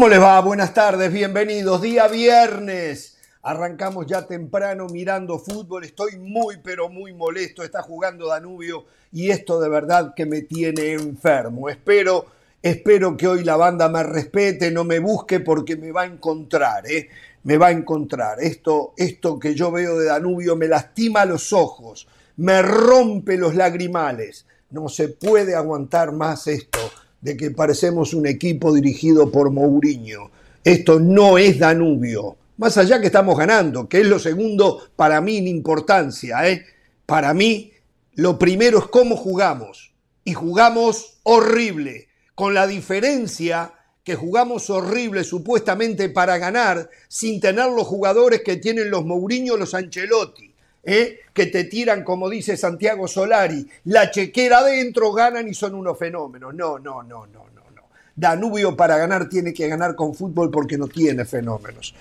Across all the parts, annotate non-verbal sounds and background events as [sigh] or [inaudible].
¿Cómo les va? Buenas tardes, bienvenidos. Día viernes. Arrancamos ya temprano mirando fútbol. Estoy muy, pero muy molesto. Está jugando Danubio y esto de verdad que me tiene enfermo. Espero, espero que hoy la banda me respete, no me busque porque me va a encontrar, ¿eh? Me va a encontrar. Esto, esto que yo veo de Danubio me lastima los ojos, me rompe los lagrimales. No se puede aguantar más esto de que parecemos un equipo dirigido por Mourinho. Esto no es Danubio. Más allá que estamos ganando, que es lo segundo para mí en importancia. ¿eh? Para mí, lo primero es cómo jugamos. Y jugamos horrible, con la diferencia que jugamos horrible supuestamente para ganar, sin tener los jugadores que tienen los Mourinho, los Ancelotti. ¿Eh? que te tiran, como dice Santiago Solari, la chequera adentro, ganan y son unos fenómenos. No, no, no, no, no. no. Danubio para ganar tiene que ganar con fútbol porque no tiene fenómenos.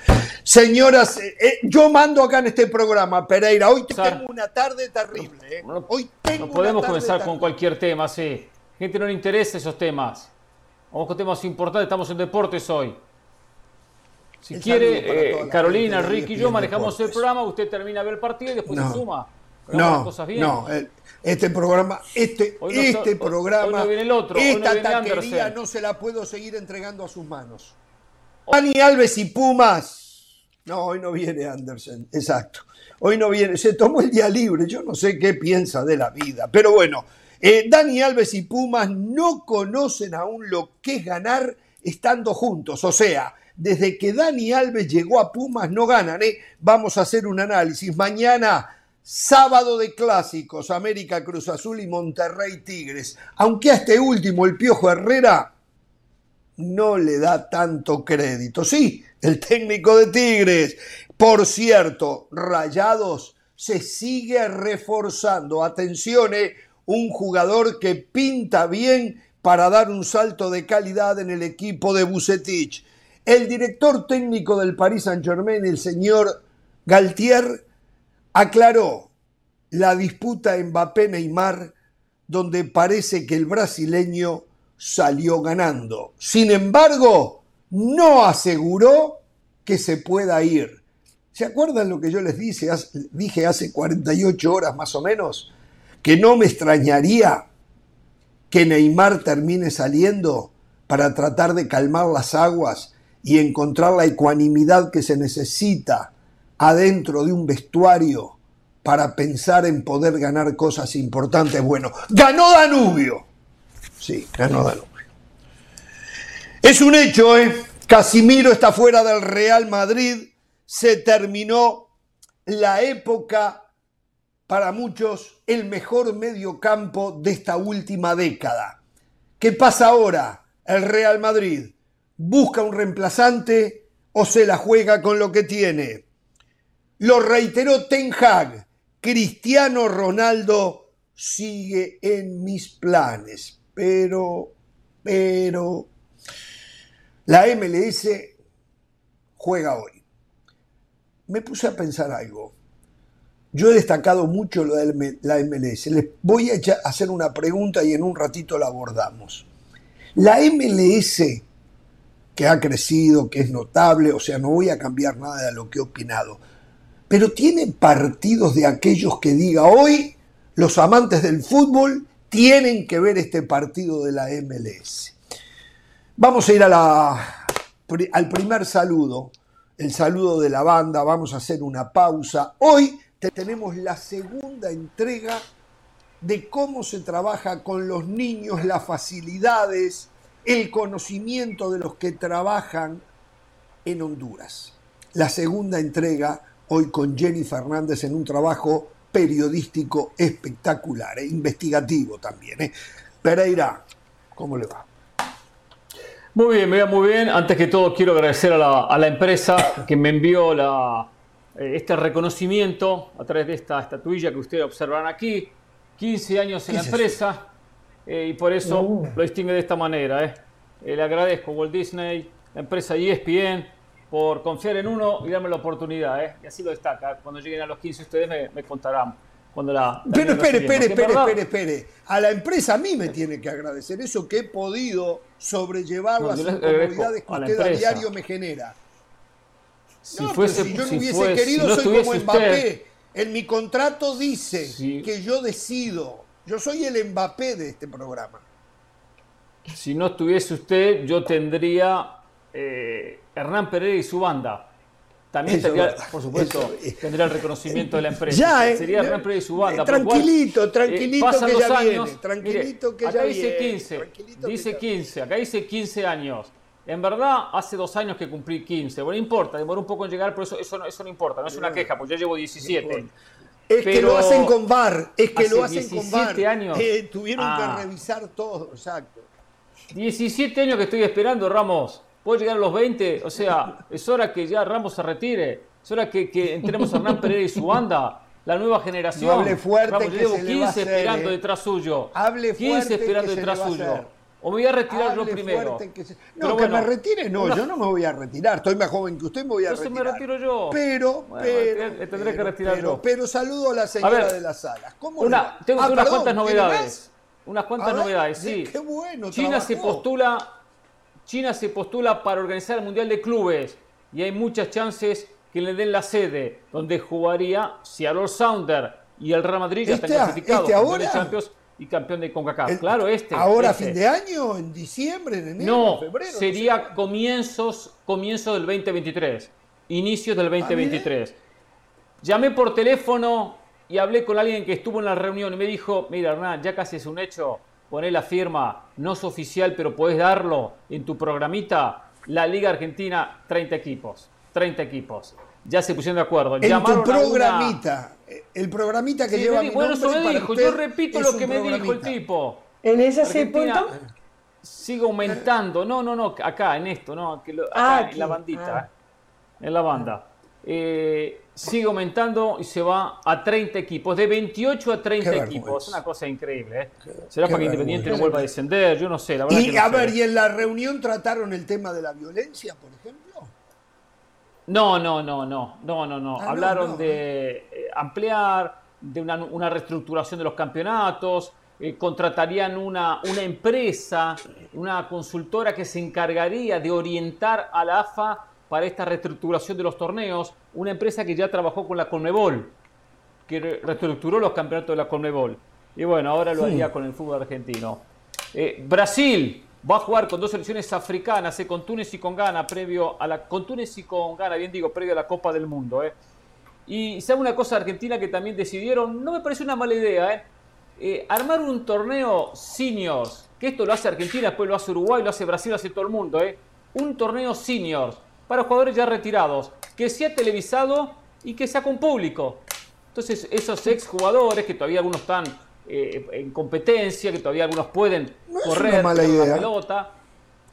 Señoras, eh, eh, yo mando acá en este programa, Pereira, hoy tengo una tarde terrible. Hoy tengo no podemos comenzar con cualquier tema, sí. Gente no le interesa esos temas. Vamos con temas importantes, estamos en deportes hoy. Si quiere, eh, Carolina, Ricky y yo manejamos el programa, usted termina de ver el partido y después se suma. No, cosas bien. no, este programa, este, este programa, viene el otro, esta no taquería no se la puedo seguir entregando a sus manos. Dani Alves y Pumas. No, hoy no viene Anderson, exacto. Hoy no viene, se tomó el día libre, yo no sé qué piensa de la vida, pero bueno, eh, Dani Alves y Pumas no conocen aún lo que es ganar estando juntos, o sea, desde que Dani Alves llegó a Pumas no ganan, ¿eh? Vamos a hacer un análisis. Mañana, sábado de clásicos, América Cruz Azul y Monterrey Tigres. Aunque a este último, el Piojo Herrera, no le da tanto crédito. Sí, el técnico de Tigres. Por cierto, Rayados se sigue reforzando. Atención, ¿eh? un jugador que pinta bien para dar un salto de calidad en el equipo de Bucetich. El director técnico del Paris Saint-Germain, el señor Galtier, aclaró la disputa Mbappé-Neymar, donde parece que el brasileño salió ganando. Sin embargo, no aseguró que se pueda ir. ¿Se acuerdan lo que yo les dije, dije hace 48 horas más o menos? Que no me extrañaría que Neymar termine saliendo para tratar de calmar las aguas y encontrar la ecuanimidad que se necesita adentro de un vestuario para pensar en poder ganar cosas importantes. Bueno, ganó Danubio. Sí, ganó Danubio. Es un hecho, ¿eh? Casimiro está fuera del Real Madrid. Se terminó la época, para muchos, el mejor mediocampo de esta última década. ¿Qué pasa ahora? El Real Madrid busca un reemplazante o se la juega con lo que tiene. Lo reiteró Ten Hag, Cristiano Ronaldo sigue en mis planes, pero, pero, la MLS juega hoy. Me puse a pensar algo. Yo he destacado mucho lo de la MLS. Les voy a hacer una pregunta y en un ratito la abordamos. La MLS que ha crecido, que es notable, o sea, no voy a cambiar nada de lo que he opinado. Pero tiene partidos de aquellos que diga hoy los amantes del fútbol tienen que ver este partido de la MLS. Vamos a ir al primer saludo, el saludo de la banda, vamos a hacer una pausa. Hoy tenemos la segunda entrega de cómo se trabaja con los niños, las facilidades, el conocimiento de los que trabajan en Honduras. La segunda entrega hoy con Jenny Fernández en un trabajo periodístico espectacular e investigativo también. ¿eh? Pereira, ¿cómo le va? Muy bien, me va muy bien. Antes que todo quiero agradecer a la, empresa que me envió la, eh, este reconocimiento a través de esta estatuilla que ustedes observan aquí. 15 años en la empresa. Eh, y por eso uh. lo distingue de esta manera. Eh. Eh, le agradezco a Walt Disney, la empresa ESPN, por confiar en uno y darme la oportunidad. Y así lo destaca. Cuando lleguen a los 15 ustedes me, contarán cuando la... Pero espere, espere, espere, espere, espere. A la empresa a mí me tiene que agradecer eso que he podido sobrellevar las incomodidades que usted a diario me genera. Si, no, fuese, si yo no hubiese querido, soy como Mbappé. en mi contrato dice que yo decido. Yo soy el Mbappé de este programa. Si no estuviese usted, yo tendría eh, Hernán Pereira y su banda. También tendría, por supuesto, tendría el reconocimiento de la empresa. Ya, eh, Sería Hernán Pereira y su banda. tranquilito, tranquilito que ya años, viene. Tranquilito que acá ya dice viene, 15, dice 15, acá dice 15 años. En verdad, hace dos años que cumplí 15. Bueno, no importa, demoró un poco en llegar, pero eso, eso, no, eso no importa, no es una queja, porque yo llevo 17. Es que lo hacen con bar, es que lo hacen con bar. años. Eh, tuvieron que ah. revisar todo, exacto. 17 años que estoy esperando, Ramos. ¿Puedo llegar a los 20? O sea, es hora que ya Ramos se retire. Es hora que, que entremos a Hernán Pereira y su banda. La nueva generación. hable fuerte Ramos, que llevo se 15 le esperando ¿eh? detrás suyo. Hable 15 esperando detrás suyo. O me voy a retirar yo primero. Que se... No, que me retire, no, yo no me voy a retirar. Estoy más joven que usted, me voy a Entonces retirar. me retiro yo. Pero, bueno, pero. tendré que retirar pero, yo. Pero saludo a la señora a ver, de las salas. ¿Cómo una, tengo, ah, unas perdón, cuantas novedades. Unas cuantas ver, novedades, sí. Qué bueno. China trabajó. se postula. China se postula para organizar el Mundial de Clubes y hay muchas chances que le den la sede, donde jugaría Seattle Sounder y el Real Madrid ya ¿Este, están clasificados este ahora? Champions y campeón de CONCACAF. El, claro, este. ¿Ahora este. fin de año? ¿En diciembre? ¿En enero? No, en febrero? sería no sé comienzos, comienzos del 2023. Inicios del 2023. Llamé por teléfono y hablé con alguien que estuvo en la reunión y me dijo, mira Hernán, ya casi es un hecho, poné la firma, no es oficial, pero podés darlo en tu programita, la Liga Argentina, 30 equipos. 30 equipos. Ya se pusieron de acuerdo. En Llamaron tu programita, el programita que Sí, lleva mi bueno, nombre eso me para dijo. usted Yo repito es lo que me dijo el tipo. ¿En ese Argentina sigue aumentando. No, no, no, acá en esto, no, que lo- acá Ah, en la bandita, Ah. eh, en la banda. Eh, sigue aumentando y se va a 30 equipos, de 28 a 30 Qué equipos. vergüenza. Una cosa increíble. ¿eh? Será qué para que Independiente no vuelva a descender, yo no sé, la verdad que Y no a sé. ver, ¿y en la reunión trataron el tema de la violencia, por ejemplo? No, no, no, no, no, no, no. Ah, Hablaron no. de eh, ampliar, de una, una reestructuración de los campeonatos, eh, contratarían una, una empresa, una consultora que se encargaría de orientar a la AFA para esta reestructuración de los torneos, una empresa que ya trabajó con la Conmebol, que re- reestructuró los campeonatos de la Conmebol. Y bueno, ahora lo haría con el fútbol argentino. Eh, Brasil va a jugar con dos selecciones africanas, eh, con Túnez y con Ghana, previo a la, con Túnez y con Ghana, bien digo, previo a la Copa del Mundo. eh. Y sabe una cosa argentina que también decidieron, no me parece una mala idea, eh, Eh, armar un torneo seniors, que esto lo hace Argentina, después lo hace Uruguay, lo hace Brasil, lo hace todo el mundo, eh. un torneo seniors para jugadores ya retirados, que sea televisado y que sea con público. Entonces, esos exjugadores que todavía algunos están eh, en competencia, que todavía algunos pueden No es correr una mala la pelota.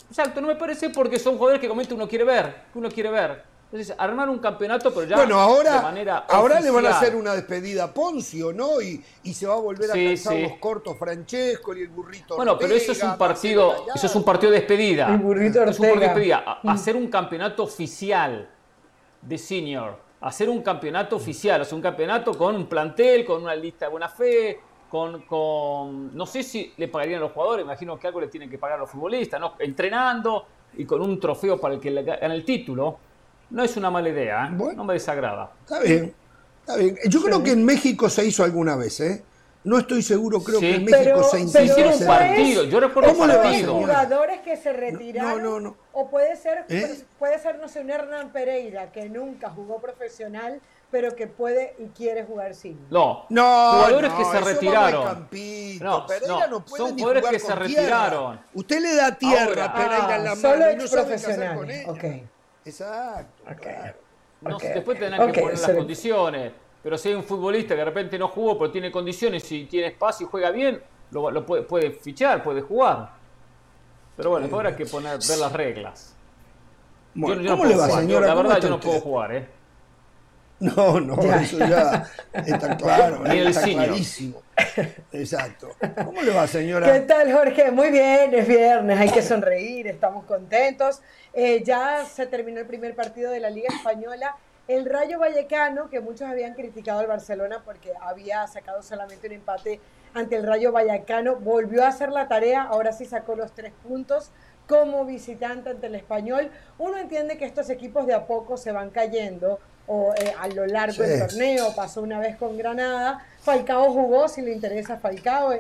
Exacto, no me parece porque son jugadores que comúnmente uno quiere ver, que uno quiere ver. Entonces, armar un campeonato, pero ya bueno, de ahora, manera ahora le van a hacer una despedida a Poncio, ¿no? Y, y se va a volver a sí. los cortos Francesco y el burrito Bueno, pero eso es un partido, eso es un partido de despedida. El burrito Es un partido de despedida. A- Hacer un campeonato oficial de senior. Hacer un campeonato oficial, hacer un campeonato con un plantel, con una lista de buena fe, con, con- no sé si le pagarían a los jugadores, imagino que algo le tienen que pagar a los futbolistas, ¿no? Entrenando y con un trofeo para el que le gane el título. No es una mala idea, ¿eh? Bueno. no me desagrada. Está bien, está bien. Yo creo que en México se hizo alguna vez, ¿eh? No estoy seguro, creo Sí. que en México Pero- se pero insistió hicieron hacer partido, yo recuerdo ¿Cómo partido. jugadores que se retiraron no, no. o puede ser ¿Eh? puede ser no sé un Hernán Pereira que nunca jugó profesional pero que puede y quiere jugar sin No, No, jugadores no, que se retiraron. campito. No, Pereira no, no, puede son jugadores que se tierra. retiraron. Usted le da tierra Ahora- a Pereira en la Ah, mano solo y no sabe qué hacer exprofesionales, con ella. ok. Exacto. Ok. claro. No, Ok, después tendrán que poner las condiciones. Pero si hay un futbolista que de repente no jugó, pero tiene condiciones y tiene espacio y juega bien, lo, lo puede, puede fichar, puede jugar. Pero bueno, después habrá que poner, ver las reglas. Yo- Bueno, yo no ¿Cómo puedo le va, jugar. Yo, señora? la ¿Cómo verdad, yo no puedo jugar, ¿eh? No, no, Ya. eso ya está claro, Ni el está clarísimo. Exacto. ¿Cómo le va, ¿Qué señora? tal, Jorge? Muy bien, es viernes, hay que sonreír, estamos contentos. Eh, ya se terminó el primer partido de la Liga Española El Rayo Vallecano, que muchos habían criticado al Barcelona porque había sacado solamente un empate ante el Rayo Vallecano, volvió a hacer la tarea, ahora sí sacó los tres puntos como visitante ante el español. Uno entiende que estos equipos de a poco se van cayendo o eh, a lo largo del torneo, pasó una vez con Granada, Falcao jugó, si le interesa Falcao,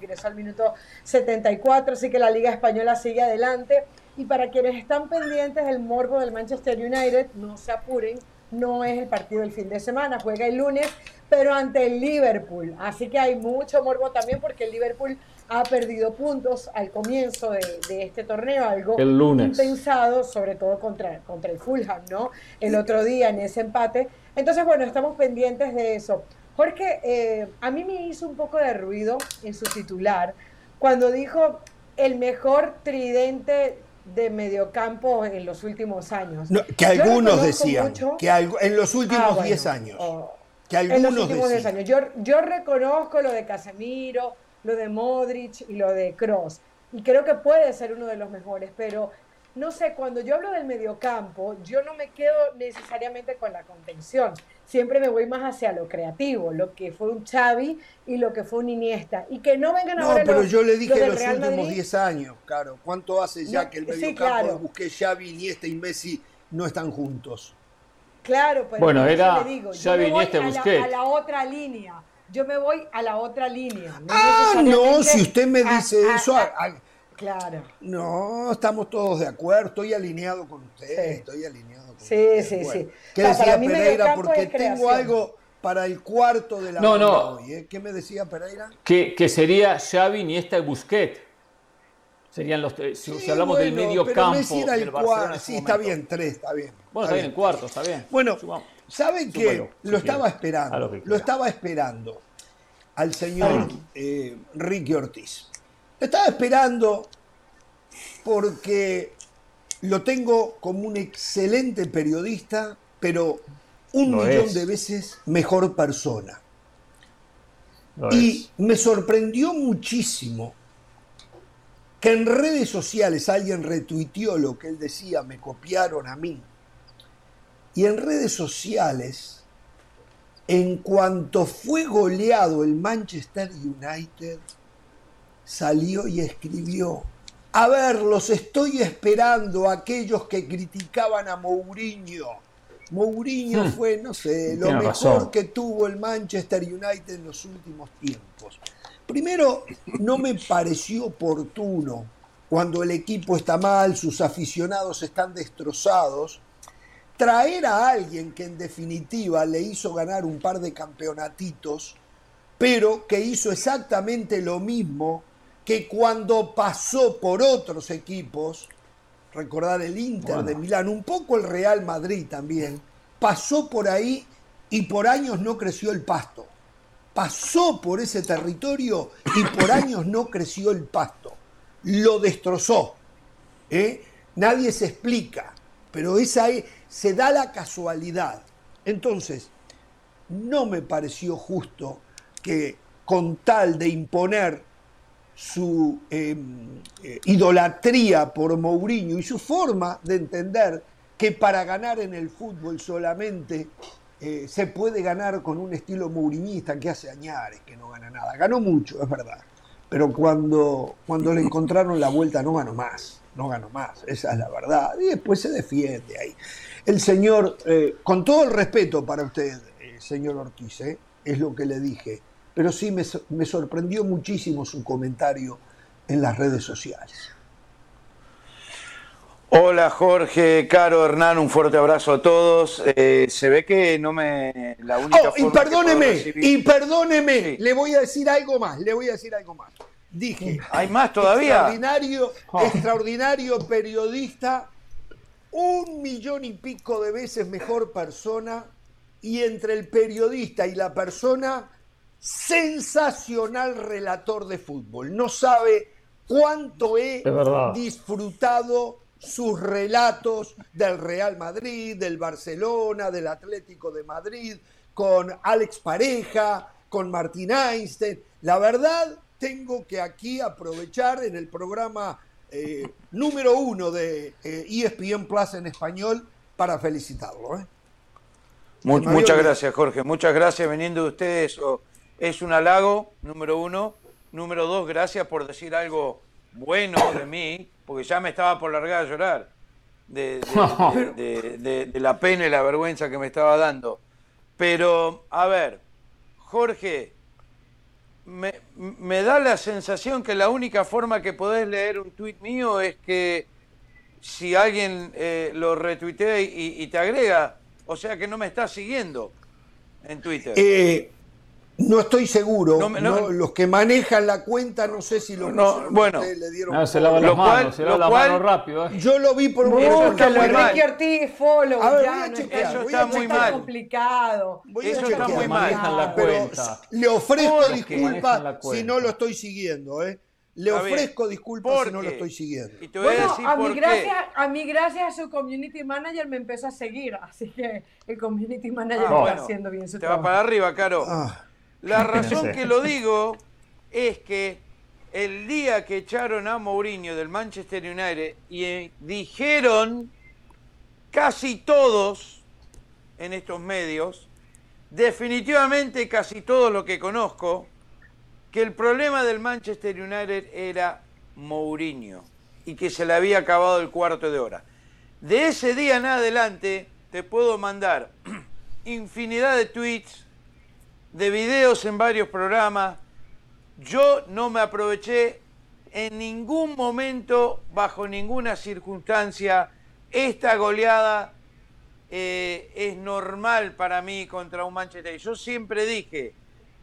ingresó al minuto 74, así que la Liga Española sigue adelante. Y para quienes están pendientes del morbo del Manchester United, no se apuren, no es el partido del fin de semana, juega el lunes, pero ante el Liverpool. Así que hay mucho morbo también porque el Liverpool ha perdido puntos al comienzo de, este torneo, algo el lunes. impensado, sobre todo contra, contra el Fulham, ¿no? El otro día en ese empate. Entonces, bueno, estamos pendientes de eso. Jorge, eh, a mí me hizo un poco de ruido en su titular cuando dijo el mejor tridente de mediocampo en los últimos años. que algunos decían, que en los últimos 10 ah, años. Oh, que algunos en los últimos 10 años. Yo, yo reconozco lo de Casemiro, lo de Modric y lo de Cross. Y creo que puede ser uno de los mejores, pero no sé, cuando yo hablo del mediocampo, yo no me quedo necesariamente con la contención. Siempre me voy más hacia lo creativo, lo que fue un Xavi y lo que fue un Iniesta. Y que no vengan no, pero yo le dije los, últimos 10 años, claro. ¿Cuánto hace ya que el mediocampo sí, busqué Xavi, Iniesta y Messi no están juntos? Claro, pero bueno, era Xavi, Iniesta y Busquets. A la otra línea yo me voy a la otra línea. No ah, no, si usted me dice eso. claro. No, estamos todos de acuerdo. Estoy alineado con usted. Estoy alineado con sí, usted. Sí, sí, sí. ¿Qué decía Pereira? Porque tengo algo para el cuarto de la no, no. ¿eh? ¿Qué me decía Pereira? Que, que sería Xavi, Iniesta y Busquets. Serían los si, hablamos del medio campo. el cuarto. Sí, está bien, tres, está bien. Bueno, está, bien, el cuarto, está bien. Bueno, ¿Saben qué? lo estaba esperando. Lo, estaba esperando al señor eh, Ricky Ortiz. Lo estaba esperando porque lo tengo como un excelente periodista, pero un millón de veces mejor persona. y me sorprendió muchísimo que en redes sociales alguien retuiteó lo que él decía, me copiaron a mí. Y en redes sociales, en cuanto fue goleado el Manchester United, salió y escribió, a ver, los estoy esperando aquellos que criticaban a Mourinho. Mourinho hmm. fue, no sé, lo mejor que tuvo el Manchester United en los últimos tiempos. Primero, no me pareció oportuno cuando el equipo está mal, sus aficionados están destrozados, traer a alguien que en definitiva le hizo ganar un par de campeonatitos, pero que hizo exactamente lo mismo que cuando pasó por otros equipos, recordar el Inter de Milán, un poco el Real Madrid también, pasó por ahí y por años no creció el pasto. Pasó por ese territorio y por [coughs] años no creció el pasto. Lo destrozó. ¿eh? Nadie se explica, pero esa es, se da la casualidad. Entonces, no me pareció justo que con tal de imponer su em, eh, idolatría por Mourinho y su forma de entender que para ganar en el fútbol solamente eh, se puede ganar con un estilo mourinista que hace añares que no gana nada. Ganó mucho, es verdad, pero cuando, cuando le encontraron la vuelta no ganó más, no ganó más, esa es la verdad. Y después se defiende ahí. El señor, eh, con todo el respeto para usted, eh, señor Ortiz, eh, es lo que le dije, pero sí me, me, sorprendió muchísimo su comentario en las redes sociales. Hola Jorge, Caro, Hernán, un fuerte abrazo a todos. se ve que no me... La única oh, y perdóneme, y perdóneme, le voy a decir algo más, le voy a decir algo más. Dije, ¿hay más todavía? Extraordinario, oh. extraordinario periodista un millón y pico de veces mejor persona y entre el periodista y la persona, sensacional relator de fútbol. No sabe cuánto he disfrutado sus relatos del Real Madrid, del Barcelona, del Atlético de Madrid, con Alex Pareja, con Martín Einstein. La verdad, tengo que aquí aprovechar en el programa eh, número uno de ESPN eh, e Plus en español para felicitarlo. ¿eh? muchas gracias, Jorge. Muchas gracias veniendo de ustedes. es un halago, número uno. Número dos, gracias por decir algo bueno de mí, porque ya me estaba por largar a llorar de, de [laughs] la pena y la vergüenza que me estaba dando. Pero, a ver, Jorge, me, me, da la sensación que la única forma que podés leer un tuit mío es que si alguien eh, lo retuitea y, te agrega, o sea que no me estás siguiendo en Twitter. Eh, no estoy seguro. los que manejan la cuenta, no sé si lo no, bueno, le dieron. No, se lava las manos, se lava la mano rápido. ¿eh? Yo lo vi por un Enrique Ortiz, follow. ya, eso está muy mal. complicado. eso está muy mal. La cuenta. le ofrezco disculpas si no lo estoy siguiendo, ¿eh? Le ofrezco disculpas si no lo estoy siguiendo. Y te voy bueno, a, decir a, mí gracias, a mí gracias a su community manager me empezó a seguir, así que el community manager ah, está haciendo bien su trabajo. Te va para arriba, Caro. La [laughs] razón que lo [laughs] digo es que el día que echaron a Mourinho del Manchester United y eh, dijeron casi todos en estos medios, definitivamente casi todos lo que conozco, que el problema del Manchester United era Mourinho y que se le había acabado el cuarto de hora. De ese día en adelante te puedo mandar [clears throat] infinidad de tweets, de videos en varios programas. Yo no me aproveché en ningún momento, bajo ninguna circunstancia, esta goleada eh, es normal para mí contra un Manchester. Yo siempre dije,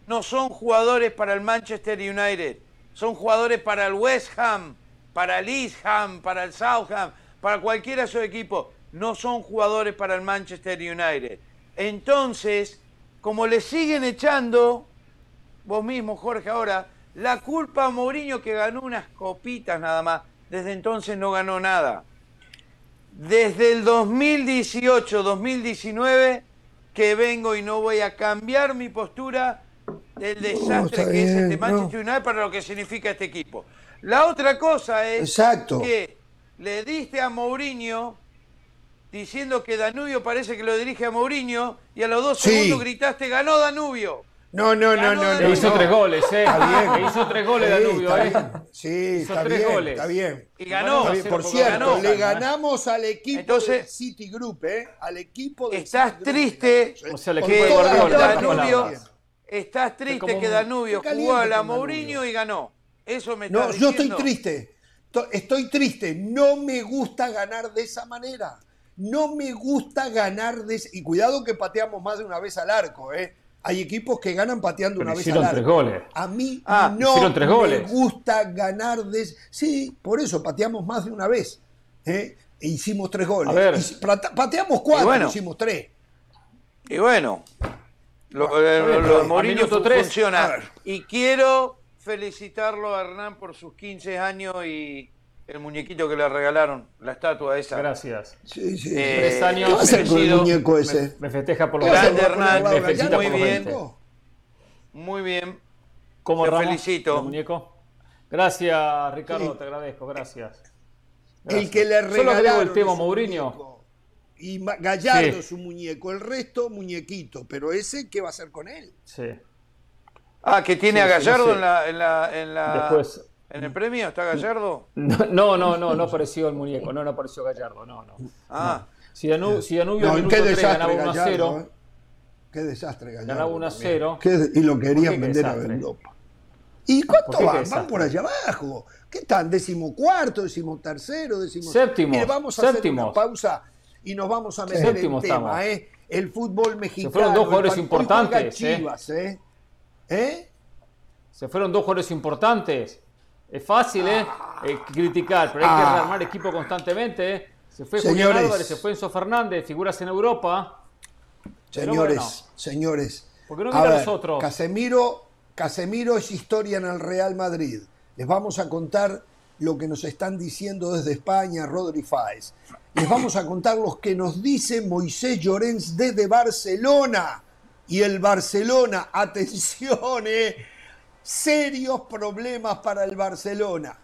no son jugadores para el Manchester United, son jugadores para el West Ham, para el East Ham, para el Southam, para cualquiera de esos equipos. No son jugadores para el Manchester United. Entonces, como le siguen echando, vos mismo, Jorge, ahora, la culpa a Mourinho que ganó unas copitas nada más. Desde entonces no ganó nada. Desde el 2018, 2019, que vengo y no voy a cambiar mi postura del desastre que es este Manchester United para lo que significa este equipo. La otra cosa es que le diste a Mourinho diciendo que Danubio parece que lo dirige a Mourinho y a los dos segundos gritaste, ganó Danubio. No, no, no, no, Le hizo tres goles, ¿eh? Le hizo tres goles Danubio, ¿eh? Sí, está bien, está bien. Y ganó. Por cierto, le ganamos al equipo Entonces, de City Group, ¿eh? Al equipo de Estás City triste o sea, el que Danubio, estás triste que Danubio jugó a la Mourinho y ganó. Eso me está No, yo estoy triste. Estoy triste. No me gusta ganar de esa manera. No me gusta ganar de Y cuidado que pateamos más de una vez al arco, ¿eh? Hay equipos que ganan pateando una vez al arco. tres goles. A mí ah, no me gusta ganar de... Sí, por eso pateamos más de una vez. ¿eh? E hicimos tres goles. pateamos cuatro, hicimos tres. Y bueno, lo, de Mourinho funciona. Y quiero felicitarlo a Hernán por sus 15 años y el muñequito que le regalaron, la estatua esa. Gracias. Sí, sí. Eh, Tres años. ¿Qué va con el muñeco ese? Me, festeja por los Grande Hernán, me felicita muy bien. Muy bien. ¿Cómo te felicito. El muñeco? Gracias, Ricardo, te agradezco, gracias. El que le regalaron. Solo el tema Mourinho. Y Gallardo es un muñeco, el resto muñequito. Pero ese, ¿qué va a hacer con él? Sí. Ah, que tiene a Gallardo en la, en la, en la... Después, ¿En el premio está Gallardo? No, no, no, no apareció el muñeco, no, no apareció Gallardo, no, no. Ah. Si, Danubio, si Danubio minuto 3 ganaba 1 a 0. ¿eh? Qué desastre Gallardo. Ganaba 1 a 0. y lo querían vender a Europa. ¿Y cuánto van? Van por allá abajo. ¿Qué están? ¿Décimo cuarto, décimo tercero, décimo séptimo? Mire, vamos a hacer una pausa y nos vamos a meter en el tema, ¿eh? El fútbol mexicano. Se fueron dos jugadores importantes. ¿eh? Chivas, ¿eh? ¿eh? Se fueron dos jugadores importantes. Es fácil, ¿eh? eh criticar, pero hay que ah. armar equipo constantemente. ¿eh? Se fue Julián Álvarez, se fue Enzo Fernández, figuras en Europa. Señores, señores. ¿Por qué no a ver, nosotros? Casemiro, Casemiro es historia en el Real Madrid. Les vamos a contar lo que nos están diciendo desde España, Rodri Fáez. Les vamos a contar lo que nos dice Moisés Llorens desde Barcelona. Y el Barcelona, [laughs] atención, eh, serios problemas para el Barcelona.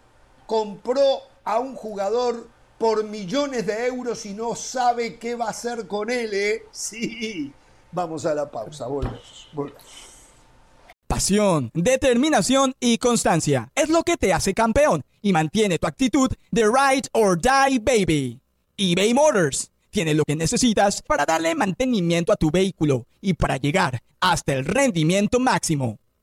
Compró a un jugador por millones de euros y no sabe qué va a hacer con él, ¿eh? Sí, Vamos a la pausa, volvemos. volvemos. Pasión, determinación y constancia es lo que te hace campeón y mantiene tu actitud de ride or die baby. eBay Motors tiene lo que necesitas para darle mantenimiento a tu vehículo y para llegar hasta el rendimiento máximo.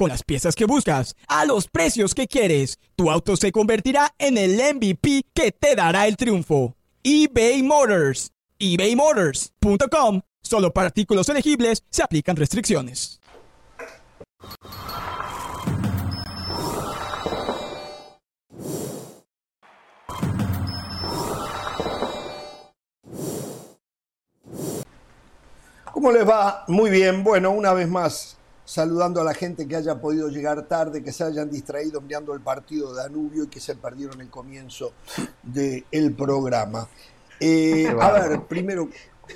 Con las piezas que buscas, a los precios que quieres, tu auto se convertirá en el MVP que te dará el triunfo. eBay Motors. ebaymotors.com Solo para artículos elegibles se aplican restricciones. ¿Cómo les va? Muy bien. Bueno, una vez más, saludando a la gente que haya podido llegar tarde, que se hayan distraído mirando el partido de Danubio y que se perdieron el comienzo del programa. Eh, a ver, primero,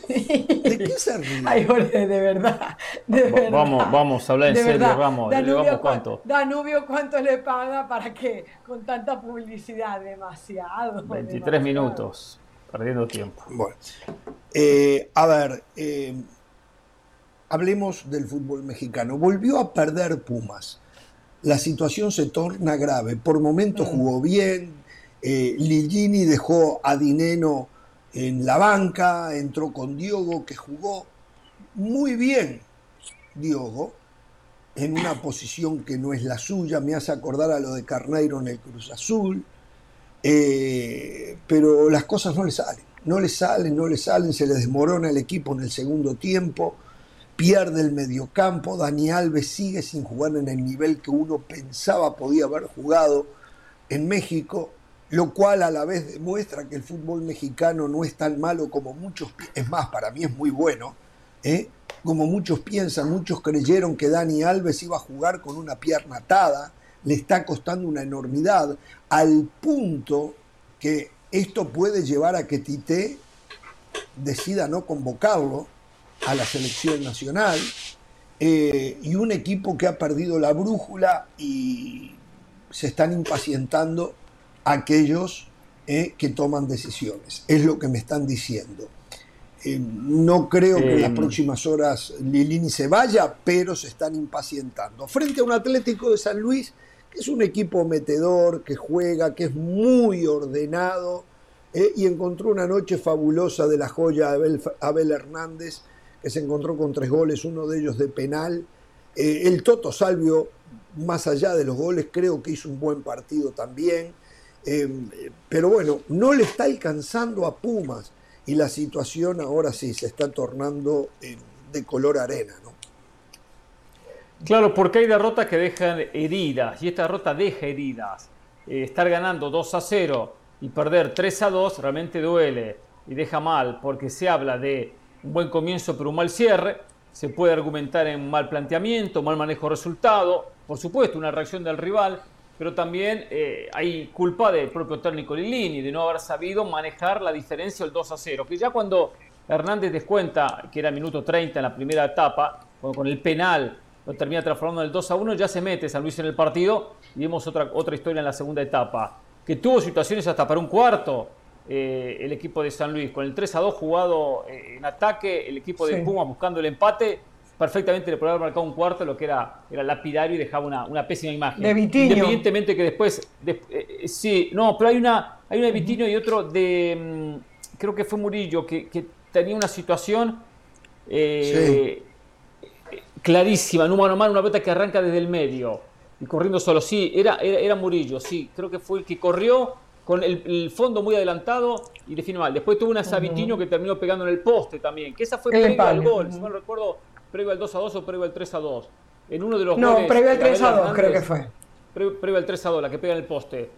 ¿De qué se ríe? Ay, Jorge, de verdad, de verdad. Vamos, vamos a hablar en De serio, verdad. vamos. Danubio, ¿Le vamos ¿cu- cuánto? Danubio, ¿cuánto le paga para que con tanta publicidad? Demasiado. 23 demasiado. minutos, perdiendo tiempo. Bueno, eh, a ver, eh, hablemos del fútbol mexicano. Volvió a perder Pumas. La situación se torna grave. Por momentos jugó bien. Eh, Ligini dejó a Dineno en la banca, entró con Diogo, que jugó muy bien. Diogo, en una posición que no es la suya, me hace acordar a lo de Carneiro en el Cruz Azul. Eh, pero las cosas no le salen, no le salen, no le salen, se le desmorona el equipo en el segundo tiempo, pierde el mediocampo, Dani Alves sigue sin jugar en el nivel que uno pensaba podía haber jugado en México, lo cual a la vez demuestra que el fútbol mexicano no es tan malo como muchos, es más, para mí es muy bueno, ¿eh? como muchos piensan, muchos creyeron que Dani Alves iba a jugar con una pierna atada, le está costando una enormidad, al punto que esto puede llevar a que Tite decida no convocarlo a la selección nacional, eh, y un equipo que ha perdido la brújula y se están impacientando aquellos eh, que toman decisiones. Es lo que me están diciendo. Eh, no creo que en las próximas horas Lilini se vaya, pero se están impacientando. Frente a un Atlético de San Luis, que es un equipo metedor, que juega, que es muy ordenado, eh, y encontró una noche fabulosa de la joya Abel, Abel Hernández, que se encontró con tres goles, uno de ellos de penal. Eh, el Toto Salvio, más allá de los goles, creo que hizo un buen partido también. Eh, pero bueno, no le está alcanzando a Pumas y la situación ahora sí se está tornando eh, de color arena. ¿no? Claro, porque hay derrotas que dejan heridas y esta derrota deja heridas. Eh, estar ganando 2 a 0 y perder 3 a 2 realmente duele y deja mal porque se habla de un buen comienzo pero un mal cierre. Se puede argumentar en mal planteamiento, mal manejo de resultado, por supuesto una reacción del rival, pero también eh, hay culpa del propio técnico Lilini de no haber sabido manejar la diferencia del 2 a 0, que ya cuando Hernández descuenta, que era minuto 30 en la primera etapa, con el penal lo termina transformando en el 2 a 1, ya se mete San Luis en el partido y vemos otra, otra historia en la segunda etapa, que tuvo situaciones hasta para un cuarto eh, el equipo de San Luis, con el 3 a 2 jugado eh, en ataque, el equipo de Sí. Pumas buscando el empate, perfectamente le podía haber marcado un cuarto, lo que era, era lapidario y dejaba una, una pésima imagen. De Vitinho. Independientemente que después, de- eh, sí, no, pero hay una, hay una de Vitinho y otro de, mm, creo que fue Murillo, que, que tenía una situación eh, clarísima, en un mano a mano, una pelota que arranca desde el medio y corriendo solo. Sí, era, era, era Murillo, sí, creo que fue el que corrió con el, el fondo muy adelantado y define mal. Después tuvo una Sabitinho que terminó pegando en el poste también, que esa fue previo al gol, ujú. si mal recuerdo, previo al 2 a 2 o previo al 3 a 2. En uno de los No, goles. previo al Gabriel 3 a 2 creo que Hernández- fue. Previo, previo al 3 a 2, la que pega en el poste.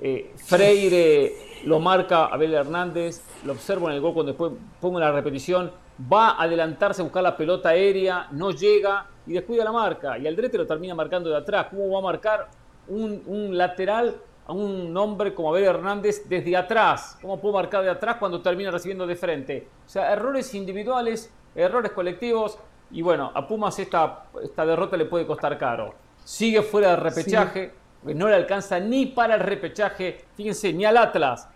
Eh, Freire lo marca Abel Hernández, lo observo en el gol cuando después pongo la repetición, va a adelantarse a buscar la pelota aérea, no llega, y descuida la marca. Y Aldrete lo termina marcando de atrás. ¿Cómo va a marcar un, lateral a un hombre como Abel Hernández desde atrás? ¿Cómo puedo marcar de atrás cuando termina recibiendo de frente? O sea, errores individuales, errores colectivos. Y bueno, a Pumas esta, esta derrota le puede costar caro. Sigue fuera del repechaje, no le alcanza ni para el repechaje. Fíjense, ni al Atlas,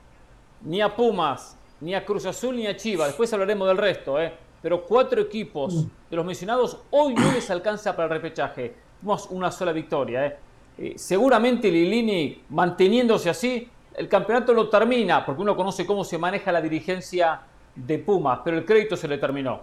ni a Pumas, ni a Cruz Azul, ni a Chivas. Después hablaremos del resto, ¿eh? Pero cuatro equipos mm. de los mencionados hoy no les alcanza para el repechaje. Tenemos una sola victoria, ¿eh? Eh seguramente Lilini, manteniéndose así, el campeonato lo termina, porque uno conoce cómo se maneja la dirigencia de Pumas, pero el crédito se le terminó.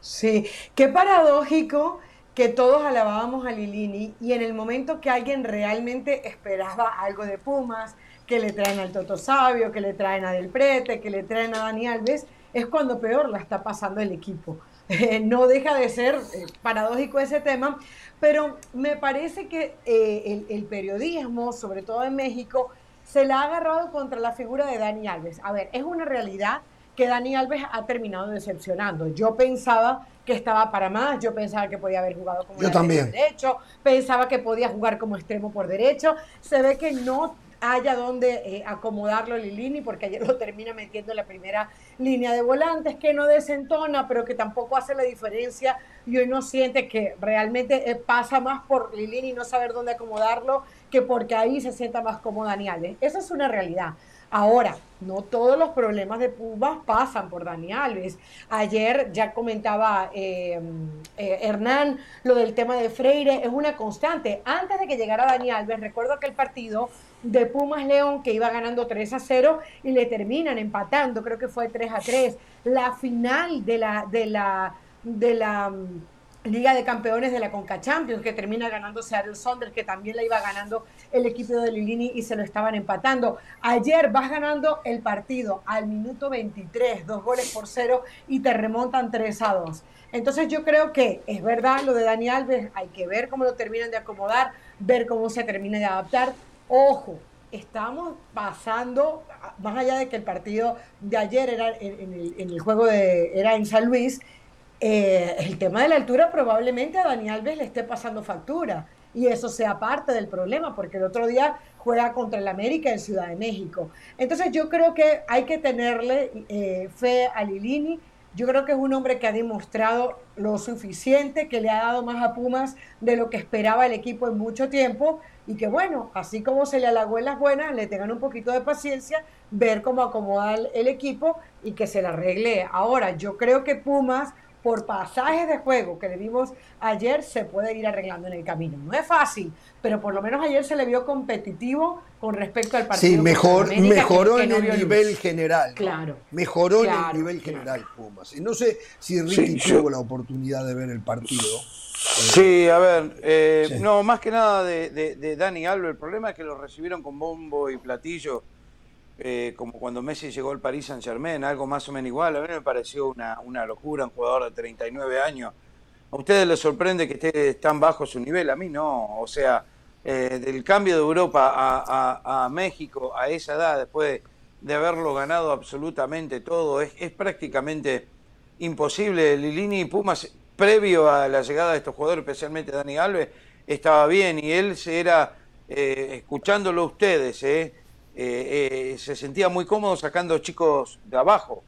Sí, qué paradójico que todos alabábamos a Lilini y en el momento que alguien realmente esperaba algo de Pumas, que le traen al Toto Sabio, que le traen a Del Prete, que le traen a Dani Alves, es cuando peor la está pasando el equipo. [laughs] no deja de ser eh, paradójico ese tema, pero me parece que eh, el, periodismo, sobre todo en México, se la ha agarrado contra la figura de Dani Alves. A ver, es una realidad que Dani Alves ha terminado decepcionando. Yo pensaba que estaba para más, yo pensaba que podía haber jugado como yo también. derecho, pensaba que podía jugar como extremo por derecho. Se ve que no haya donde eh, acomodarlo Lilini, porque ayer lo termina metiendo en la primera línea de volantes, que no desentona, pero que tampoco hace la diferencia y uno siente que realmente eh, pasa más por Lilini no saber dónde acomodarlo que porque ahí se sienta más cómodo Daniel. Esa es una realidad. Ahora, no todos los problemas de Pumas pasan por Dani Alves. Ayer ya comentaba eh, Hernán lo del tema de Freire, es una constante. Antes de que llegara Dani Alves, recuerdo aquel partido de Pumas León que iba ganando 3 a 0 y le terminan empatando, creo que fue 3 a 3. La final de la, de la, de la mm, Liga de Campeones de la Conca Champions, que termina ganando Seattle Saunders, que también la iba ganando el equipo de Lilini y se lo estaban empatando. Ayer vas ganando el partido al minuto 23, dos goles por cero y te remontan 3 a 2. Entonces yo creo que es verdad lo de Dani Alves, hay que ver cómo lo terminan de acomodar, ver cómo se termina de adaptar, Ojo, estamos pasando, más allá de que el partido de ayer era en, el, juego de, era en San Luis, eh, el tema de la altura probablemente a Dani Alves le esté pasando factura. Y eso sea parte del problema, porque el otro día juega contra el América en Ciudad de México. Entonces yo creo que hay que tenerle eh, fe a Lilini. Yo creo que es un hombre que ha demostrado lo suficiente, que le ha dado más a Pumas de lo que esperaba el equipo en mucho tiempo y que bueno, así como se le halagó en las buenas, le tengan un poquito de paciencia, ver cómo acomoda el, equipo y que se le arregle. Ahora, yo creo que Pumas, por pasajes de juego que le vimos ayer, se puede ir arreglando en el camino. No es fácil, pero por lo menos ayer se le vio competitivo con respecto al partido. Sí, mejor, mejoró en el nivel general. Claro. Mejoró en el nivel general Pumas. Y no sé si Ricky tuvo la oportunidad de ver el partido. Sí, a ver, eh, no, más que nada de, Dani Alves, el problema es que lo recibieron con bombo y platillo, eh, como cuando Messi llegó al Paris Saint Germain, algo más o menos igual, a mí me pareció una, una locura, un jugador de 39 años. ¿A ustedes les sorprende que esté tan bajo su nivel? A mí no, o sea, eh, del cambio de Europa a, México a esa edad, después de, haberlo ganado absolutamente todo, es, es prácticamente imposible. Lilini y Pumas previo a la llegada de estos jugadores, especialmente Dani Alves, estaba bien y él se era, eh, escuchándolo ustedes, eh, eh, se sentía muy cómodo sacando chicos de abajo,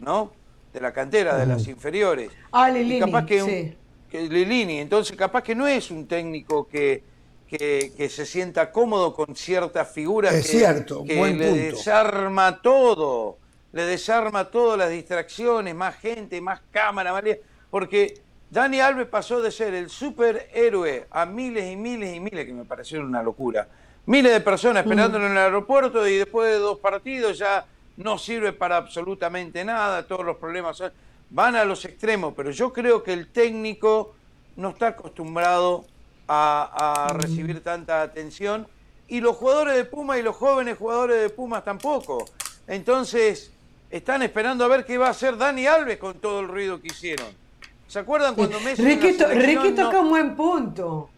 ¿no? De la cantera, de las inferiores. Ah, Lilini, capaz que, Lilini, entonces capaz que no es un técnico que, que, se sienta cómodo con ciertas figuras es cierto, que le desarma todo, le desarma todas las distracciones, más gente, más cámara, más porque Dani Alves pasó de ser el superhéroe a miles y miles y miles, que me parecieron una locura. Miles de personas esperándolo en el aeropuerto y después de dos partidos ya no sirve para absolutamente nada, todos los problemas van a los extremos, pero yo creo que el técnico no está acostumbrado a, recibir tanta atención y los jugadores de Pumas y los jóvenes jugadores de Pumas tampoco. Entonces, están esperando a ver qué va a hacer Dani Alves con todo el ruido que hicieron. ¿Se acuerdan cuando Messi... Ricky, Ricky toca un buen punto.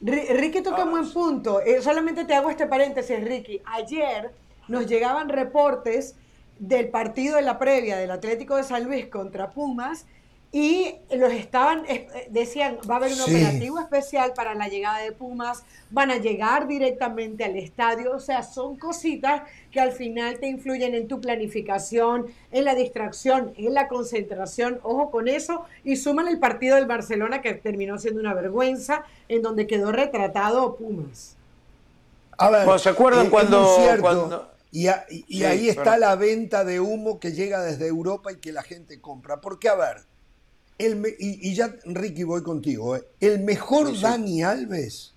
Ricky toca un buen punto. Eh, solamente te hago este paréntesis, Ricky. Ayer nos llegaban reportes del partido de la previa del Atlético de San Luis contra Pumas y los estaban, decían, va a haber un Sí. operativo especial para la llegada de Pumas, van a llegar directamente al estadio, o sea, son cositas que al final te influyen en tu planificación, en la distracción, en la concentración, ojo con eso, y suman el partido del Barcelona que terminó siendo una vergüenza, en donde quedó retratado Pumas. A ver, Bueno, ¿se acuerdan cuando- cuando- Y, a- y- ahí está la venta de humo que llega desde Europa y que la gente compra. Porque, a ver, el me- y, y ya, Ricky, voy contigo. ¿eh? El mejor Sí, sí. Dani Alves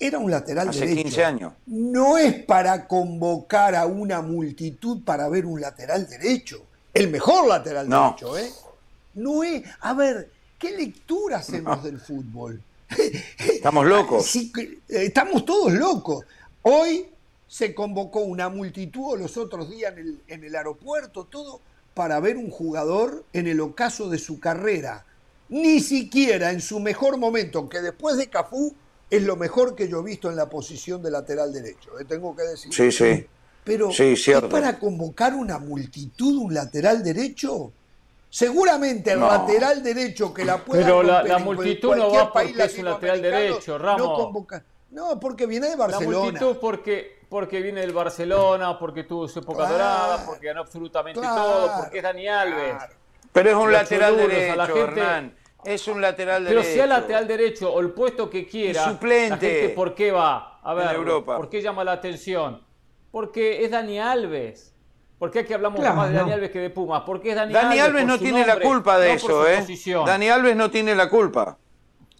era un lateral Hace derecho. 15 años. No es para convocar a una multitud para ver un lateral derecho. El mejor lateral No. derecho, ¿eh? No es. A ver, ¿qué lectura hacemos del fútbol? Estamos locos. Sí, eh, estamos todos locos. Hoy se convocó una multitud, o los otros días en el, en el aeropuerto, todo, para ver un jugador en el ocaso de su carrera. Ni siquiera en su mejor momento, que después de Cafú es lo mejor que yo he visto en la posición de lateral derecho, eh, tengo que decir. Sí, sí. Pero Sí, cierto. ¿es para convocar una multitud un lateral derecho? Seguramente el No. lateral derecho que la pueda Pero la- la multitud no va porque es un lateral derecho, Ramos. No, convoca- no, porque viene de La Barcelona. multitud porque, porque viene del Barcelona, porque tuvo su época Claro. dorada, porque ganó absolutamente Claro. todo, porque es Dani Alves. Claro. Pero es un Los lateral cholulos, a derecho, la gente- Hernán. Es un lateral Pero derecho. sea lateral derecho o el puesto que quiera, suplente la gente ¿por qué va? A ver, en Europa. ¿por qué llama la atención? Porque es Dani Alves. ¿Por qué aquí hablamos Claro. más de Dani Alves que de Pumas? Porque es Dani, Dani Alves no tiene la culpa de no eso, ¿eh? posición. Dani Alves no tiene la culpa.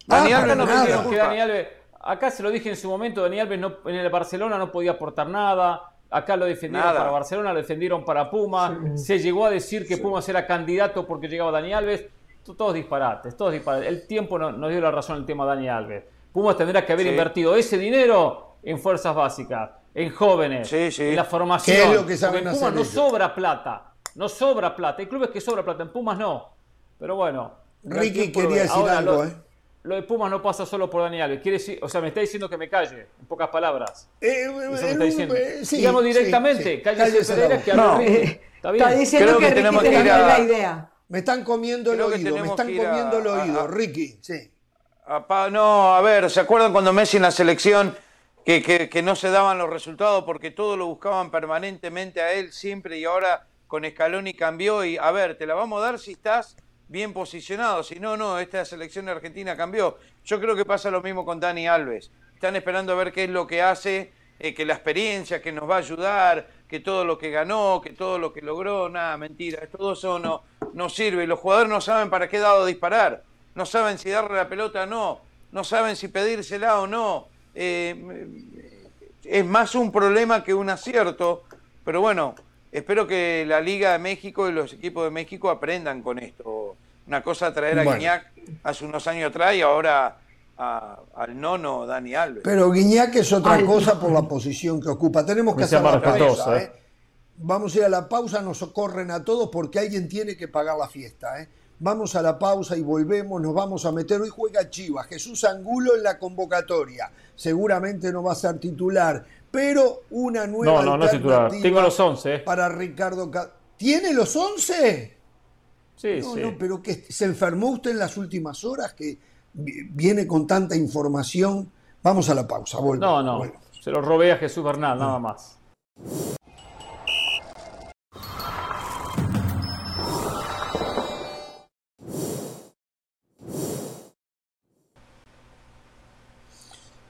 Ah, Dani Alves no nada. tiene la Dijimos que culpa. Dani Alves, acá se lo dije en su momento, Dani Alves no, en el Barcelona no podía aportar nada. Acá lo defendieron Nada. para Barcelona, lo defendieron para Pumas. Se llegó a decir que Pumas era candidato porque llegaba Dani Alves. Todos disparates, todos disparates. El tiempo no- nos dio la razón en el tema Dani Alves. Pumas tendrá que haber Sí. invertido ese dinero en fuerzas básicas, en jóvenes, Sí, sí. en la formación. ¿Qué es lo que saben en Pumas hacer no ellos? sobra plata. No sobra plata. Hay clubes que sobra plata, en Pumas no. Pero bueno. Ricky quería decir Ahora, algo, lo- ¿eh? Lo de Pumas no pasa solo por Dani Alves. Quiere decir, o sea, me está diciendo que me calle, en pocas palabras. Eh, Eso me en está diciendo. eh, sí, Digamos sí, directamente, sí. Cállese Pereira boca. que No. Está bien. Está diciendo Creo que, tenemos te que ir a- la idea. Me están comiendo el Creo oído, me están a- comiendo el oído, a- Ricky, sí. No, a ver, ¿se acuerdan cuando Messi en la selección que, que- que no se daban los resultados porque todo lo buscaban permanentemente a él siempre y ahora con Scaloni cambió y a ver, te la vamos a dar si estás bien posicionado, si no, no, esta selección argentina cambió. Yo creo que pasa lo mismo con Dani Alves. Están esperando a ver qué es lo que hace, eh, que la experiencia, que nos va a ayudar, que todo lo que ganó, que todo lo que logró, nada, mentira, todo eso no, no sirve. Los jugadores no saben para qué dado disparar, no saben si darle la pelota o no, no saben si pedírsela o no. Eh, es más un problema que un acierto, pero bueno, espero que la Liga de México y los equipos de México aprendan con esto. Una cosa traer a Bueno. Guiñac hace unos años atrás y ahora a- al nono Dani Alves. Pero Guiñac es otra Ay. cosa por la posición que ocupa. Tenemos que Me hacer la pausa. ¿eh? Vamos a ir a la pausa, nos socorren a todos porque alguien tiene que pagar la fiesta. ¿eh? Vamos a la pausa y volvemos, nos vamos a meter. Hoy juega Chivas, Jesús Angulo en la convocatoria. Seguramente no va a ser titular, pero una nueva No, no, no es titular. Tengo los 11. eh. Para Ricardo Ca- ¿Tiene los 11? Sí, No, sí. no, pero que se enfermó usted en las últimas horas que vi- viene con tanta información. Vamos a la pausa, volvemos. No, no. volvemos. Se lo robé a Jesús Bernal, nada más.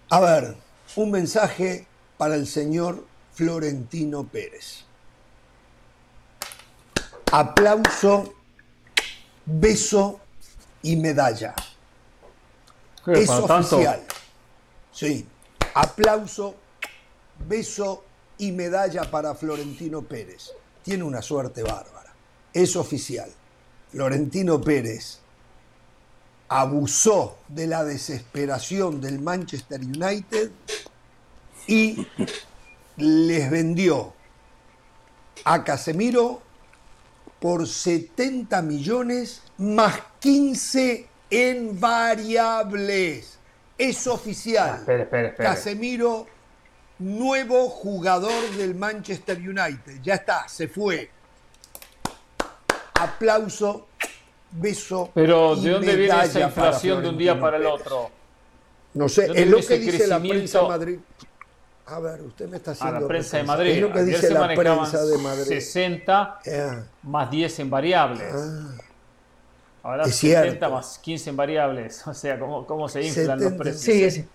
A ver, un mensaje para el señor Florentino Pérez. Aplauso, beso y medalla. ¿Qué, Es tanto? oficial. Sí. Aplauso, beso y medalla para Florentino Pérez. Tiene una suerte bárbara. Es oficial. Florentino Pérez abusó de la desesperación del Manchester United y les vendió a Casemiro por 70 millones más 15 en variables. Es oficial. Espere, espere, espere. Casemiro, nuevo jugador del Manchester United. Ya está, se fue. Aplauso, beso. Pero ¿de dónde viene esa inflación de un día para el otro? No sé, ¿Dónde es lo que dice la prensa? Madrid. A ver, usted me está A haciendo. la prensa de. Madrid. Es lo que Ayer dice se la manejaban prensa de Madrid. 60 Ah, más 10 en variables. ah. Ahora es 70 cierto. más 15 en variables. [laughs] O sea, ¿cómo, cómo se inflan los 70. precios? Sí, sí.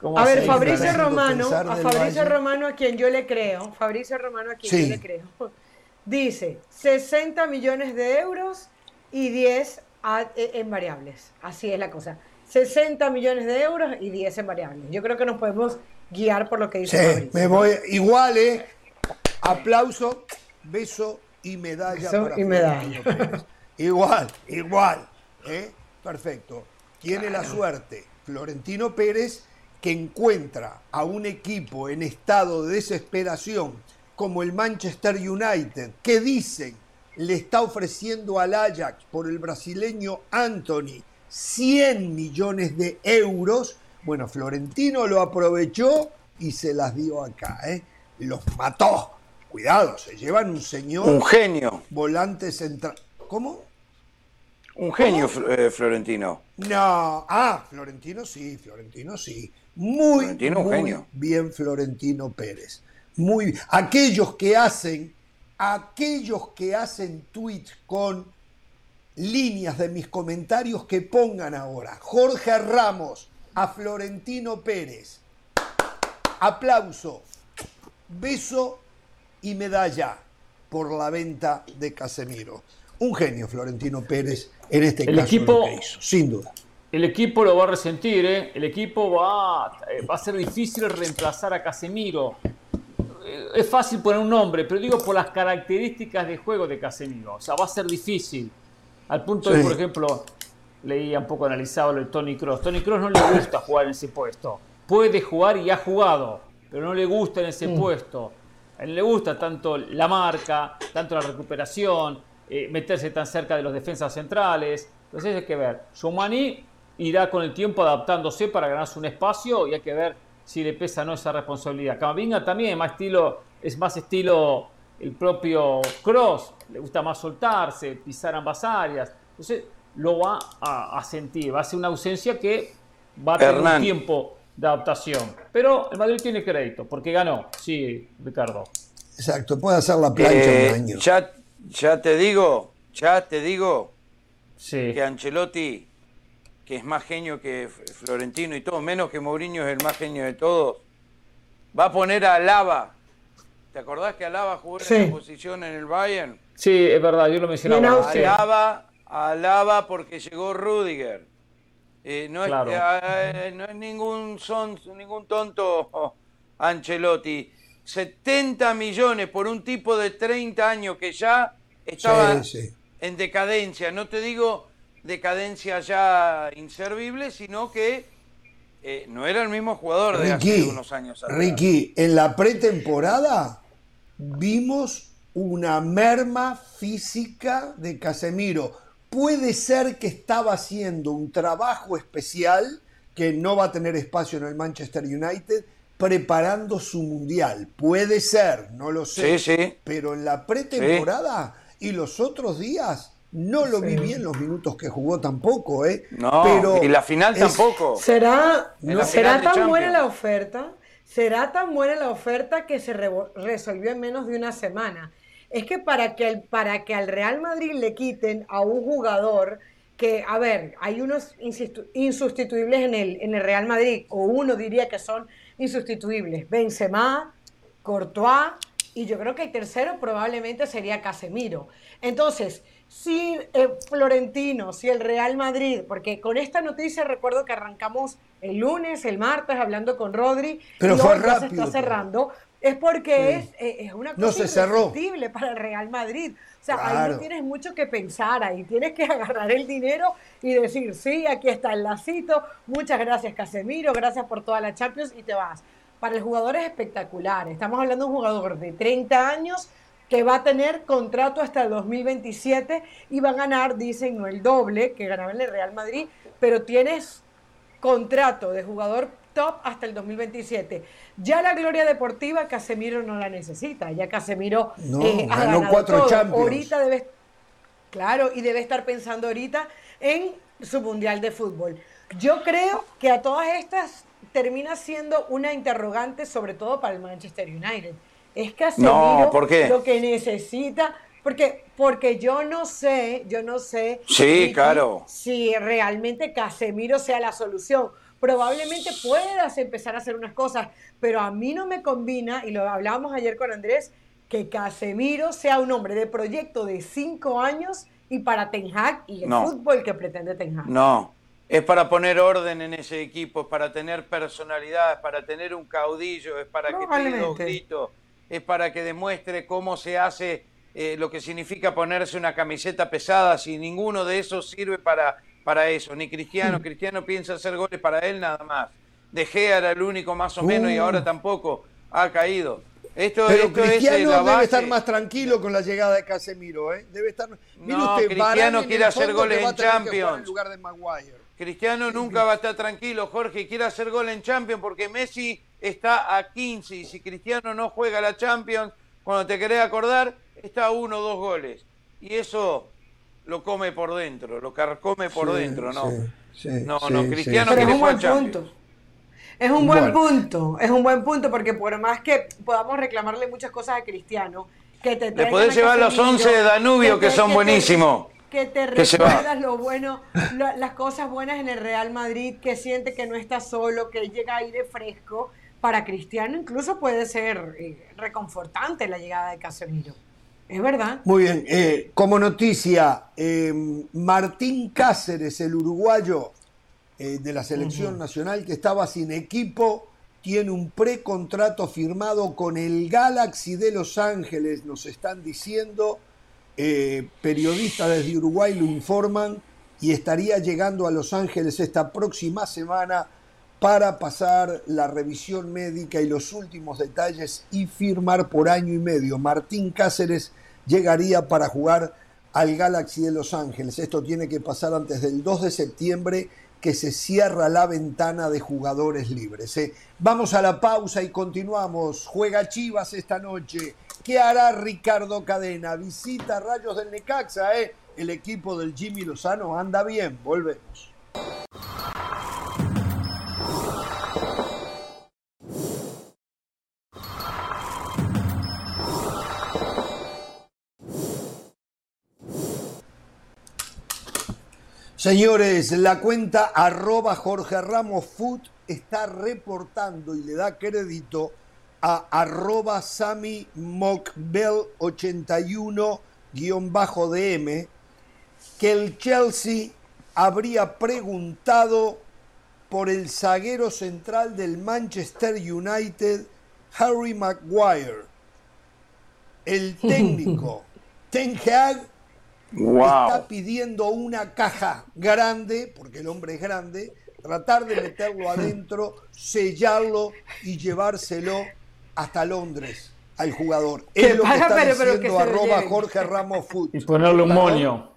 ¿Cómo A ver? Fabricio Romano, a Fabricio Valle. Romano a quien yo le creo, Fabricio Romano a quien Sí. yo le creo, [laughs] dice 60 millones de euros y 10 a- e- en variables. Así es la cosa. 60 millones de euros y 10 en variables. Yo creo que nos podemos guiar por lo que dice Sí, me voy. Igual, ¿eh? Aplauso, beso y medalla. Beso para y medalla. Pérez. Igual, igual. ¿eh? Perfecto. Tiene la suerte Florentino Pérez que encuentra a un equipo en estado de desesperación como el Manchester United, que dicen le está ofreciendo al Ajax por el brasileño Anthony 100 millones de euros. Bueno, Florentino lo aprovechó y se las dio acá, ¿eh? Los mató. Cuidado, se llevan un señor Un genio, volante central. ¿Cómo? un genio eh, Florentino. No, ah, Florentino sí, Florentino sí. Muy, Florentino, muy genio. bien Florentino Pérez. Muy bien. Aquellos que hacen, aquellos que hacen tweets con líneas de mis comentarios que pongan ahora. Jorge Ramos a Florentino Pérez. Aplauso, beso y medalla por la venta de Casemiro. Un genio Florentino Pérez en este El caso equipo- lo que hizo, sin duda. El equipo lo va a resentir, ¿eh? El equipo va, eh, va a ser difícil reemplazar a Casemiro. Eh, Es fácil poner un nombre, pero digo por las características de juego de Casemiro. O sea, va a ser difícil. Al punto de, por ejemplo, leía un poco analizado lo de Tony Cross. Tony Cross no le gusta jugar en ese puesto. Puede jugar y ha jugado, pero no le gusta en ese puesto. A él le gusta tanto la marca, tanto la recuperación, eh, meterse tan cerca de los defensas centrales. Entonces hay que ver. Giovanni irá con el tiempo adaptándose para ganarse un espacio y hay que ver si le pesa o no esa responsabilidad. Camavinga también más estilo, es más estilo el propio Cross, le gusta más soltarse, pisar ambas áreas. Entonces lo va a, a sentir, va a ser una ausencia que va a tener Hernán. un tiempo de adaptación. Pero el Madrid tiene crédito, porque ganó, sí, Ricardo. Exacto, puede hacer la plancha Eh, un año. ya, ya te digo, ya te digo Sí. que Ancelotti, que es más genio que Florentino y todo, menos que Mourinho es el más genio de todos, va a poner a Alaba. ¿Te acordás que Alaba jugó en esa posición en el Bayern? Sí, es verdad, yo lo mencionaba. Alaba, Alaba porque llegó Rudiger. Eh, no, Claro. es, eh, no es ningún son, ningún tonto oh, [laughs] Ancelotti. 70 millones por un tipo de 30 años que ya estaba Sí, sí. en decadencia. No te digo decadencia ya inservible, sino que eh, no era el mismo jugador de hace unos años atrás. Ricky, en la pretemporada vimos una merma física de Casemiro. Puede ser que estaba haciendo un trabajo especial que no va a tener espacio en el Manchester United preparando su mundial. Puede ser, no lo sé. Sí, sí. Pero en la pretemporada y los otros días no lo vi bien los minutos que jugó tampoco, ¿eh? No, Pero y la final es- tampoco. ¿Será, ¿será tan Champions. buena la oferta? ¿Será tan buena la oferta que se resolvió en menos de una semana? Es que para que, el- para que al Real Madrid le quiten a un jugador que, a ver, hay unos insustituibles en el, en el Real Madrid, o uno diría que son insustituibles, Benzema, Courtois, y yo creo que el tercero probablemente sería Casemiro. Entonces, si eh, Florentino, si el Real Madrid, porque con esta noticia recuerdo que arrancamos el lunes, el martes, hablando con Rodri, Pero y fue hoy ya se está todo. cerrando, es porque Sí. es, eh, es una cosa No se cerró. irresistible para el Real Madrid. O sea, ahí no tienes mucho que pensar, ahí tienes que [laughs] agarrar el dinero y decir, sí, aquí está el lacito, muchas gracias Casemiro, gracias por toda la Champions y te vas. Para el jugador es espectacular. Estamos hablando de un jugador de 30 años que va a tener contrato hasta el 2027 y va a ganar, dicen, no el doble que ganaba en el Real Madrid, pero tienes contrato de jugador top hasta el 2027. Ya la gloria deportiva Casemiro no la necesita, ya Casemiro No, eh, ha ganó ganado cuatro todo. Champions. Ahorita debe Claro, y debe estar pensando ahorita en su mundial de fútbol. Yo creo que a todas estas termina siendo una interrogante, sobre todo para el Manchester United. Es Casemiro No, ¿por qué? lo que necesita, porque, porque yo no sé, yo no sé Sí, claro. si realmente Casemiro sea la solución. Probablemente puedas empezar a hacer unas cosas, pero a mí no me combina, y lo hablábamos ayer con Andrés, que Casemiro sea un hombre de proyecto de cinco años y para Ten Hag y el No. fútbol que pretende Ten Hag. No, es para poner orden en ese equipo, es para tener personalidad, es para tener un caudillo, es para que dos Probablemente. gritos, es para que demuestre cómo se hace eh, lo que significa ponerse una camiseta pesada, si ninguno de esos sirve para, para eso, ni Cristiano, Cristiano piensa hacer goles para él nada más. De Gea era el único más o menos y Uh. ahora tampoco ha caído. Esto, Pero esto es eh, Cristiano la debe base. estar más tranquilo con la llegada de Casemiro, ¿eh? Debe estar. Mire No, usted, Cristiano quiere hacer goles en Champions. En lugar de. Cristiano nunca va a estar tranquilo, Jorge, quiere hacer gol en Champions porque Messi está a 15 y si Cristiano no juega la Champions, cuando te querés acordar, está a uno o dos goles. Y eso lo come por dentro, lo carcome por Sí, dentro, ¿no? sí, sí, no, sí, no, sí. Cristiano Pero es un buen punto. Es un buen Bueno. punto, es un buen punto, porque por más que podamos reclamarle muchas cosas a Cristiano, que te Le podés llevar los Casemiro, 11 de Danubio que te- son te- buenísimos. Que te Que se va. recuerdas lo bueno, lo- las cosas buenas en el Real Madrid, que siente que no está solo, que llega aire fresco. Para Cristiano incluso puede ser eh, reconfortante la llegada de Casemiro. Es verdad. Muy bien. eh, como noticia, eh, Martín Cáceres, el uruguayo eh, de la selección nacional que estaba sin equipo, tiene un precontrato firmado con el Galaxy de Los Ángeles, nos están diciendo. periodistas desde Uruguay lo informan y estaría llegando a Los Ángeles esta próxima semana para pasar la revisión médica y los últimos detalles y firmar por año y medio. Martín Cáceres llegaría para jugar al Galaxy de Los Ángeles. Esto tiene que pasar antes del 2 de septiembre que se cierra la ventana de jugadores libres. ¿eh? Vamos a la pausa y continuamos. Juega Chivas esta noche. ¿Qué hará Ricardo Cadena? Visita Rayos del Necaxa. ¿eh? El equipo del Jimmy Lozano anda bien. Volvemos. Señores, la cuenta arroba Jorge Ramos Food está reportando y le da crédito a arroba Sami Mokbel 81-DM que el Chelsea habría preguntado por el zaguero central del Manchester United, Harry Maguire. El [laughs] técnico Ten Hag está pidiendo una caja grande, porque el hombre es grande, tratar de meterlo adentro, sellarlo y llevárselo hasta Londres al jugador. Que Es lo que está pero- que arroba. Jorge Ramos Food. Y ponerle un moño.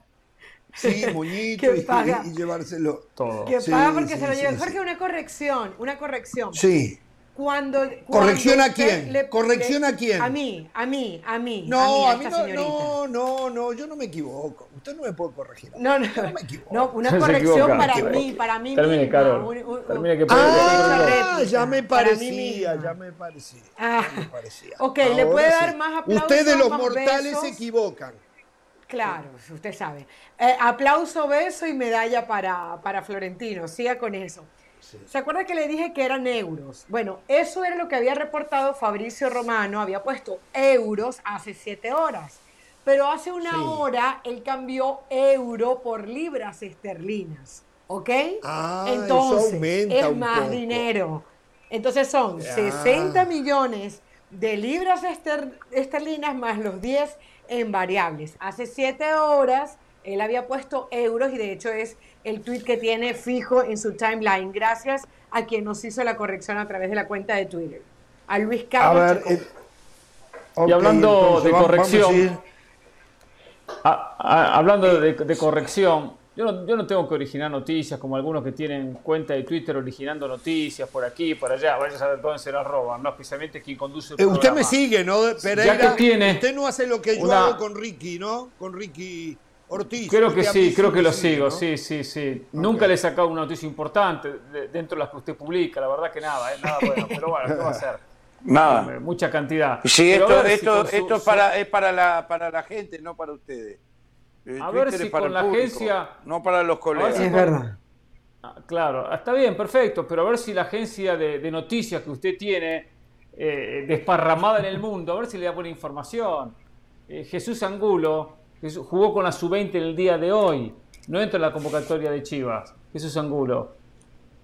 Sí, moñito y, y llevárselo. Todo. Que Sí, paga porque sí, se lo sí. Jorge, una corrección, una corrección. Sí. Cuando, ¿Corrección cuando a quién? ¿Corrección a quién? A mí, a mí, a mí. No, a a mí, esta no, señorita. no, no, no, yo no me equivoco. Usted no me puede corregir. No, no, Yo no me equivoco. no, una [laughs] corrección equivoca. para mí, para mí Termine, misma. Carol. Un- un- Termine que Ah, ya me parecía, ya me parecía. Ah, ya me parecía. ok, le puede sí. dar más aplausos, Ustedes los más mortales besos. se equivocan. Claro, usted sabe. Eh, aplauso, beso y medalla para, para Florentino. Siga con eso. ¿Se acuerda que le dije que eran euros? Bueno, eso era lo que había reportado Fabricio Romano, había puesto euros hace siete horas. Pero hace una Sí. hora él cambió euro por libras esterlinas. ¿Ok? Ah, eso Entonces, aumenta es un más poco. dinero. Entonces son Ya. 60 millones de libras ester- esterlinas más los 10 en variables. Hace 7 horas él había puesto euros y de hecho es el tweet que tiene fijo en su timeline. Gracias a quien nos hizo la corrección a través de la cuenta de Twitter. A Luis A Carlos. ver, Chacón. eh, Y hablando entonces de vamos a corrección, hablando de, de corrección, yo no, yo no tengo que originar noticias como algunos que tienen cuenta de Twitter originando noticias por aquí, por allá, vaya a saber dónde se las roban, no especialmente quien conduce el Eh, usted me sigue, ¿no, Pereira? que tiene Usted no hace lo que yo una- hago con Ricky, ¿no? Con Ricky Ortiz. Creo que sí, creo que lo sigo, ¿no? sí, sí, sí. Nunca le he sacado una noticia importante de- dentro de las que usted publica, la verdad que nada, ¿eh? nada bueno, [laughs] pero bueno, ¿qué va a hacer? Nada. Eh, Mucha cantidad. Sí, Pero esto, ver si esto, con su- esto es, para, es para, la, para la gente, no para ustedes. El A ver si para con la público, agencia- No para los colegas. si Es con- verdad. Ah, Claro, está bien, perfecto, pero a ver si la agencia de, de noticias que usted tiene eh, desparramada en el mundo, a ver si le da buena información. Eh, Jesús Angulo Jugó con la sub-20 en el día de hoy, no entra en la convocatoria de Chivas, Jesús Angulo.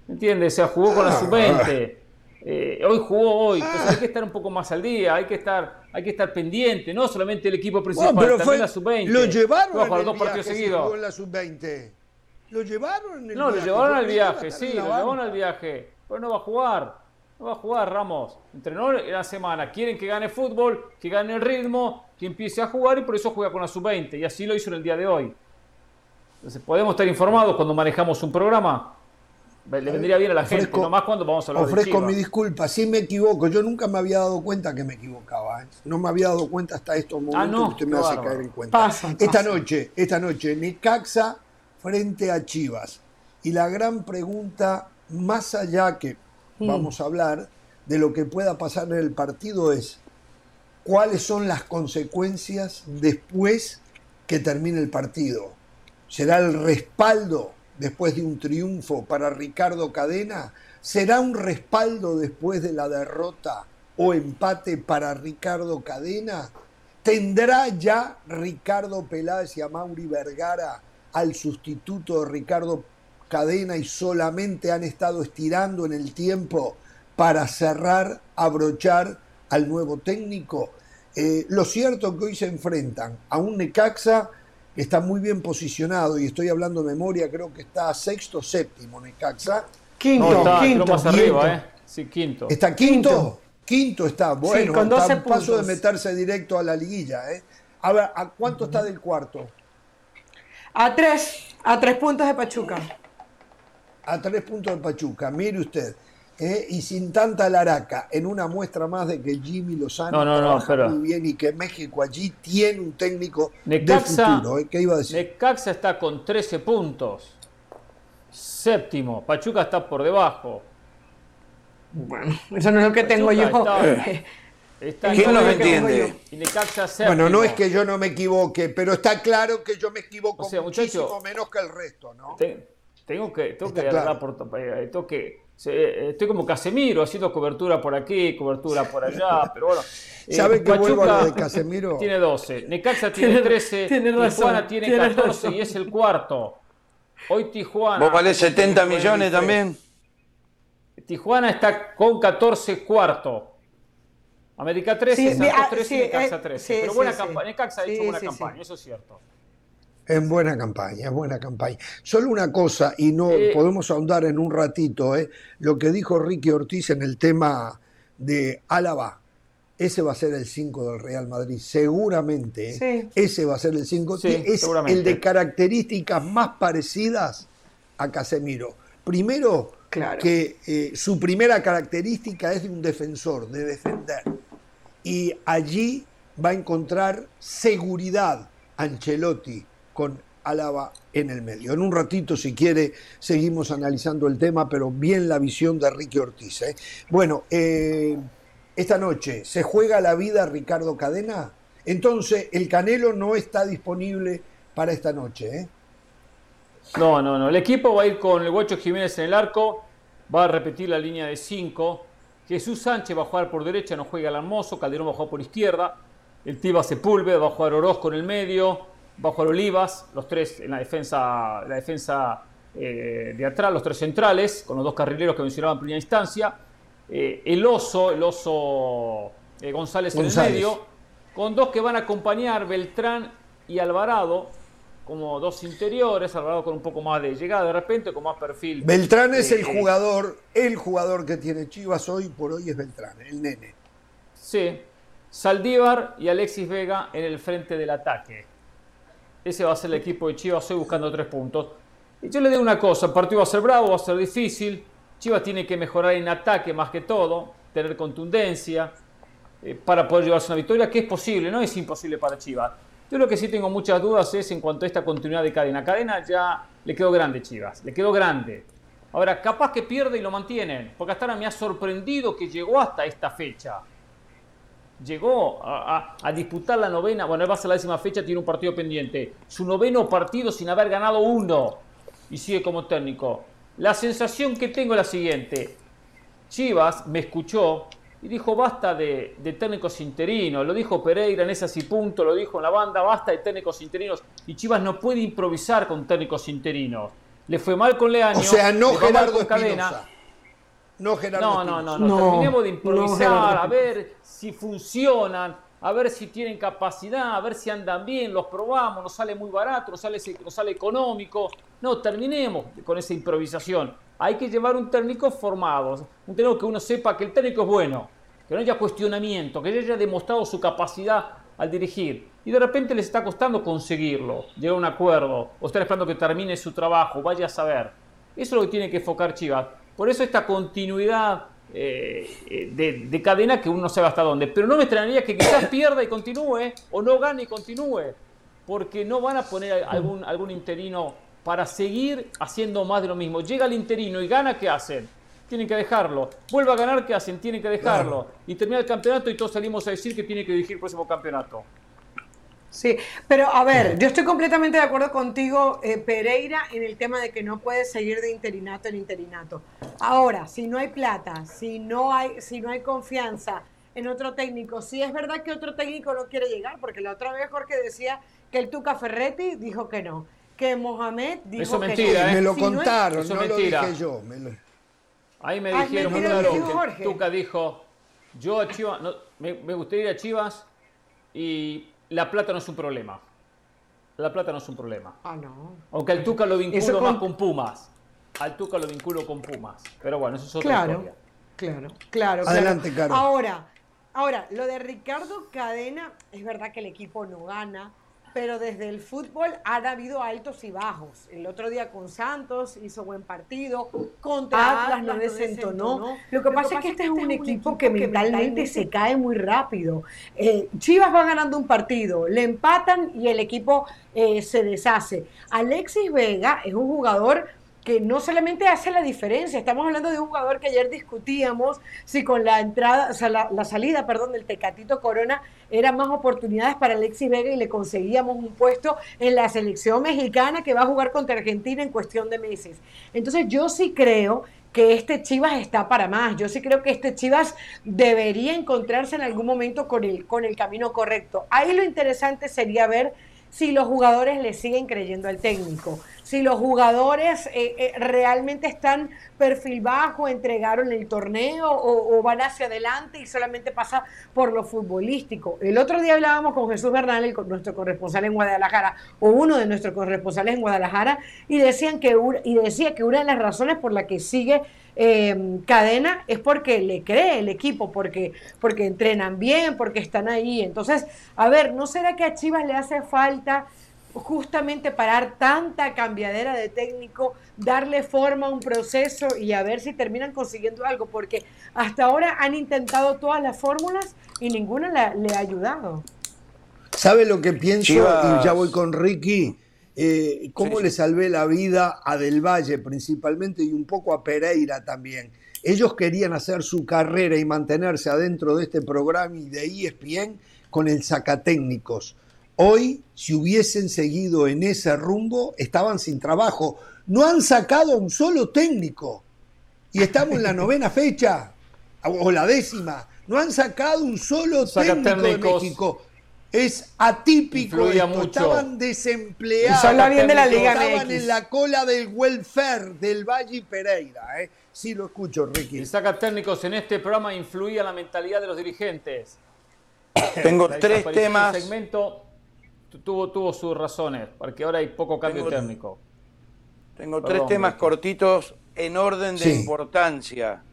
¿Entiendes? O sea, jugó con la sub-20. eh, hoy jugó hoy, entonces hay que estar un poco más al día, hay que estar, hay que estar pendiente, no solamente el equipo principal, Bueno, también fue- la sub-20. lo llevaron Va a en el dos partidos viaje, seguidos. jugó en la sub-20. Lo llevaron en el No, lo llevaron al viaje, sí, lo llevaron al viaje. Pero no va a jugar. No va a jugar Ramos. Entrenó en la semana. Quieren que gane fútbol, que gane el ritmo, que empiece a jugar y por eso juega con la sub-20. Y así lo hizo en el día de hoy. Entonces, ¿podemos estar informados cuando manejamos un programa? Le vendría bien a la gente, nomás cuando vamos a hablar de Ofrezco mi disculpa, sí me equivoco. Yo nunca me había dado cuenta que me equivocaba. ¿eh? No me había dado cuenta hasta estos momentos Ah, no, que usted me hace caer en cuenta. Pasa, Esta noche, esta noche, Necaxa frente a Chivas. Y la gran pregunta, más allá que Vamos a hablar de lo que pueda pasar en el partido, es cuáles son las consecuencias después que termine el partido. ¿Será el respaldo después de un triunfo para Ricardo Cadena? ¿Será un respaldo después de la derrota o empate para Ricardo Cadena? ¿Tendrá ya Ricardo Peláez y a Mauri Vergara al sustituto de Ricardo Cadena y solamente han estado estirando en el tiempo para cerrar, abrochar al nuevo técnico? Eh, lo cierto es que hoy se enfrentan a un Necaxa que está muy bien posicionado y estoy hablando de memoria, creo que está sexto, séptimo Necaxa. Quinto, No, está, quinto. más quinto. arriba, ¿eh? Sí, quinto. ¿Está quinto? Quinto. Quinto, está. Bueno, con está 12 a un paso de puntos. meterse directo a la liguilla. ¿eh? A ver, ¿a cuánto está del cuarto? A tres, a tres puntos de Pachuca. A tres puntos de Pachuca. Mire usted. ¿eh? Y sin tanta laraca, en una muestra más de que Jimmy Lozano No, no, no, trabaja pero- muy bien y que México allí tiene un técnico Necaxa, de futuro. ¿eh? ¿Qué iba a decir? Necaxa está con 13 puntos. Séptimo. Pachuca está por debajo. Bueno, eso no es lo que tengo yo. Está- [laughs] Está en ¿Quién noveno entiende? Y Necaxa séptimo. Bueno, no es que yo no me equivoque, pero está claro que yo me equivoco O sea, muchísimo muchacho, menos que el resto, ¿no? Te- tengo que, tengo que claro. agarrar por eh, tengo que se- estoy como Casemiro haciendo cobertura por aquí, cobertura por allá, [laughs] pero bueno. eh, ¿Sabe que vuelvo a lo Pachuca de Casemiro? Tiene 12, Necaxa [laughs] tiene Tiene- 13, tiene razón, Tijuana tiene tiene 14 razón. y es el cuarto. Hoy Tijuana. ¿Vos valés 70 Con el millones también? Tijuana está con 14 cuarto. América 13, Sí, Santos ah, 13 sí, y Necaxa eh, 13. sí, pero buena sí. campaña. Necaxa ha hecho Sí, buena sí, campaña, sí. eso es cierto. En buena campaña, es buena campaña. Solo una cosa, y no Eh, podemos ahondar en un ratito, ¿eh? lo que dijo Ricky Ortiz en el tema de Álava. Ese va a ser el 5 del Real Madrid, seguramente. ¿eh? Sí. Ese va a ser el 5. Sí, es el de características más parecidas a Casemiro. Primero, Claro. que eh, su primera característica es de un defensor, de defender. Y allí va a encontrar seguridad Ancelotti con Álava en el medio. En un ratito, si quiere, seguimos analizando el tema, pero bien la visión de Ricky Ortiz. ¿eh? Bueno, eh, esta noche se juega la vida Ricardo Cadena. Entonces, el Canelo no está disponible para esta noche. ¿eh? No, no, no. El equipo va a ir con el Guacho Jiménez en el arco. Va a repetir la línea de 5. Jesús Sánchez va a jugar por derecha, no juega el Hermoso. Calderón va a jugar por izquierda. El Tiba Sepúlveda va a jugar Orozco en el medio. Jugar Olivas, los tres en la defensa, la defensa eh, de atrás, los tres centrales, con los dos carrileros que mencionaba en primera instancia. Eh, el oso, el oso eh, González, en González. el medio. Con dos que van a acompañar Beltrán y Alvarado como dos interiores, Alvarado con un poco más de llegada de repente, con más perfil. Beltrán es el jugador, el jugador que tiene Chivas hoy por hoy es Beltrán, el nene. Sí. Saldívar y Alexis Vega en el frente del ataque. Ese va a ser el equipo de Chivas hoy buscando tres puntos. Y yo le digo una cosa, el partido va a ser bravo, va a ser difícil. Chivas tiene que mejorar en ataque más que todo, tener contundencia eh, para poder llevarse una victoria, que es posible, no es imposible para Chivas. Yo lo que sí tengo muchas dudas es en cuanto a esta continuidad de cadena. Cadena ya le quedó grande, Chivas, le quedó grande. Ahora, capaz que pierde y lo mantienen, porque hasta ahora me ha sorprendido que llegó hasta esta fecha. Llegó a, disputar la novena, bueno, va a ser la décima fecha, tiene un partido pendiente. Su noveno partido sin haber ganado uno y sigue como técnico. La sensación que tengo es la siguiente. Chivas me escuchó y dijo basta de, técnicos interinos. Lo dijo Pereira en ese así punto, lo dijo en la banda, basta de técnicos interinos. Y Chivas no puede improvisar con técnicos interinos. Le fue mal con Leaño. O sea, no Gerardo con Cadena. No, Gerardo no, no, no, no, Terminemos de improvisar, a ver si funcionan, a ver si tienen capacidad, a ver si andan bien, los probamos, nos sale muy barato, nos sale, nos sale económico. No, terminemos con esa improvisación. Hay que llevar un técnico formado, un técnico que uno sepa que el técnico es bueno, que no haya cuestionamiento, que haya demostrado su capacidad al dirigir. Y de repente les está costando conseguirlo, llegar a un acuerdo, o estar esperando que termine su trabajo, vaya a saber. Eso es lo que tiene que enfocar Chivas. Por eso esta continuidad eh, de, de, cadena que uno no sabe hasta dónde. Pero no me extrañaría que quizás [coughs] pierda y continúe, o no gane y continúe, porque no van a poner algún, algún interino para seguir haciendo más de lo mismo. Llega el interino y gana, ¿qué hacen? Tienen que dejarlo. Vuelve a ganar, ¿qué hacen? Tienen que dejarlo. Y termina el campeonato y todos salimos a decir que tiene que dirigir el próximo campeonato. Sí, pero a ver, yo estoy completamente de acuerdo contigo, eh, Pereira, en el tema de que no puedes seguir de interinato en interinato. Ahora, si no hay plata, si no hay, si no hay confianza en otro técnico, si es verdad que otro técnico no quiere llegar, porque la otra vez Jorge decía que el Tuca Ferretti dijo que no que Mohamed dijo Eso mentira, que ¿eh? Me lo contaron, Eso no mentira. lo dije yo. Me Ahí me dijeron, claro, que Tuca dijo, yo a Chivas, me, gustaría ir a Chivas y la plata no es un problema. La plata no es un problema. Ah, no. Aunque al Tuca lo vinculo más con Pumas. Al Tuca lo vinculo con Pumas. Pero bueno, eso es otra claro, historia. Claro, claro. Adelante, Caro. Ahora, ahora, lo de Ricardo Cadena, es verdad que el equipo no gana, pero desde el fútbol han habido altos y bajos. El otro día con Santos hizo buen partido, contra Atlas, no desentonó. Lo que pasa es que este es un equipo que mentalmente se cae muy rápido. Eh, Chivas va ganando un partido, le empatan y el equipo eh, se deshace. Alexis Vega es un jugador que no solamente hace la diferencia, estamos hablando de un jugador que ayer discutíamos si con la entrada, o sea, la, salida, perdón, del Tecatito Corona era más oportunidades para Alexis Vega y le conseguíamos un puesto en la selección mexicana que va a jugar contra Argentina en cuestión de meses. Entonces yo sí creo que este Chivas está para más. Yo sí creo que este Chivas debería encontrarse en algún momento con el, con el camino correcto. Ahí lo interesante sería ver si los jugadores le siguen creyendo al técnico, si los jugadores eh, eh, realmente están perfil bajo, entregaron el torneo o, van hacia adelante y solamente pasa por lo futbolístico. El otro día hablábamos con Jesús Bernal, nuestro corresponsal en Guadalajara, o uno de nuestros corresponsales en Guadalajara, y, decían que, y decía que una de las razones por la que sigue eh, cadena es porque le cree el equipo, porque, porque entrenan bien, porque están ahí. Entonces, a ver, ¿no será que a Chivas le hace falta justamente parar tanta cambiadera de técnico, darle forma a un proceso y a ver si terminan consiguiendo algo? Porque hasta ahora han intentado todas las fórmulas y ninguna le ha ayudado. ¿Sabe lo que pienso? Y ya voy con Ricky eh, cómo le salvé la vida a Del Valle principalmente y un poco a Pereira también. Ellos querían hacer su carrera y mantenerse adentro de este programa y de ESPN con el sacatécnicos. Hoy, si hubiesen seguido en ese rumbo, estaban sin trabajo. No han sacado un solo técnico. Y estamos en la [laughs] novena fecha, o la décima. No han sacado un solo técnico de México. Es atípico Estaban desempleados. bien de la Liga Estaban en la cola del welfare del Valle Pereira. ¿eh? Sí, lo escucho, Ricky. El saca técnicos en este programa influía la mentalidad de los dirigentes. Tengo tres temas. Segmento tuvo, tuvo sus razones, porque ahora hay poco cambio técnico. Tengo tres temas cortitos en orden de importancia.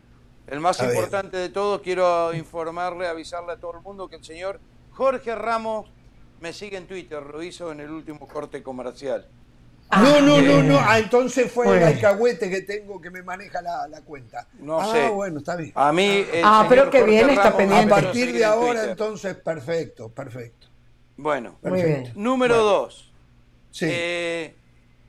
El más importante de todos, quiero informarle, avisarle a todo el mundo que el señor Jorge Ramos me sigue en Twitter, lo hizo en el último corte comercial. No, no, no, no. Ah, entonces fue el alcahuete que tengo que me maneja la, cuenta. No ah, sé. bueno, está bien. A mí. ah, pero que bien está pendiente. A partir de ahora, entonces, perfecto, perfecto. Bueno, Muy bien. número dos. Sí. Eh,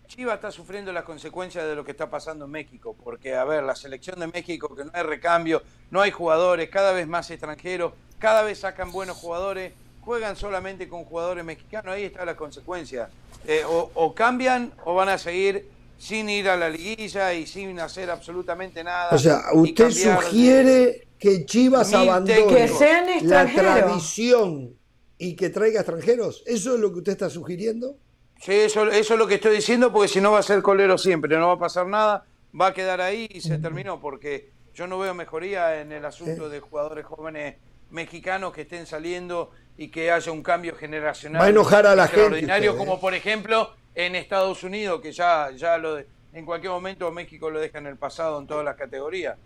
Chivas está sufriendo las consecuencias de lo que está pasando en México, porque, a ver, la selección de México, que no hay recambio, no hay jugadores, cada vez más extranjeros, cada vez sacan buenos jugadores, juegan solamente con jugadores mexicanos, ahí está la consecuencia. Eh, o, o cambian o van a seguir sin ir a la liguilla y sin hacer absolutamente nada. o sea, usted sugiere que Chivas abandone técnico. Que sean la tradición y que traiga extranjeros. ¿Eso es lo que usted está sugiriendo? Sí, eso, eso es lo que estoy diciendo, porque si no va a ser colero siempre, no va a pasar nada, va a quedar ahí y se terminó, porque yo no veo mejoría en el asunto de jugadores jóvenes mexicanos que estén saliendo y que haya un cambio generacional. Va a enojar a la gente extraordinario, usted, ¿eh? como por ejemplo en Estados Unidos, que ya, ya lo de- en cualquier momento México lo deja en el pasado en todas las categorías.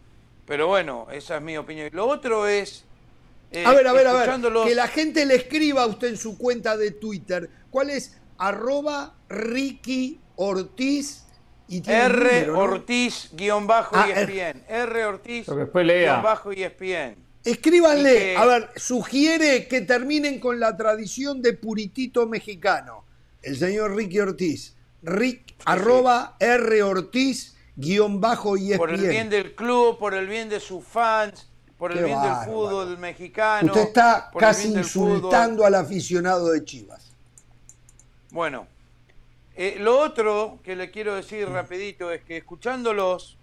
Pero bueno, esa es mi opinión. Lo otro es... eh, A ver, a ver, a ver. Que la gente le escriba a usted en su cuenta de Twitter. ¿Cuál es? Arroba Ricky Ortiz. Y R número, ¿no? Ortiz guion bajo Ah, ESPN. R Ortiz Lo que después lea. guion bajo ESPN. Escríbanle, Y que- a ver, sugiere que terminen con la tradición de puritito mexicano. El señor Ricky Ortiz. Rick, arroba R Ortiz, guion bajo y Por el bien del club, por el bien de sus fans, por el Qué bien del fútbol mexicano. Usted está casi insultando fútbol. al aficionado de Chivas. Bueno, eh, lo otro que le quiero decir rapidito es que escuchándolos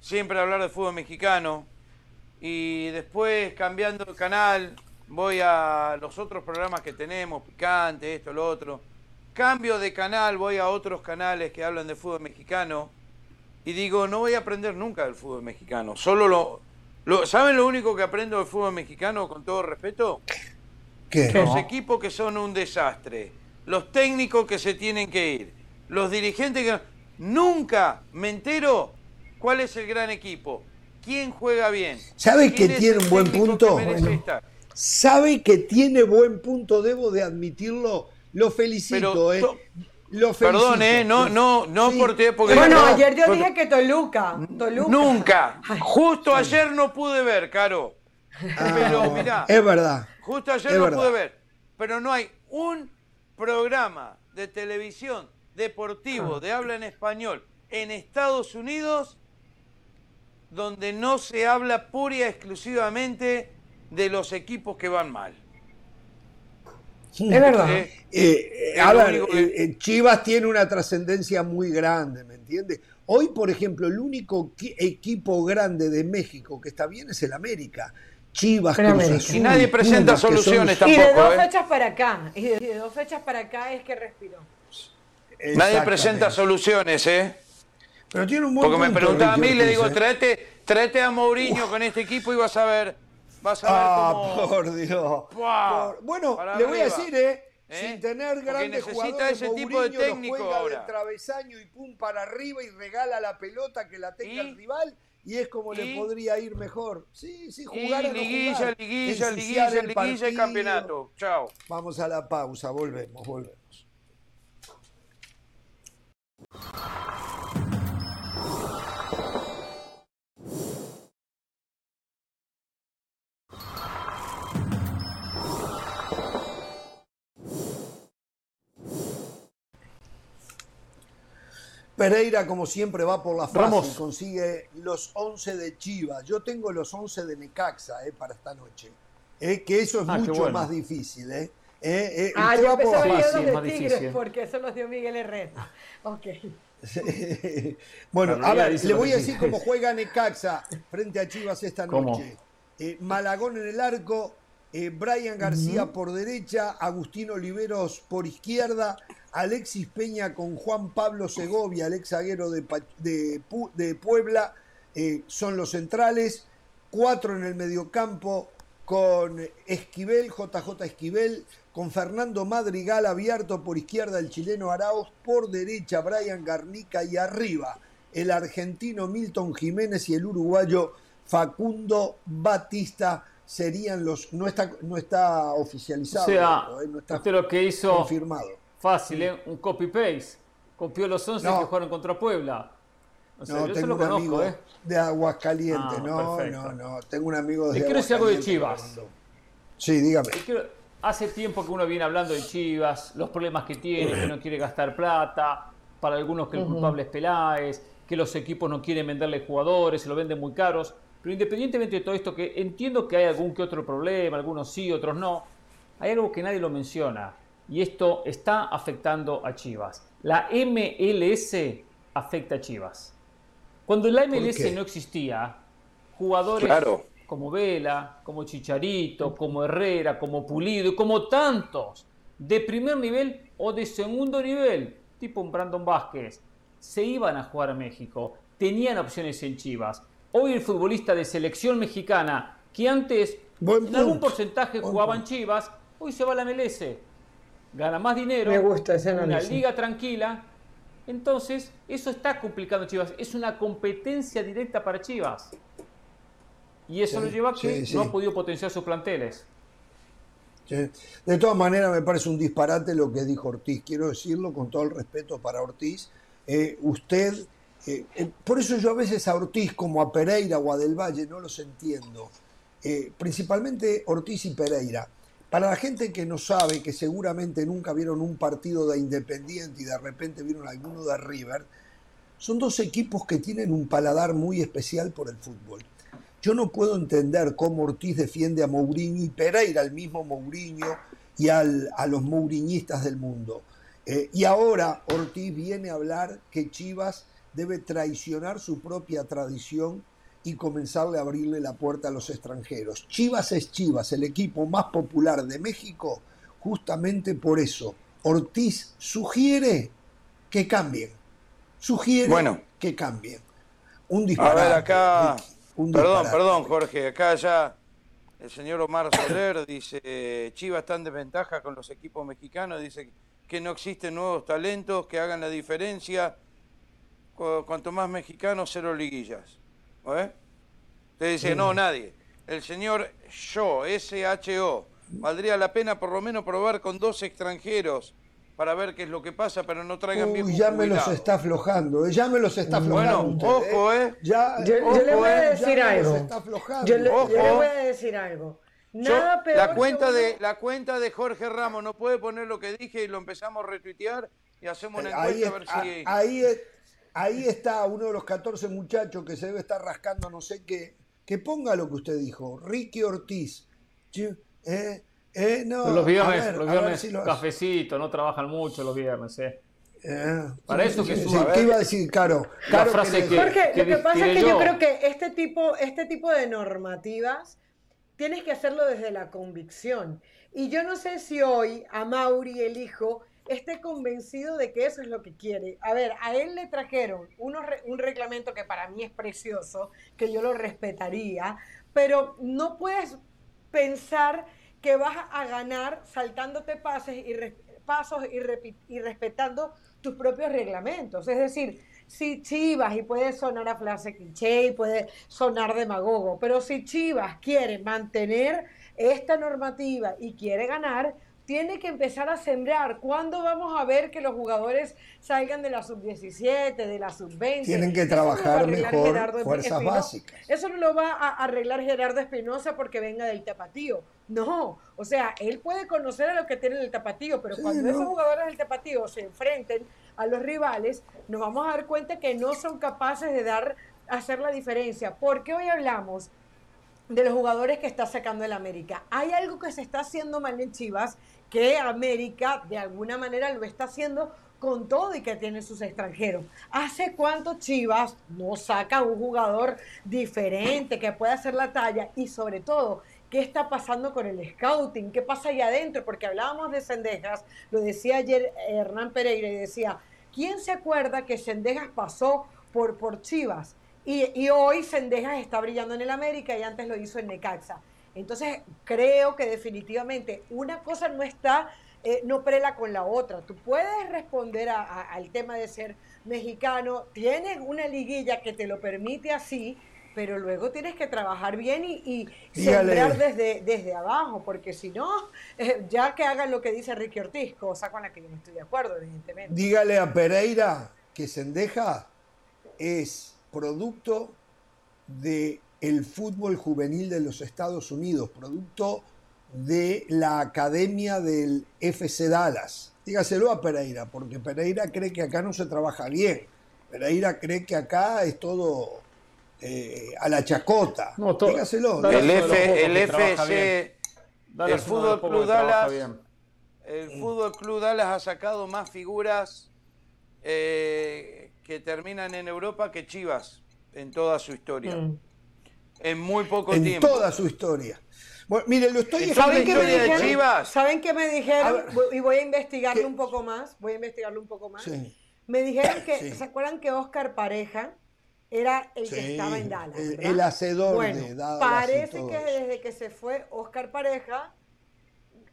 siempre hablar de fútbol mexicano y después cambiando el canal voy a los otros programas que tenemos, picante, esto, lo otro. Cambio de canal, voy a otros canales que hablan de fútbol mexicano y digo, no voy a aprender nunca del fútbol mexicano. Solo lo, lo ¿Saben lo único que aprendo del fútbol mexicano con todo respeto? ¿Qué? Los equipos que son un desastre, los técnicos que se tienen que ir, los dirigentes que... Nunca me entero cuál es el gran equipo, quién juega bien. ¿Sabe que tiene un buen punto? que Bueno. ¿Sabe que tiene buen punto? Debo de admitirlo. Lo felicito, Pero ¿eh? To- Lo felicito. Perdón, ¿eh? No, no, no Sí. por te- porque... Bueno, no, ayer yo dije que Toluca. Toluca. Nunca. Ay, Justo ayer no pude ver, Caro. Ah, Pero mirá, Es verdad. justo ayer es no verdad. pude ver. Pero no hay un programa de televisión deportivo de habla en español en Estados Unidos donde no se habla pura y exclusivamente de los equipos que van mal. Es verdad. ¿eh? Eh, eh, que- eh, eh, Chivas tiene una trascendencia muy grande, ¿me entiendes? Hoy, por ejemplo, el único qui- equipo grande de México que está bien es el América. Chivas, El Cruz América. Azul, Y nadie presenta Pumas, que son- soluciones Y de tampoco, dos ¿eh? fechas para acá. Y de, y de dos fechas para acá es que respiró. Nadie presenta soluciones, ¿eh? Pero tiene un buen Porque me preguntaba a mí, le digo, ¿eh? tráete, tráete a Mourinho con este equipo y vas a ver, vas a ver Ah, cómo... por Dios. Por- Bueno, para le voy a arriba. decir, ¿eh? ¿Eh? Sin tener Porque grandes necesita jugadores, ese tipo de Mourinho técnico juega ahora. de travesaño y pum para arriba y regala la pelota que la tenga ¿Y? el rival y es como le ¿Y? podría ir mejor. Sí, sí, Y jugar o no liguilla, jugar. liguilla, Ensuciar liguilla, el liguilla y campeonato. Chao. Vamos a la pausa, volvemos, volvemos. Pereira, como siempre, va por la fácil, Ramos. consigue los 11 de Chivas. Yo tengo los 11 de Necaxa eh, para esta noche. Eh, que eso es Ah, mucho bueno. más difícil. Eh. Eh, eh, Ah, yo va por la fácil, los de más Tigres difícil. porque eso los dio Miguel Herrera. [laughs] Ok. bueno, a ver, le voy a decir cómo [laughs] juega Necaxa frente a Chivas esta ¿Cómo? noche. Eh, Malagón en el arco, eh, Brian García por derecha, Agustín Oliveros por izquierda, Alexis Peña con Juan Pablo Segovia, el ex zaguero de, de de Puebla, eh, son los centrales, cuatro en el mediocampo con Esquivel, JJ Esquivel, con Fernando Madrigal abierto por izquierda, el chileno Arauz, por derecha Brian Garnica y arriba el argentino Milton Jiménez y el uruguayo Facundo Batista serían los no está no está O oficializado sea, esto, eh, no está usted lo que hizo confirmado fácil, ¿eh? Un copy-paste. Copió los 11 No. que jugaron contra Puebla. O sea, no yo se tengo lo un conozco, amigo ¿eh? de Aguascalientes Ah, no perfecto. no no tengo un amigo de Le quiero decir algo de Chivas. sí dígame quiero- hace tiempo que uno viene hablando de Chivas, los problemas que tiene, que no quiere gastar plata, para algunos que el culpable es Peláez, que los equipos no quieren venderle jugadores, se lo venden muy caros. Pero independientemente de todo esto, que entiendo que hay algún que otro problema, algunos sí, otros no, hay algo que nadie lo menciona y esto está afectando a Chivas. La MLS afecta a Chivas. Cuando la MLS no existía, jugadores como Vela, como Chicharito, como Herrera, como Pulido, como tantos de primer nivel o de segundo nivel, tipo un Brandon Vázquez, se iban a jugar a México, tenían opciones en Chivas. Hoy el futbolista de selección mexicana, que antes en algún porcentaje jugaba en Chivas, hoy se va a la MLS. Gana más dinero, Me gusta una liga tranquila. Entonces, eso está complicando Chivas. Es una competencia directa para Chivas. Y eso lo lleva a que no ha podido potenciar sus planteles. De todas maneras, me parece un disparate lo que dijo Ortiz. Quiero decirlo con todo el respeto para Ortiz. Eh, usted, eh, eh, por eso yo a veces a Ortiz como a Pereira o a Del Valle no los entiendo. principalmente Ortiz y Pereira. Para la gente que no sabe, que seguramente nunca vieron un partido de Independiente y de repente vieron alguno de River, son dos equipos que tienen un paladar muy especial por el fútbol. Yo no puedo entender cómo Ortiz defiende a Mourinho y Pereira, al mismo Mourinho y a los mouriñistas del mundo. Eh, y ahora Ortiz viene a hablar que Chivas debe traicionar su propia tradición y comenzarle a abrirle la puerta a los extranjeros. Chivas es Chivas, el equipo más popular de México, justamente por eso. Ortiz sugiere que cambien. Sugiere que cambien. Un disparate. A ver, acá. perdón, perdón, Jorge. Acá ya el señor Omar Soler dice: Chivas está en desventaja con los equipos mexicanos. Dice que no existen nuevos talentos que hagan la diferencia. Cuanto más mexicanos, cero liguillas. ¿Eh? Te dice, no, nadie. El señor Yo, S-H-O. Valdría la pena por lo menos probar con dos extranjeros para ver qué es lo que pasa, pero no traigan Uy, ya me los está aflojando, eh, ya me los está aflojando. Bueno, ojo, ¿eh? Ya, yo, le voy a decir algo. Yo le, yo le voy a decir algo. Nada peor la cuenta de la cuenta de Jorge Ramos no puede poner lo que dije y lo empezamos a retuitear y hacemos una encuesta a ver si ahí, ahí está uno de los 14 muchachos que se debe estar rascando no sé qué que ponga lo que usted dijo Ricky Ortiz eh, eh, no, los viernes, los viernes cafecito, no trabajan mucho los viernes, eh. eh Para eso que suba. ¿Qué iba a decir, Caro? Jorge, lo que pasa es que yo creo que este tipo, este tipo de normativas tienes que hacerlo desde la convicción. Y yo no sé si hoy a Mauri, el hijo, esté convencido de que eso es lo que quiere. A ver, a él le trajeron un reglamento que para mí es precioso, que yo lo respetaría, pero no puedes pensar que vas a ganar saltándote pases y pasos y, y respetando tus propios reglamentos. Es decir, si Chivas, y puede sonar a frase cliché y puede sonar demagogo, pero si Chivas quiere mantener esta normativa y quiere ganar, tiene que empezar a sembrar. ¿Cuándo vamos a ver que los jugadores salgan de la sub-17, de la sub-20? Tienen que trabajar mejor fuerzas básicas. Eso no lo va a arreglar Gerardo Espinosa porque venga del tapatío. No, o sea, él puede conocer a lo que tiene el tapatío, pero cuando esos jugadores del tapatío se enfrenten a los rivales, nos vamos a dar cuenta que no son capaces de dar, hacer la diferencia. Porque hoy hablamos de los jugadores que está sacando el América. Hay algo que se está haciendo mal en Chivas, que América de alguna manera lo está haciendo con todo y que tiene sus extranjeros. ¿Hace cuánto Chivas no saca un jugador diferente que pueda hacer la talla? Y sobre todo, ¿qué está pasando con el scouting? ¿Qué pasa allá adentro? Porque hablábamos de Cendejas, lo decía ayer Hernán Pereira y decía, ¿quién se acuerda que Cendejas pasó por, por Chivas? Y, hoy Sendejas está brillando en el América y antes lo hizo en Necaxa. Entonces, creo que definitivamente una cosa no está, eh, no prela con la otra. Tú puedes responder al tema de ser mexicano, tienes una liguilla que te lo permite así, pero luego tienes que trabajar bien y, sembrar desde, desde abajo, porque si no, eh, ya que hagan lo que dice Ricky Ortiz, cosa con la que yo no estoy de acuerdo, evidentemente. Dígale a Pereira que Sendeja es producto del el fútbol juvenil de los Estados Unidos, producto de la academia del FC Dallas. Dígaselo a Pereira, porque Pereira cree que acá no se trabaja bien. Pereira cree que acá es todo eh, a la chacota. No, todo- Dígaselo. El, F, el FC, el Fútbol Club Dallas, bien. el Fútbol Club Dallas ha sacado más figuras eh, que terminan en Europa que Chivas en toda su historia. Mm. En muy poco en tiempo. toda su historia. Bueno, mire, lo estoy ¿Y sabe ¿Saben qué me de dijeron? Chivas? ¿Saben qué me dijeron? ver. Y voy a investigarlo ¿Qué? un poco más. Voy a investigarlo un poco más. Sí. Me dijeron [coughs] que, Sí. ¿se acuerdan que Oscar Pareja era el que estaba en Dallas? el- el hacedor bueno, de Dallas Parece que desde que se fue Oscar Pareja,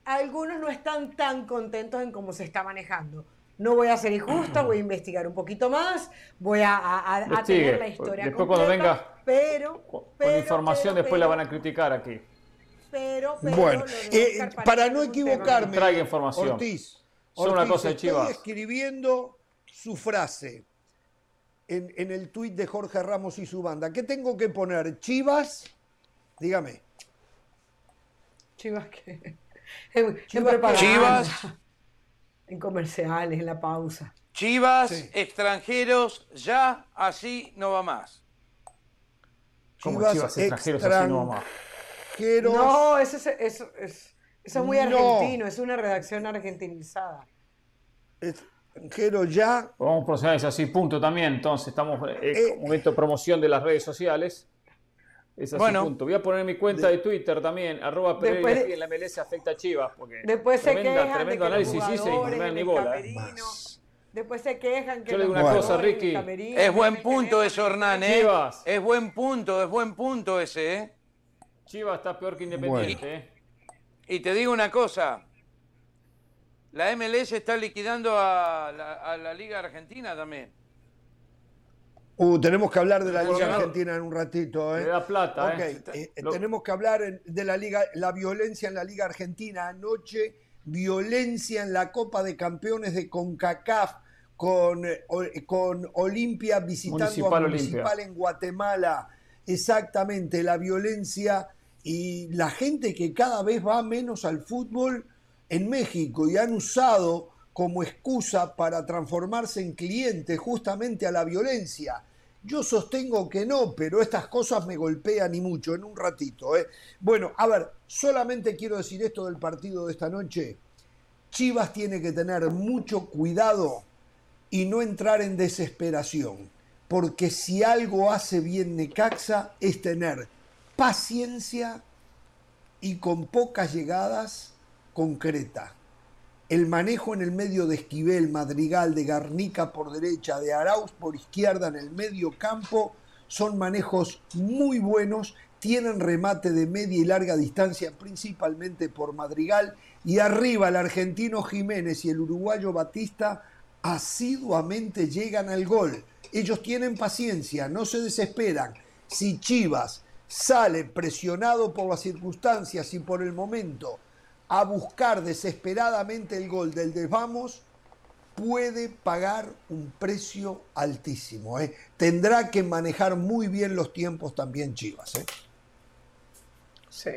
algunos no están tan contentos en cómo se está manejando. No voy a ser injusta, voy a investigar un poquito más, voy a, a- tener la historia Después cuando venga pero, Con pero, información pero, después la van a criticar aquí. Pero, pero, Bueno, eh, para no equivocarme, Traiga información. Ortiz, Solo una Ortiz, cosa de estoy Chivas. escribiendo su frase en, en el tuit de Jorge Ramos y su banda. ¿Qué tengo que poner? Chivas, dígame. Chivas [laughs] en Chivas- Chivas. En comerciales, en la pausa. Chivas, Sí. extranjeros, ya así no va más. Chivas Chivas extranjeros así no va más. No, eso es, eso es, eso es muy No. argentino, es una redacción argentinizada. extranjeros ya. Vamos a profesionales así, punto también. Entonces, estamos en Eh, momento de promoción de las redes sociales. Es así, Bueno. punto. Voy a poner mi cuenta de, Twitter también, arroba Después de- y en la MLS afecta a Chivas. Porque Después se tremenda- quejan tremendo de que análisis y jugadores no ni bola. camerino, después se quejan que Yo le digo una cosa, en el Ricky. camerino Es buen punto eso, Hernán, ¿eh? Chivas. Es buen punto, es buen punto ese, ¿eh? Chivas está peor que Independiente. ¿eh? Y te digo una cosa. La MLS está liquidando a la, a la Liga Argentina también. Uh, tenemos que hablar de la Liga Argentina en un ratito. ¿eh? Le da plata, ¿eh? eh, tenemos que hablar de la Liga, la violencia en la Liga Argentina anoche, violencia en la Copa de Campeones de CONCACAF con, con Olimpia visitando Municipal a Olimpia. Municipal en Guatemala. Exactamente, la violencia y la gente que cada vez va menos al fútbol en México y han usado como excusa para transformarse en clientes justamente a la violencia. Yo sostengo que no, pero estas cosas me golpean y mucho en un ratito. ¿eh? Bueno, a ver, solamente quiero decir esto del partido de esta noche. Chivas tiene que tener mucho cuidado y no entrar en desesperación, porque si algo hace bien Necaxa es tener paciencia y con pocas llegadas concreta. El manejo en el medio de Esquivel, Madrigal, de Garnica por derecha, de Arauz por izquierda en el medio campo son manejos muy buenos, tienen remate de media y larga distancia principalmente por Madrigal y arriba el argentino Jiménez y el uruguayo Batista asiduamente llegan al gol. Ellos tienen paciencia, no se desesperan. Si Chivas sale presionado por las circunstancias y por el momento a buscar desesperadamente el gol del desvamos, puede pagar un precio altísimo. ¿eh? Tendrá que manejar muy bien los tiempos también Chivas. ¿eh? Sí.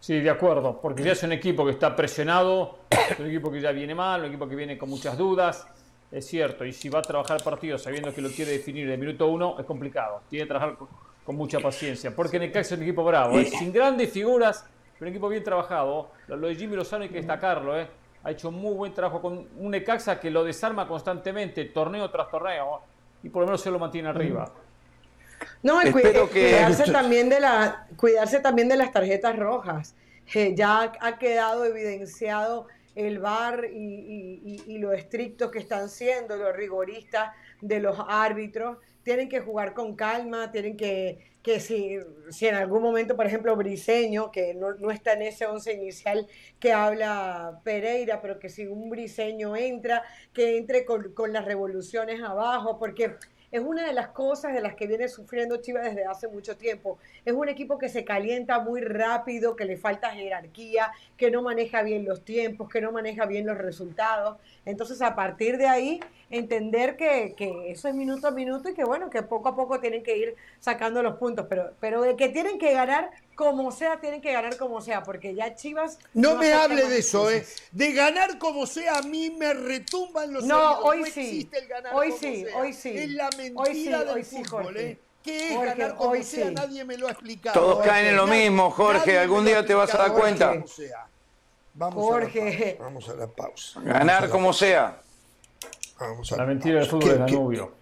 Sí, de acuerdo, porque ya es un equipo que está presionado, es un equipo que ya viene mal, un equipo que viene con muchas dudas, es cierto, y si va a trabajar el partido sabiendo que lo quiere definir el minuto uno, es complicado, tiene que trabajar con, con mucha paciencia, porque Necaxa es un equipo bravo, ¿eh? sin grandes figuras, pero un equipo bien trabajado, lo, lo de Jimmy Lozano hay que destacarlo, ¿eh? ha hecho muy buen trabajo con un Necaxa que lo desarma constantemente, torneo tras torneo, y por lo menos se lo mantiene arriba. No, eh, que- cuidarse también de la, cuidarse también de las tarjetas rojas. Eh, ya ha quedado evidenciado el VAR y, y- y- y lo estrictos que están siendo, los rigoristas de los árbitros. Tienen que jugar con calma, tienen que, que si, si en algún momento, por ejemplo, Briseño, que no, no está en ese once inicial que habla Pereira, pero que si un Briseño entra, que entre con, con las revoluciones abajo, porque es una de las cosas de las que viene sufriendo Chivas desde hace mucho tiempo. Es un equipo que se calienta muy rápido, que le falta jerarquía, que no maneja bien los tiempos, que no maneja bien los resultados. Entonces, a partir de ahí entender que, que, eso es minuto a minuto y que bueno, que poco a poco tienen que ir sacando los puntos, pero, pero de que tienen que ganar como sea, tienen que ganar como sea, porque ya Chivas... No, me hable de eso, ¿eh? De ganar como sea, a mí me retumban los No, hoy sí. hoy sí, hoy sí. Es la mentira del fútbol, ¿eh? ¿Qué es ganar como hoy sea? Nadie me lo ha explicado. Todos caen en lo mismo, Jorge. Algún día te vas a dar cuenta. Vamos Jorge. A Vamos a la pausa. Ganar como sea. la mentira del fútbol es Danubio.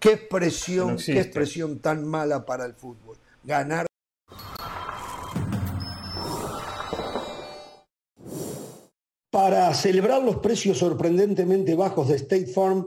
Qué, expresión, qué expresión tan mala para el fútbol. Ganar. Para celebrar los precios sorprendentemente bajos de State Farm,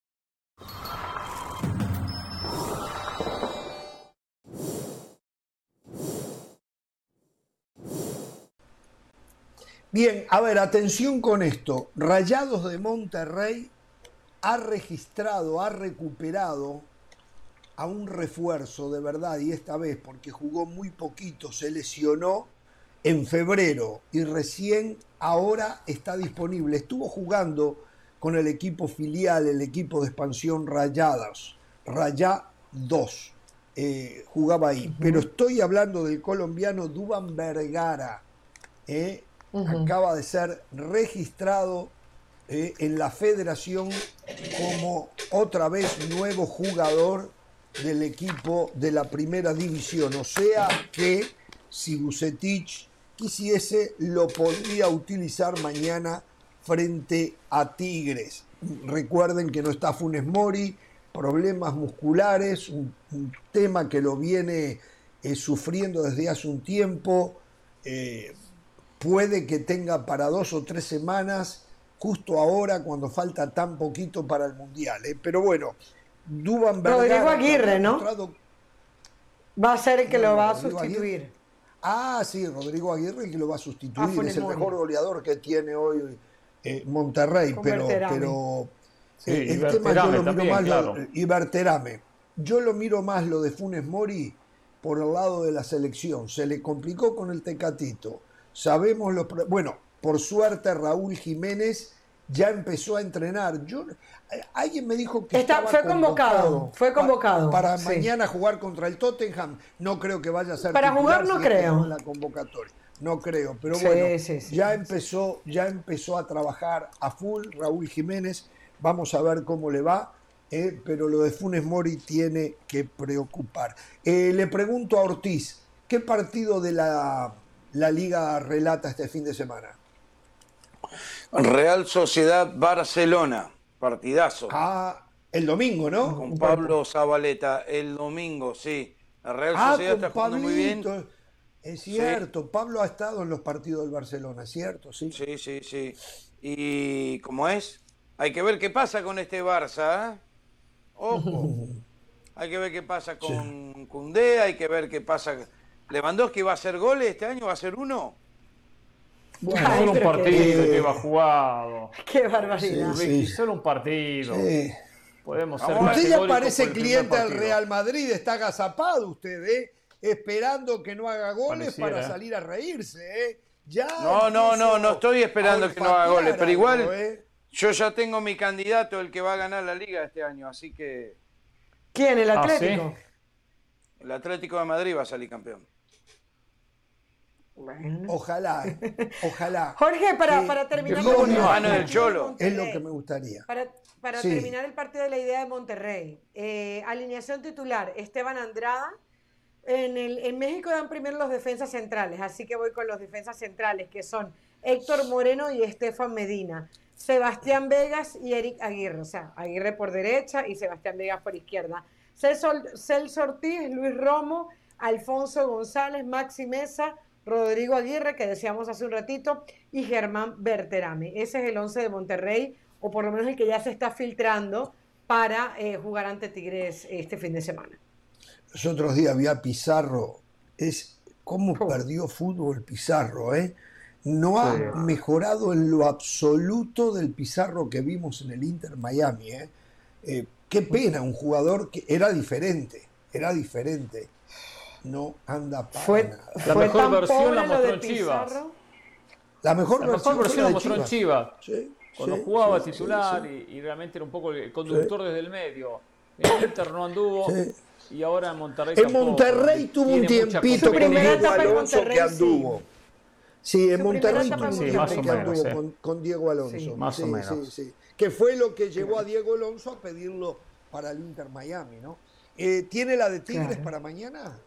Bien, a ver, atención con esto. Rayados de Monterrey ha registrado, ha recuperado a un refuerzo de verdad, y esta vez porque jugó muy poquito, se lesionó en febrero y recién ahora está disponible. Estuvo jugando con el equipo filial, el equipo de expansión Rayados, Rayá 2. Eh, jugaba ahí. Pero estoy hablando del colombiano Duban Vergara. Eh, acaba de ser registrado eh, en la federación como otra vez nuevo jugador del equipo de la primera división. O sea que si Bucetich quisiese, lo podría utilizar mañana frente a Tigres. Recuerden que no está Funes Mori, problemas musculares, un, tema que lo viene eh, sufriendo desde hace un tiempo. Eh, puede que tenga para dos o tres semanas, justo ahora cuando falta tan poquito para el Mundial. ¿eh? Pero bueno, Duban Rodrigo Aguirre, ¿no? Va a ser el que lo va a sustituir. Ah, sí, Rodrigo Aguirre el que lo va a sustituir. es el mejor goleador que tiene hoy eh, Monterrey, pero, pero eh, el tema yo lo miro más y Berterame. Yo lo miro más lo de Funes Mori por el lado de la selección. Se le complicó con el Tecatito Sabemos los. Bueno, por suerte Raúl Jiménez ya empezó a entrenar. Yo, alguien me dijo que Está, fue convocado, fue convocado para, mañana jugar contra el Tottenham. No creo que vaya a ser para jugar no creo la convocatoria. No creo, pero bueno, ya empezó ya empezó a trabajar a full Raúl Jiménez. Vamos a ver cómo le va. Eh, pero lo de Funes Mori tiene que preocupar. Eh, le pregunto a Ortiz, ¿qué partido de la la liga relata este fin de semana? Real Sociedad Barcelona, partidazo. Ah, el domingo, ¿no? Con Pablo Zabaleta, el domingo, sí. La Real ah, Sociedad está jugando muy bien. Es cierto, Pablo ha estado en los partidos del Barcelona, ¿cierto? Sí, sí, sí. sí. Y como es, hay que ver qué pasa con este Barça. ¿eh? Ojo. [laughs] hay que ver qué pasa con Cundé, hay que ver qué pasa ¿Lewandowski va a hacer goles este año? ¿Va a ser uno? Bueno, solo un partido que va jugado. Qué barbaridad. Solo un partido. Podemos ser Usted ya parece cliente del Real Madrid, está agazapado usted, ¿eh? Esperando que no haga goles para salir a reírse, ¿eh? Ya no, no, no, no estoy esperando que no haga goles, pero igual ¿eh? yo ya tengo mi candidato, el que va a ganar la liga este año, así que. ¿Quién? ¿El ah, Atlético? El Atlético de Madrid va a salir campeón. Ojalá, [laughs] ojalá. Jorge, para, para terminar. del Cholo. Es lo que me gustaría. Para, terminar el partido de la idea de Monterrey. Eh, alineación titular, Esteban Andrada. En, el, en México dan primero los defensas centrales, así que voy con los defensas centrales, que son Héctor Moreno y Estefan Medina. Sebastián Vegas y Eric Aguirre, o sea, Aguirre por derecha y Sebastián Vegas por izquierda. Celso Ortiz, Luis Romo, Alfonso González, Maxi Mesa, Rodrigo Aguirre, que decíamos hace un ratito, y Germán Berterame. Ese es el 11 de Monterrey, o por lo menos el que ya se está filtrando para eh, jugar ante Tigres este fin de semana. Los otros días había Pizarro, es cómo perdió fútbol Pizarro, ¿eh? no ha mejorado en lo absoluto del Pizarro que vimos en el Inter Miami. ¿eh? Eh, qué pena, un jugador que era diferente, era diferente. No anda para fue, nada. La fue mejor versión la mostró en Chivas. La mejor La versión, mejor versión la mostró en Chivas. Sí, Cuando sí, jugaba sí, titular sí, Y, y realmente era un poco el conductor desde el medio. En el Inter no anduvo Sí. y ahora en Monterrey En tampoco. Monterrey tuvo un tiempito con primera Diego Alonso que anduvo. Sí, en Su Monterrey tuvo un Monterrey. que Sí, más o anduvo menos, con, con Diego Alonso. Sí. Más o menos. sí, sí. Que fue lo que llevó a Diego Alonso a pedirlo para el Inter Miami, ¿no? Eh, ¿Tiene la de Tigres Claro. para mañana?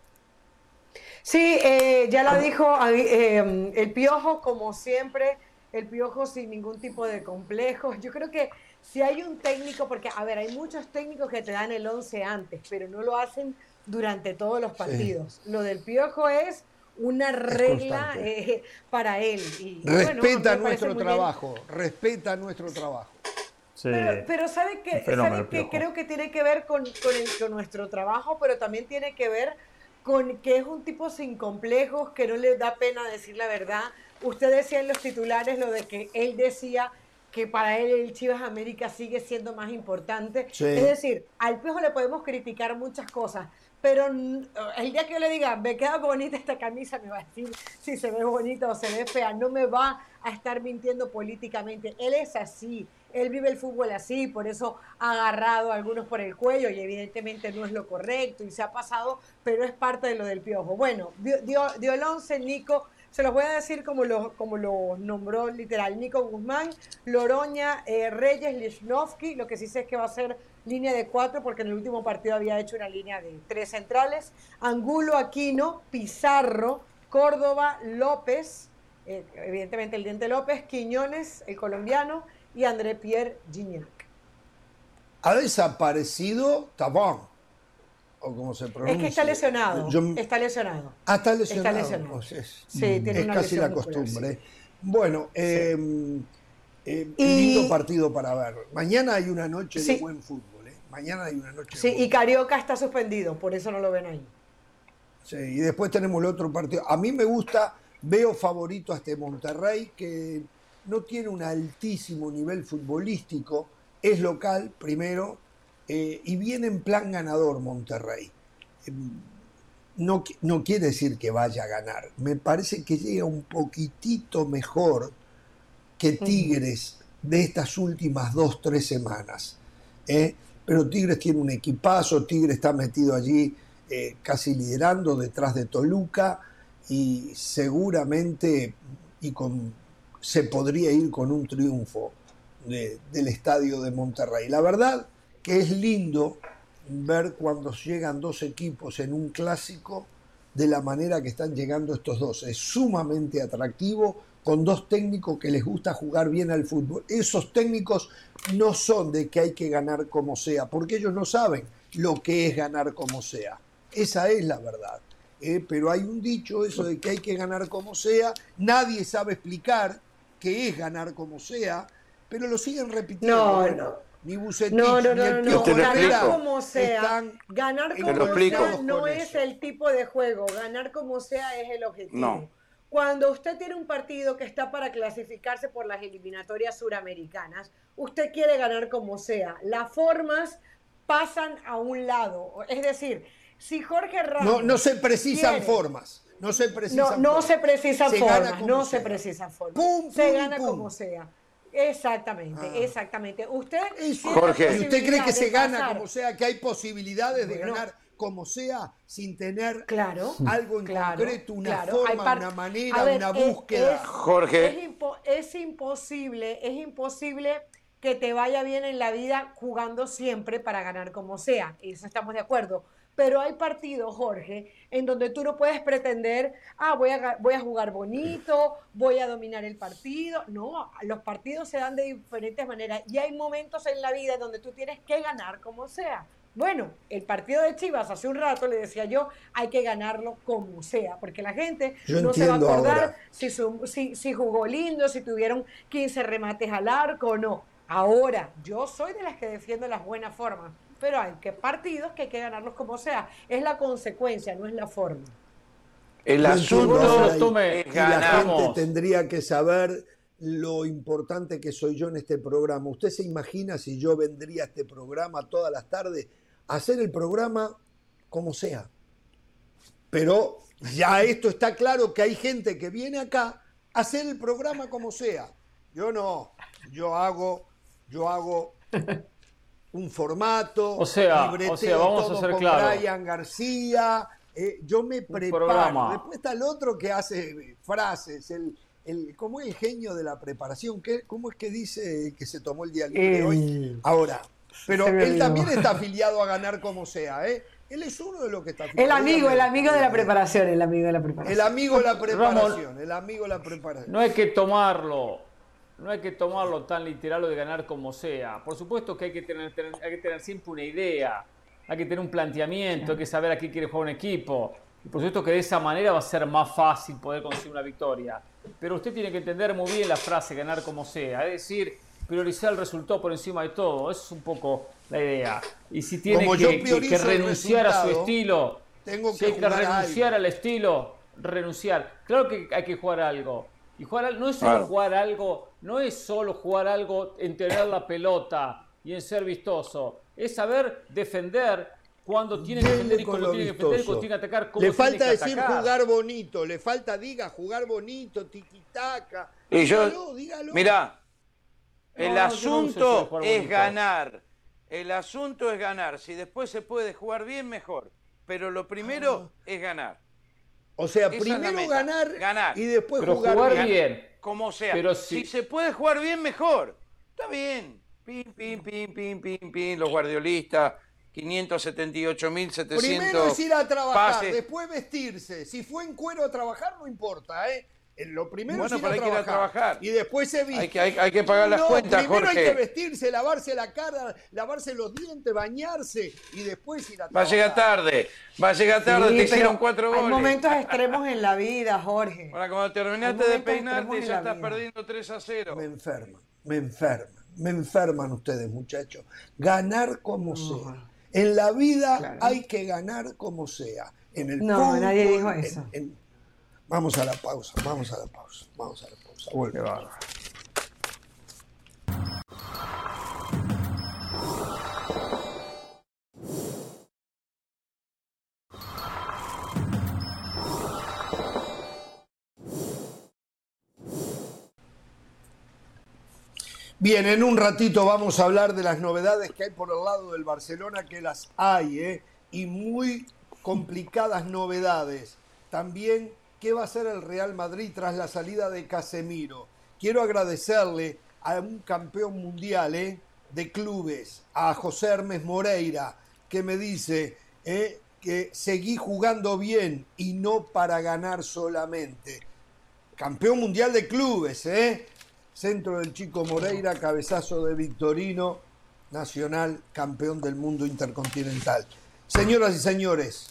Sí, eh, ya la dijo eh, el Piojo, como siempre, el Piojo sin ningún tipo de complejos. Yo creo que si hay un técnico, porque, a ver, hay muchos técnicos que te dan el 11 antes, pero no lo hacen durante todos los partidos. Lo del Piojo es una regla eh, para él. Y, Respeta nuestro bien. trabajo, respeta nuestro trabajo. Sí. Pero, pero ¿sabe fenómeno, ¿Sabe? Piojo. Creo que tiene que ver con, con, el- con nuestro trabajo, pero también tiene que ver con que es un tipo sin complejos, que no le da pena decir la verdad. Usted decía en los titulares lo de que él decía que para él el Chivas América sigue siendo más importante. Sí. Es decir, al Piojo le podemos criticar muchas cosas, pero el día que yo le diga, me queda bonita esta camisa, me va a decir si se ve bonita o se ve fea. No me va a estar mintiendo políticamente. Él es así. Él vive el fútbol así, por eso ha agarrado a algunos por el cuello y evidentemente no es lo correcto y se ha pasado, pero es parte de lo del piojo. Bueno, dio, dio, dio el 11 Nico, se los voy a decir como lo, como lo nombró literal, Nico Guzmán, Loroña, eh, Reyes, Lichnowsky, lo que sí sé es que va a ser línea de cuatro porque en el último partido había hecho una línea de tres centrales, Angulo, Aquino, Pizarro, Córdoba, López, eh, evidentemente el Diente López, Quiñones, el colombiano, y André Pierre Gignac. Ha desaparecido Tabón, o como se pronuncia. Es que está lesionado. Yo- Está lesionado. Ah, está lesionado. Está lesionado. Sea, es Sí, tiene es una casi la costumbre. sí. Bueno, eh, eh, Y- lindo partido para ver. Mañana hay una noche de Sí. buen fútbol. ¿eh? Mañana hay una noche Sí, de y buen Carioca está suspendido, por eso no lo ven ahí. Sí, y después tenemos el otro partido. A mí me gusta, veo favorito a este Monterrey que no tiene un altísimo nivel futbolístico, es local primero eh, y viene en plan ganador Monterrey. Eh, No, no quiere decir que vaya a ganar, me parece que llega un poquitito mejor que Tigres de estas últimas dos, tres semanas. ¿eh? Pero Tigres tiene un equipazo, Tigres está metido allí eh, casi liderando detrás de Toluca y seguramente y con, se podría ir con un triunfo de- del estadio de Monterrey. La verdad que es lindo ver cuando llegan dos equipos en un clásico de la manera que están llegando estos dos. Es sumamente atractivo con dos técnicos que les gusta jugar bien al fútbol. Esos técnicos no son de que hay que ganar como sea, porque ellos no saben lo que es ganar como sea. Esa es la verdad. ¿eh? Pero hay un dicho, eso de que hay que ganar como sea, nadie sabe explicar qué es ganar como sea, pero lo siguen repitiendo. No, Bueno, no. Ni Bucetich, No, no, ni no, el no, Ganar como sea, están ganar como sea no es eso. el tipo de juego. Ganar como sea es el objetivo. No. Cuando usted tiene un partido que está para clasificarse por las eliminatorias suramericanas, usted quiere ganar como sea. Las formas pasan a un lado. Es decir, si Jorge Ramos... No, no se precisan quiere- formas. No se precisan No, no se como no se formas. Pum, se gana pum. como sea. Exactamente, Ah. exactamente. Usted Jorge. ¿Y usted cree que se gana pasar- como sea, que hay posibilidades de ganar como sea sin tener Claro. algo en claro, concreto, una claro. Forma, una manera, ver, una es- búsqueda? es- Jorge. Es, impo- es imposible, es imposible que te vaya bien en la vida jugando siempre para ganar como sea. Eso estamos de acuerdo. Pero hay partidos, Jorge, en donde tú no puedes pretender, ah, voy a, voy a jugar bonito, voy a dominar el partido. No, los partidos se dan de diferentes maneras y hay momentos en la vida en donde tú tienes que ganar como sea. Bueno, el partido de Chivas hace un rato le decía yo, hay que ganarlo como sea, porque la gente Yo no se va a acordar si, su- si, si jugó lindo, si tuvieron 15 remates al arco o no. Ahora, yo soy de las que defiendo las buenas formas, pero hay que partidos que hay que ganarlos como sea. Es la consecuencia, no es la forma. El asunto es ganar. La gente tendría que saber lo importante que soy yo en este programa. ¿Usted se imagina si yo vendría a este programa todas las tardes a hacer el programa como sea? Pero ya esto está claro que hay gente que viene acá a hacer el programa como sea. Yo no, yo hago, yo hago un formato, o sea, o sea vamos a ser con Brian García, eh, yo me preparo. Después está el otro que hace frases, el, el, ¿cómo es el genio de la preparación? ¿Qué, ¿Cómo es que dice que se tomó el día libre hoy? Ahora, pero él también está afiliado a ganar como sea, ¿eh? Él es uno de los que está afiliado. El amigo, el amigo de la preparación, el amigo de la preparación. El amigo de la preparación, el amigo de la preparación. No hay que tomarlo, no hay que tomarlo tan literal lo de ganar como sea. Por supuesto que hay que tener, hay que tener siempre una idea, hay que tener un planteamiento, hay que saber a qué quiere jugar un equipo. Y por supuesto que de esa manera va a ser más fácil poder conseguir una victoria. Pero usted tiene que entender muy bien la frase ganar como sea, es decir, priorizar el resultado por encima de todo. Eso es un poco la idea. Y si tiene que, renunciar a su estilo, tengo que si hay que renunciar al estilo, renunciar. Claro que hay que jugar algo. Y jugar no es solo jugar algo, no es solo jugar algo en tener la pelota y en ser vistoso. Es saber defender cuando tiene que defender y cuando tiene que defender y cuando tiene que atacar. le falta decir jugar bonito, le falta, diga, jugar bonito, tiquitaca. Y yo, dígalo, Mirá, el asunto es ganar. El asunto es ganar. Si después se puede jugar bien, mejor. Pero lo primero ah. es ganar. O sea, primero ganar, ganar, y después jugar, bien. Como sea. Pero si... se puede jugar bien, mejor. Está bien. Pim, pim, pim, pim, pim, pim. Los guardiolistas 578.700 Primero es ir a trabajar, después vestirse. Si fue en cuero a trabajar, no importa, ¿eh? Lo primero es ir, a trabajar, Y después se viste. Hay que, hay, que pagar las cuentas, primero hay que vestirse, lavarse la cara, lavarse los dientes, bañarse y después ir a trabajar. Va a llegar tarde. Va a llegar tarde, te hicieron cuatro goles. Hay momentos [laughs] extremos en la vida, Jorge. Ahora, cuando terminaste de peinarte, ya estás perdiendo 3 a 0. Me enferman, me enferman. Me enferman ustedes, muchachos. Ganar como sea en la vida hay que ganar como sea. En el no, nadie dijo eso. Vamos a la pausa, vamos a la pausa, vamos a la pausa. Vuelve. Bien, en un ratito vamos a hablar de las novedades que hay por el lado del Barcelona, que las hay, ¿eh? y muy complicadas novedades. También, ¿qué va a hacer el Real Madrid tras la salida de Casemiro? Quiero agradecerle a un campeón mundial ¿eh? de clubes, a José Hermes Moreira, que me dice ¿eh? que seguí jugando bien y no para ganar solamente. Campeón mundial de clubes, ¿eh? Centro del Chico Moreira, cabezazo de Victorino, nacional, campeón del mundo intercontinental. Señoras y señores,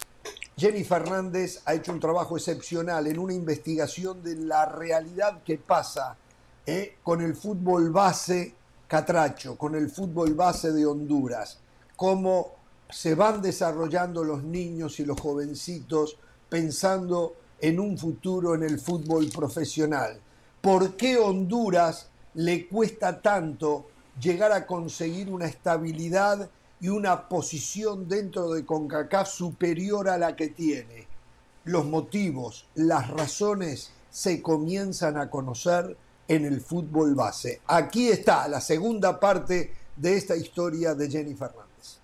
Jenny Fernández ha hecho un trabajo excepcional en una investigación de la realidad que pasa eh, con el fútbol base catracho, con el fútbol base de Honduras, cómo se van desarrollando los niños y los jovencitos pensando en un futuro en el fútbol profesional. Por qué Honduras le cuesta tanto llegar a conseguir una estabilidad y una posición dentro de CONCACAF superior a la que tiene. Los motivos, las razones se comienzan a conocer en el fútbol base. Aquí está la segunda parte de esta historia de Jenny Fernández.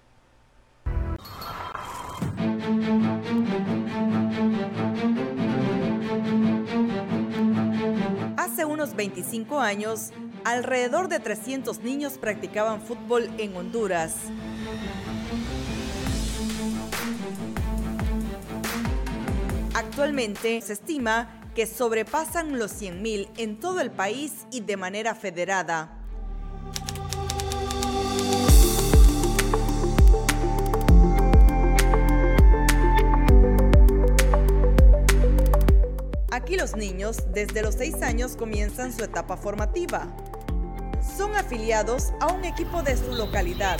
Hace unos 25 años, alrededor de 300 niños practicaban fútbol en Honduras. Actualmente se estima que sobrepasan los 100.000 en todo el país y de manera federada. Aquí los niños desde los 6 años comienzan su etapa formativa. Son afiliados a un equipo de su localidad.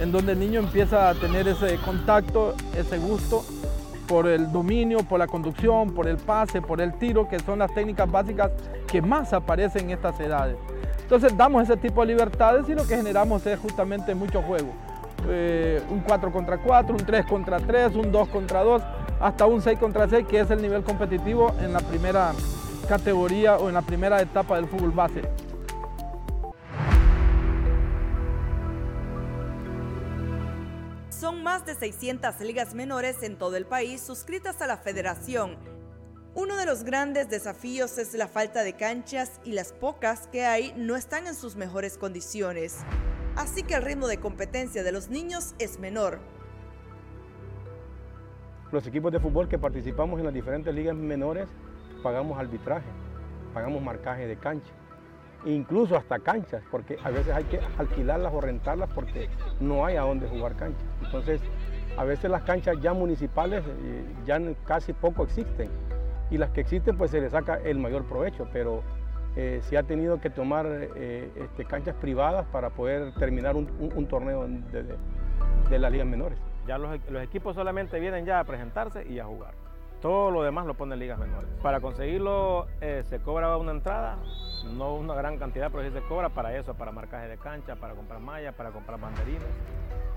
En donde el niño empieza a tener ese contacto, ese gusto por el dominio, por la conducción, por el pase, por el tiro, que son las técnicas básicas que más aparecen en estas edades. Entonces damos ese tipo de libertades y lo que generamos es justamente mucho juego. Eh, un 4 contra 4, un 3 contra 3, un 2 contra 2, hasta un 6 contra 6, que es el nivel competitivo en la primera categoría o en la primera etapa del fútbol base. Son más de 600 ligas menores en todo el país suscritas a la federación. Uno de los grandes desafíos es la falta de canchas y las pocas que hay no están en sus mejores condiciones. Así que el ritmo de competencia de los niños es menor. Los equipos de fútbol que participamos en las diferentes ligas menores pagamos arbitraje, pagamos marcaje de cancha incluso hasta canchas, porque a veces hay que alquilarlas o rentarlas porque no hay a dónde jugar canchas. Entonces, a veces las canchas ya municipales eh, ya casi poco existen y las que existen pues se les saca el mayor provecho, pero eh, se ha tenido que tomar eh, este, canchas privadas para poder terminar un, torneo de, las ligas menores. Ya los equipos solamente vienen ya a presentarse y a jugar. Todo lo demás lo ponen ligas menores. Para conseguirlo eh, se cobra una entrada, no una gran cantidad, pero sí se cobra para eso, para marcaje de cancha, para comprar mallas, para comprar banderines,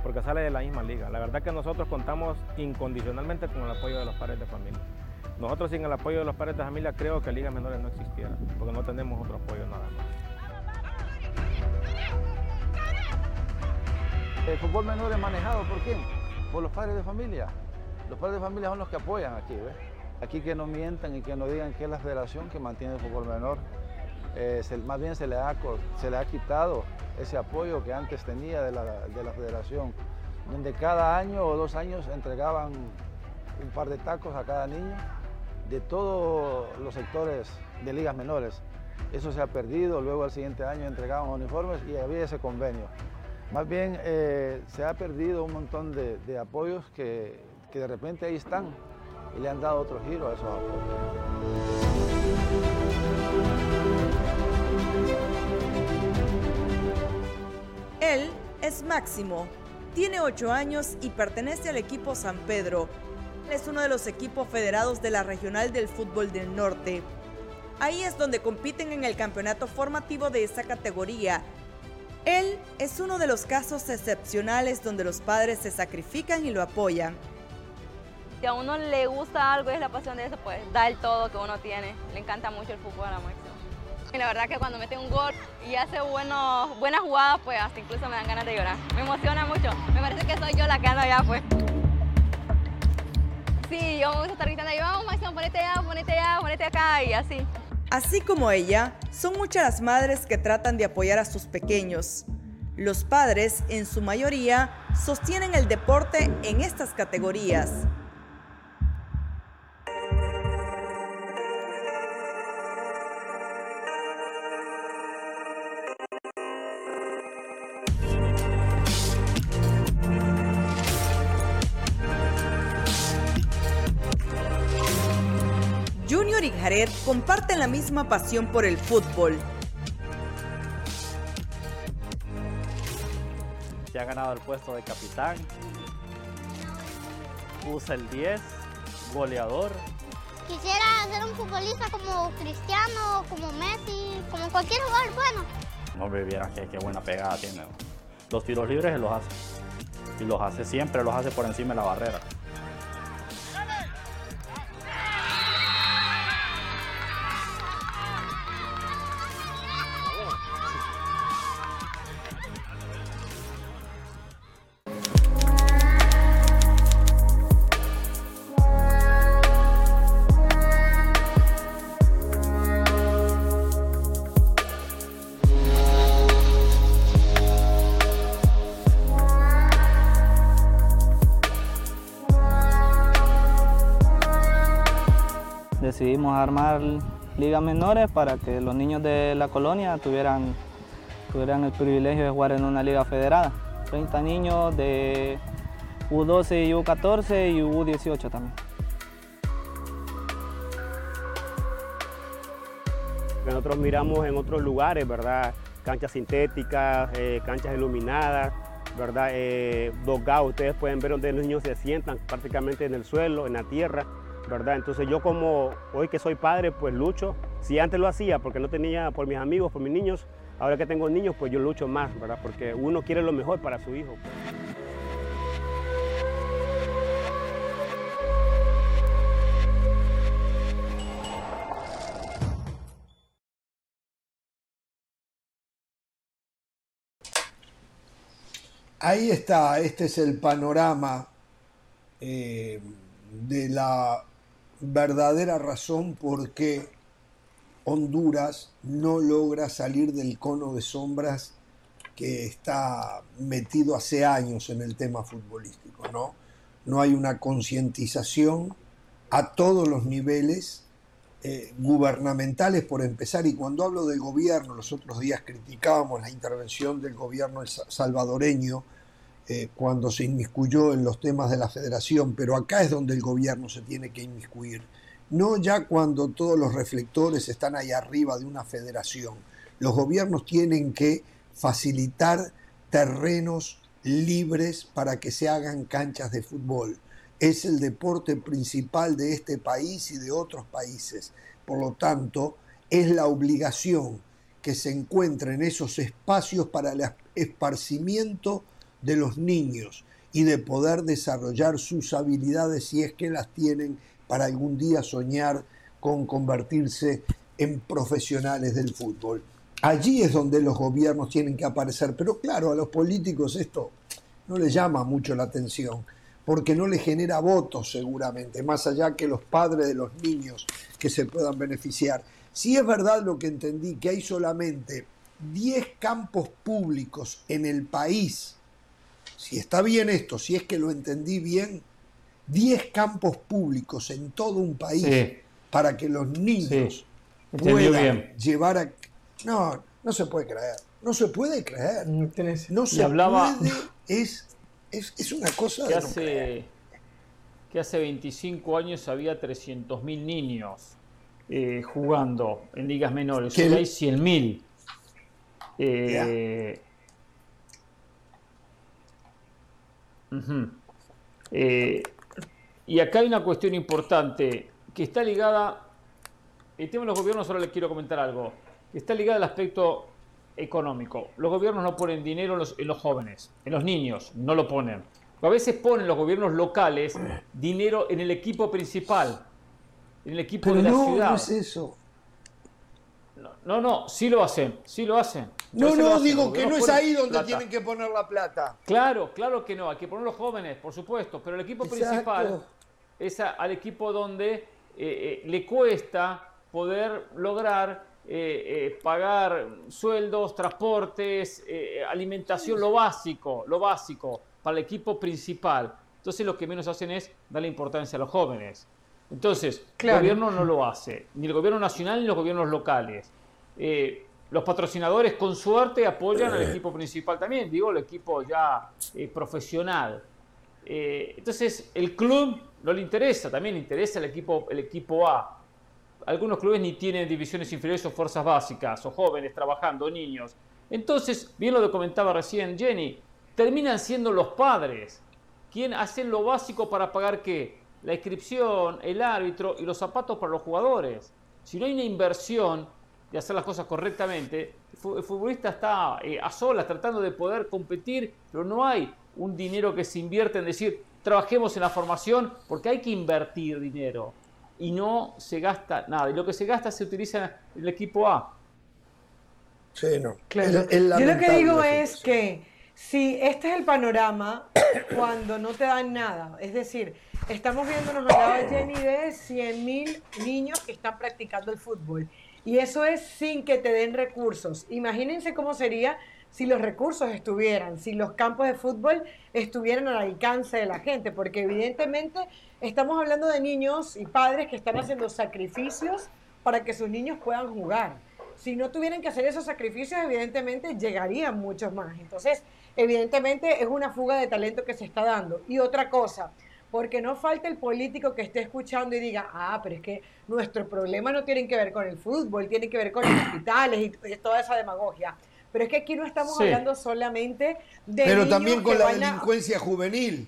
porque sale de la misma liga. La verdad que nosotros contamos incondicionalmente con el apoyo de los padres de familia. Nosotros sin el apoyo de los padres de familia creo que ligas menores no existieran, porque no tenemos otro apoyo nada más. El fútbol menor es manejado por quién? Por los padres de familia. Los padres de familia son los que apoyan aquí, ¿ves? Aquí que no mientan y que no digan que es la federación que mantiene el fútbol menor. Eh, más bien se le, ha, quitado ese apoyo que antes tenía de la, de la federación, donde cada año o dos años entregaban un par de tacos a cada niño de todos los sectores de ligas menores. Eso se ha perdido, luego al siguiente año entregaban uniformes y había ese convenio. Más bien eh, se ha perdido un montón de apoyos que, que de repente ahí están y le han dado otro giro a esos apoyos. Él es Máximo, tiene 8 años y pertenece al equipo San Pedro. Es uno de los equipos federados de la Regional del Fútbol del Norte. Ahí es donde compiten en el campeonato formativo de esa categoría. Él es uno de los casos excepcionales donde los padres se sacrifican y lo apoyan si a uno le gusta algo y es la pasión de eso, pues da el todo que uno tiene. Le encanta mucho el fútbol a máximo. Y la verdad que cuando mete un gol y hace buenos, buenas jugadas, pues hasta incluso me dan ganas de llorar. Me emociona mucho. Me parece que soy yo la que ando allá, pues. Sí, yo me gusta estar gritando, vamos Máximo, ponete allá, ponete allá, ponete acá y así. Así como ella, son muchas las madres que tratan de apoyar a sus pequeños. Los padres, en su mayoría, sostienen el deporte en estas categorías. Jared comparten la misma pasión por el fútbol. Se ha ganado el puesto de capitán, usa el 10, goleador. Quisiera ser un futbolista como Cristiano, como Messi, como cualquier jugador bueno. No me vieran qué, qué buena pegada tiene. Los tiros libres los hace. Y los hace siempre, los hace por encima de la barrera. Decidimos armar ligas menores para que los niños de la colonia tuvieran, tuvieran el privilegio de jugar en una liga federada. 30 niños de U12 y U14 y U18 también. Nosotros miramos en otros lugares, ¿verdad? Canchas sintéticas, eh, canchas iluminadas, ¿verdad? Eh, ustedes pueden ver donde los niños se sientan prácticamente en el suelo, en la tierra, ¿verdad? Entonces yo como hoy que soy padre, pues lucho. Si antes lo hacía porque no tenía por mis amigos, por mis niños, ahora que tengo niños, pues yo lucho más, ¿verdad? Porque uno quiere lo mejor para su hijo. Ahí está, este es el panorama eh, de la verdadera razón por qué Honduras no logra salir del cono de sombras que está metido hace años en el tema futbolístico, ¿no? No hay una concientización a todos los niveles eh, gubernamentales por empezar, y cuando hablo del gobierno, los otros días criticábamos la intervención del gobierno salvadoreño eh, cuando se inmiscuyó en los temas de la federación, pero acá es donde el gobierno se tiene que inmiscuir, no ya cuando todos los reflectores están ahí arriba de una federación. Los gobiernos tienen que facilitar terrenos libres para que se hagan canchas de fútbol. Es el deporte principal de este país y de otros países. Por lo tanto, es la obligación que se encuentren esos espacios para el esparcimiento de los niños y de poder desarrollar sus habilidades si es que las tienen para algún día soñar con convertirse en profesionales del fútbol. Allí es donde los gobiernos tienen que aparecer, pero claro, a los políticos esto no les llama mucho la atención, porque no les genera votos seguramente, más allá que los padres de los niños que se puedan beneficiar. Si es verdad lo que entendí, que hay solamente 10 campos públicos en el país si está bien esto, si es que lo entendí bien, 10 campos públicos en todo un país para que los niños puedan llevar a... No, no se puede creer. No se puede creer. No se hablaba... puede. Es, es, una cosa que de hace, que hace 25 años había 300.000 niños eh, jugando en ligas menores. Hoy hay 100.000. Eh, Eh, y acá hay una cuestión importante que está ligada, el tema de los gobiernos, ahora les quiero comentar algo, está ligada al aspecto económico. Los gobiernos no ponen dinero en los, jóvenes, en los niños, no lo ponen. A veces ponen los gobiernos locales dinero en el equipo principal, en el equipo de la ciudad. No es eso. No, no, sí lo hacen, sí lo hacen. No, no, digo que no es ahí donde tienen que poner la plata. Claro, claro que no, hay que poner los jóvenes, por supuesto, pero el equipo principal es al equipo donde eh, eh, le cuesta poder lograr eh, pagar sueldos, transportes, alimentación, lo básico, lo básico para el equipo principal. Entonces lo que menos hacen es darle importancia a los jóvenes. Entonces, el gobierno no lo hace, ni el gobierno nacional ni los gobiernos locales. Eh, los patrocinadores con suerte apoyan al equipo principal también, digo, el equipo ya eh, profesional. Eh, entonces, el club no le interesa, también le interesa el equipo, el equipo A. Algunos clubes ni tienen divisiones inferiores o fuerzas básicas, o jóvenes trabajando, niños. Entonces, bien lo comentaba recién Jenny, terminan siendo los padres quien hacen lo básico para pagar qué? La inscripción, el árbitro y los zapatos para los jugadores. Si no hay una inversión, de hacer las cosas correctamente, el futbolista está eh, a solas tratando de poder competir, pero no hay un dinero que se invierte en decir, trabajemos en la formación, porque hay que invertir dinero y no se gasta nada. Y lo que se gasta se utiliza en el equipo A. Sí, no. Claro. Yo lo que digo es que si este es el panorama [coughs] cuando no te dan nada, es decir, estamos viendo, nos hablaba Jenny de 100.000 niños que están practicando el fútbol y eso es sin que te den recursos. Imagínense cómo sería si los recursos estuvieran, si los campos de fútbol estuvieran al alcance de la gente, porque evidentemente estamos hablando de niños y padres que están haciendo sacrificios para que sus niños puedan jugar. Si no tuvieran que hacer esos sacrificios, evidentemente llegarían muchos más. Entonces, evidentemente es una fuga de talento que se está dando. Y otra cosa, porque no falta el político que esté escuchando y diga, ah, pero es que nuestro problema no tiene que ver con el fútbol, tiene que ver con los hospitales y toda esa demagogia. Pero es que aquí no estamos Sí. hablando solamente de Pero niños también con que la van a- delincuencia juvenil.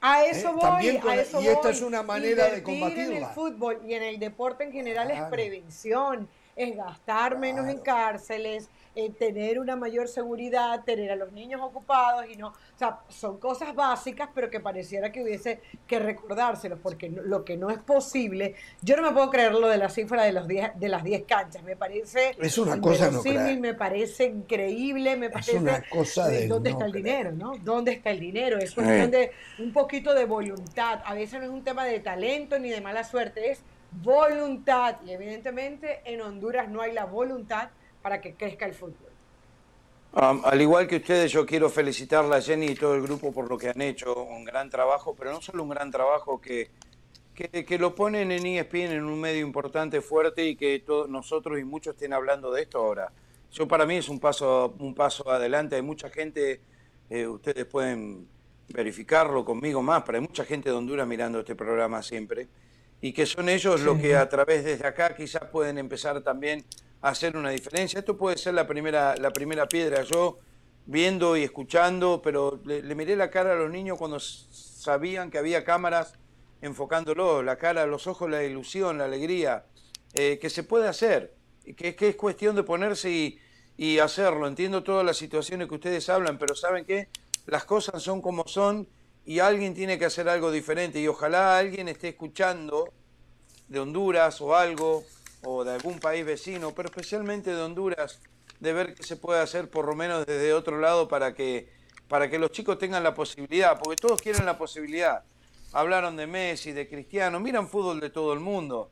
A eso Eh, voy, también con a eso y esta voy. es una manera de Invertir en el combatirla. fútbol y en el deporte en general es prevención, es gastar menos en cárceles, eh, tener una mayor seguridad, tener a los niños ocupados y no, o sea, son cosas básicas, pero que pareciera que hubiese que recordárselos, porque no- lo que no es posible, yo no me puedo creer lo de la cifra de los 10 de las 10 canchas, me parece Es una cosa no creer. me parece increíble, me parece una cosa eh, de dónde no está el creer. dinero, ¿no? ¿Dónde está el dinero? Es Sí. cuestión de un poquito de voluntad. A veces no es un tema de talento ni de mala suerte, es voluntad. Y evidentemente en Honduras no hay la voluntad para que crezca el fútbol. Um, al igual que ustedes, yo quiero felicitarla a Jenny y todo el grupo por lo que han hecho, un gran trabajo, pero no solo un gran trabajo que, que, que lo ponen en ESPN en un medio importante, fuerte y que todos nosotros y muchos estén hablando de esto ahora. Yo para mí es un paso, un paso adelante, hay mucha gente, eh, ustedes pueden verificarlo conmigo más, pero hay mucha gente de Honduras mirando este programa siempre y que son ellos los que a través desde acá quizás pueden empezar también hacer una diferencia. Esto puede ser la primera, la primera piedra. Yo viendo y escuchando, pero le, miré la cara a los niños cuando sabían que había cámaras enfocándolo, la cara, los ojos, la ilusión, la alegría, eh, que se puede hacer, que, que es cuestión de ponerse y, y hacerlo. Entiendo todas las situaciones que ustedes hablan, pero ¿saben qué? Las cosas son como son y alguien tiene que hacer algo diferente y ojalá alguien esté escuchando de Honduras o algo, o de algún país vecino, pero especialmente de Honduras, de ver qué se puede hacer por lo menos desde otro lado para que, para que los chicos tengan la posibilidad, porque todos quieren la posibilidad. Hablaron de Messi, de Cristiano, miran fútbol de todo el mundo.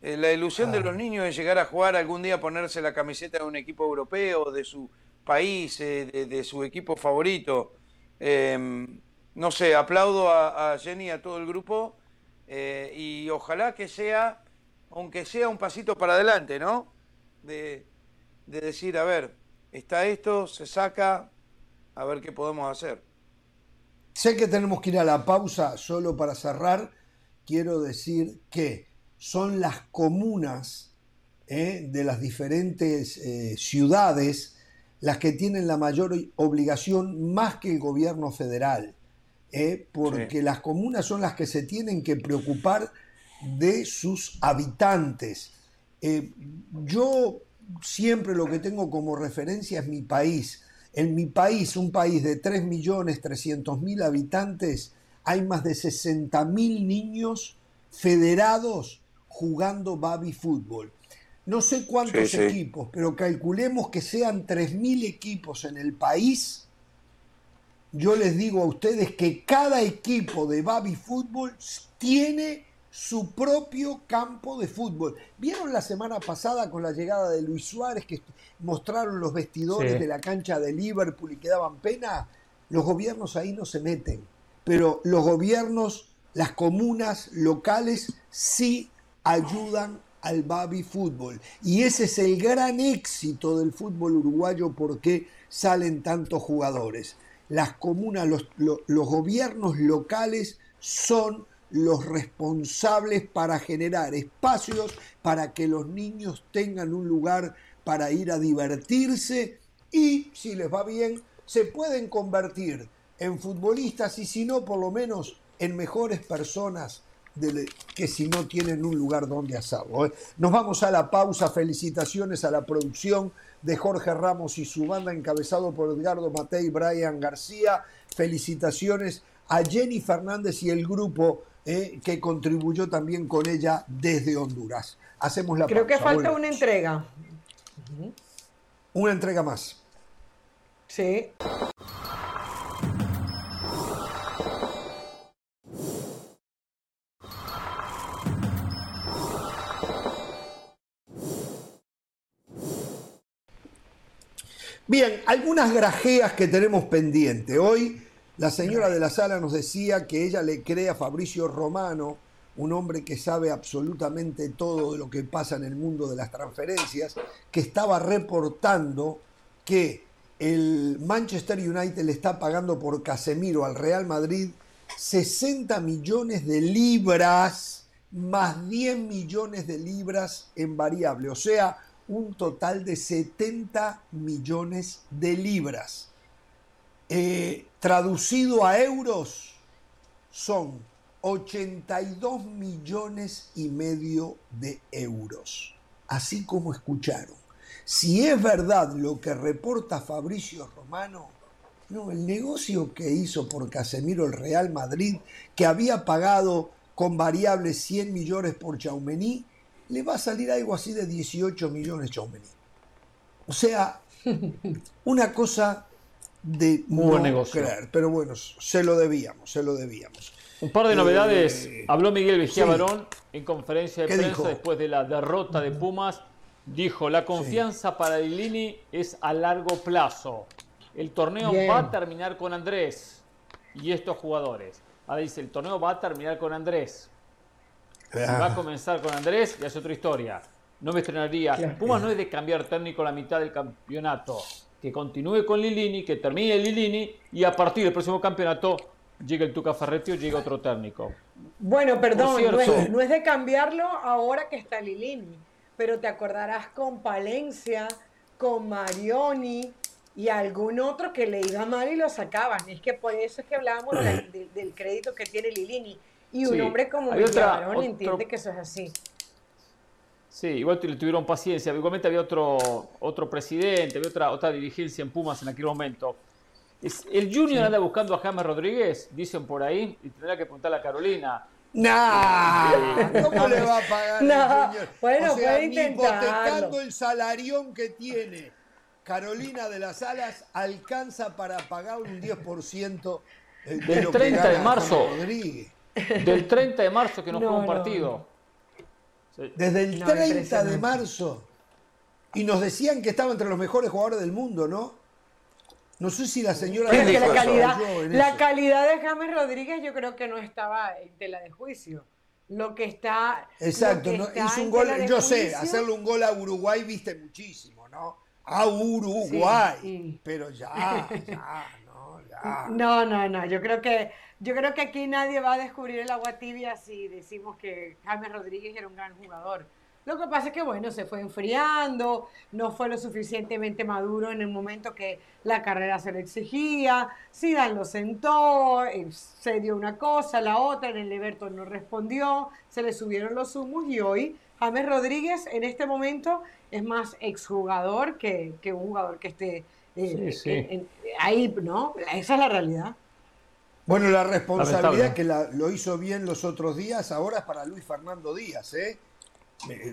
Eh, la ilusión de los niños es llegar a jugar algún día, ponerse la camiseta de un equipo europeo, de su país, eh, de, de su equipo favorito. Eh, no sé, aplaudo a, a Jenny y a todo el grupo eh, y ojalá que sea, aunque sea un pasito para adelante, ¿no? De, de decir, a ver, está esto, se saca, a ver qué podemos hacer. Sé que tenemos que ir a la pausa, solo para cerrar, quiero decir que son las comunas eh, de las diferentes eh, ciudades las que tienen la mayor obligación más que el gobierno federal, eh, porque Sí. las comunas son las que se tienen que preocupar de sus habitantes. Eh, yo siempre lo que tengo como referencia es mi país. En mi país, un país de 3.300.000 habitantes, hay más de 60.000 niños federados jugando baby fútbol. No sé cuántos Sí, sí. equipos, pero calculemos que sean 3.000 equipos en el país. Yo les digo a ustedes que cada equipo de baby fútbol tiene su propio campo de fútbol. ¿Vieron la semana pasada con la llegada de Luis Suárez que mostraron los vestidores Sí. de la cancha de Liverpool y que daban pena? Los gobiernos ahí no se meten, pero los gobiernos, las comunas locales sí ayudan al baby fútbol. Y ese es el gran éxito del fútbol uruguayo porque salen tantos jugadores. Las comunas, los, lo- los gobiernos locales son los responsables para generar espacios para que los niños tengan un lugar para ir a divertirse y, si les va bien, se pueden convertir en futbolistas y si no, por lo menos en mejores personas que si no tienen un lugar donde hacerlo. ¿eh? Nos vamos a la pausa. Felicitaciones a la producción de Jorge Ramos y su banda encabezado por Edgardo Matei y Brian García. Felicitaciones a Jenny Fernández y el grupo eh, que contribuyó también con ella desde Honduras. Hacemos la Creo que falta volvemos. una entrega. Una entrega más. Sí. Bien, algunas grajeas que tenemos pendiente. Hoy la señora de la sala nos decía que ella le cree a Fabricio Romano, un hombre que sabe absolutamente todo de lo que pasa en el mundo de las transferencias, que estaba reportando que el Manchester United le está pagando por Casemiro al Real Madrid 60 millones de libras más 10 millones de libras en variable, o sea, un total de 70 millones de libras. Eh, traducido a euros, son 82 millones y medio de euros. Así como escucharon. Si es verdad lo que reporta Fabricio Romano, no, el negocio que hizo por Casemiro el Real Madrid, que había pagado con variables 100 millones por Chaumení, le va a salir algo así de 18 millones Chaumení. O sea, [laughs] una cosa de Muy buen no negocio. creer. Pero bueno, se lo debíamos, se lo debíamos. Un par de Eh, novedades. Habló Miguel Vigía sí. Barón en conferencia de ¿Qué prensa dijo? después de la derrota de Pumas. Dijo, la confianza para Lilini es a largo plazo. El torneo Bien. va a terminar con Andrés y estos jugadores. Ahora dice, el torneo va a terminar con Andrés. Si va a comenzar con Andrés, ya es otra historia. No me estrenaría. Claro. Pumas no es de cambiar técnico a la mitad del campeonato. Que continúe con Lilini, que termine Lilini y a partir del próximo campeonato llegue el Tuca Ferretti o llegue otro técnico. Bueno, perdón, no es, no es de cambiarlo ahora que está Lilini, pero te acordarás con Palencia, con Marioni y algún otro que le iba mal y lo sacaban. Es que por eso es que hablábamos de- de- del crédito que tiene Lilini. Y un Sí. hombre como Villarón entiende que eso es así. Sí, igual le tuvieron paciencia. Igualmente había otro, otro presidente, había otra, otra dirigencia en Pumas en aquel momento. Es- el Junior anda buscando a James Rodríguez, dicen por ahí, y tendrá que preguntarle a Carolina. Nah. [laughs] ¿cómo le va a pagar el No, Junior? bueno, o sea, puede ni intentarlo. hipotecando el salarión que tiene Carolina de las Alas alcanza para pagar un 10% de Del lo que 30 de marzo. James Rodríguez. Del 30 de marzo que no, No, fue un no, partido. Sí. Desde el No, 30 de marzo. Y nos decían que estaba entre los mejores jugadores del mundo, ¿no? No sé si la señora... Pero que la calidad, la calidad de James Rodríguez yo creo que no estaba en tela de juicio. Lo que está. Exacto, que no, está hizo un gol, yo sé, hacerle un gol a Uruguay viste muchísimo, ¿no? A Uruguay, Sí, sí. pero ya, ya, no, ya. No, no, no. Yo creo que yo creo que aquí nadie va a descubrir el agua tibia si decimos que James Rodríguez era un gran jugador. Lo que pasa es que bueno, se fue enfriando, no fue lo suficientemente maduro en el momento que la carrera se le exigía. Zidane lo sentó, eh, se dio una cosa, la otra, en el Everton no respondió, se le subieron los humos y hoy James Rodríguez en este momento es más exjugador que, que un jugador que esté Sí, sí. en- en- ahí, ¿no? Esa es la realidad. Bueno, la responsabilidad que la- lo hizo bien los otros días, ahora es para Luis Fernando Díaz, ¿eh?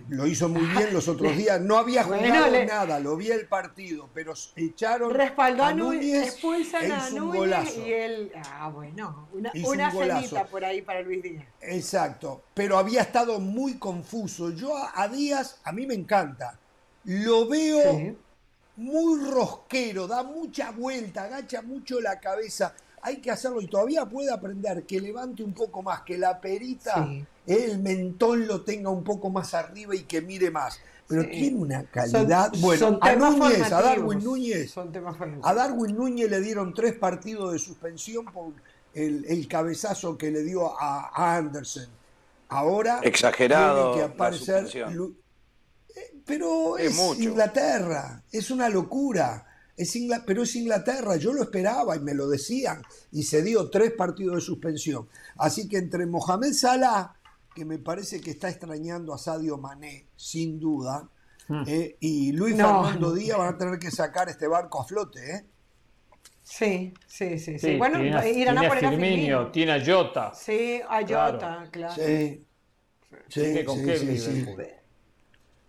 Lo hizo muy bien los [laughs] otros días. No había Bueno, jugado le- nada, lo vi el partido, pero echaron Respaldó a, a Núñez, expulsan e a Núñez y él, ah, bueno, una, una un golazo. cenita por ahí para Luis Díaz. Exacto, pero había estado muy confuso. Yo a, a Díaz, a mí me encanta. Lo veo Sí. Muy rosquero, da mucha vuelta, agacha mucho la cabeza. Hay que hacerlo y todavía puede aprender que levante un poco más, que la perita, Sí. el mentón lo tenga un poco más arriba y que mire más. Pero Sí. tiene una calidad. Son- bueno, son a temas Núñez, a formativos. Darwin Núñez, Son temas formativos. a Darwin Núñez le dieron tres partidos de suspensión por el, el cabezazo que le dio a, a Anderson. Ahora Exagerado tiene que aparecer. Lu- Eh, Pero Es es, mucho. Inglaterra, es una locura. Es Ingla- pero es Inglaterra, yo lo esperaba y me lo decían. Y se dio tres partidos de suspensión. Así que entre Mohamed Salah, que me parece que está extrañando a Sadio Mané, sin duda, eh, y Luis No. Fernando Díaz van a tener que sacar este barco a flote. ¿eh? Sí, sí, sí, sí. Sí, Bueno, tiene, irán a tiene a poner a Firmino, Firmino. tiene a Jota. Sí, a Claro. Jota, claro. Sí. Sí, con sí, qué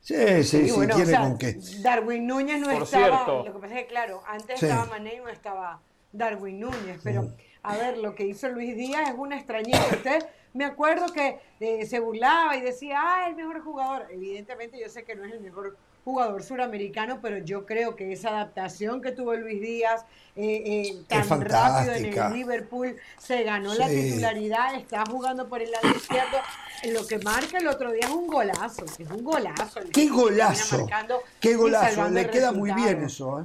sí, sí. Sí, bueno, o tiene sea, con qué. Darwin Núñez no Por estaba, cierto. lo que pasa es que claro, antes Sí. estaba Mané y no estaba Darwin Núñez, pero a ver, lo que hizo Luis Díaz es una extrañeza. Usted, me acuerdo que eh, se burlaba y decía, ah, el mejor jugador. Evidentemente yo sé que no es el mejor jugador suramericano, pero yo creo que esa adaptación que tuvo Luis Díaz eh, eh, tan rápido en el Liverpool, se ganó la titularidad, está jugando por el lado izquierdo. Lo que marca el otro día es un golazo, es un golazo. ¡Qué golazo! ¡Qué golazo! Le queda muy bien eso, ¿eh?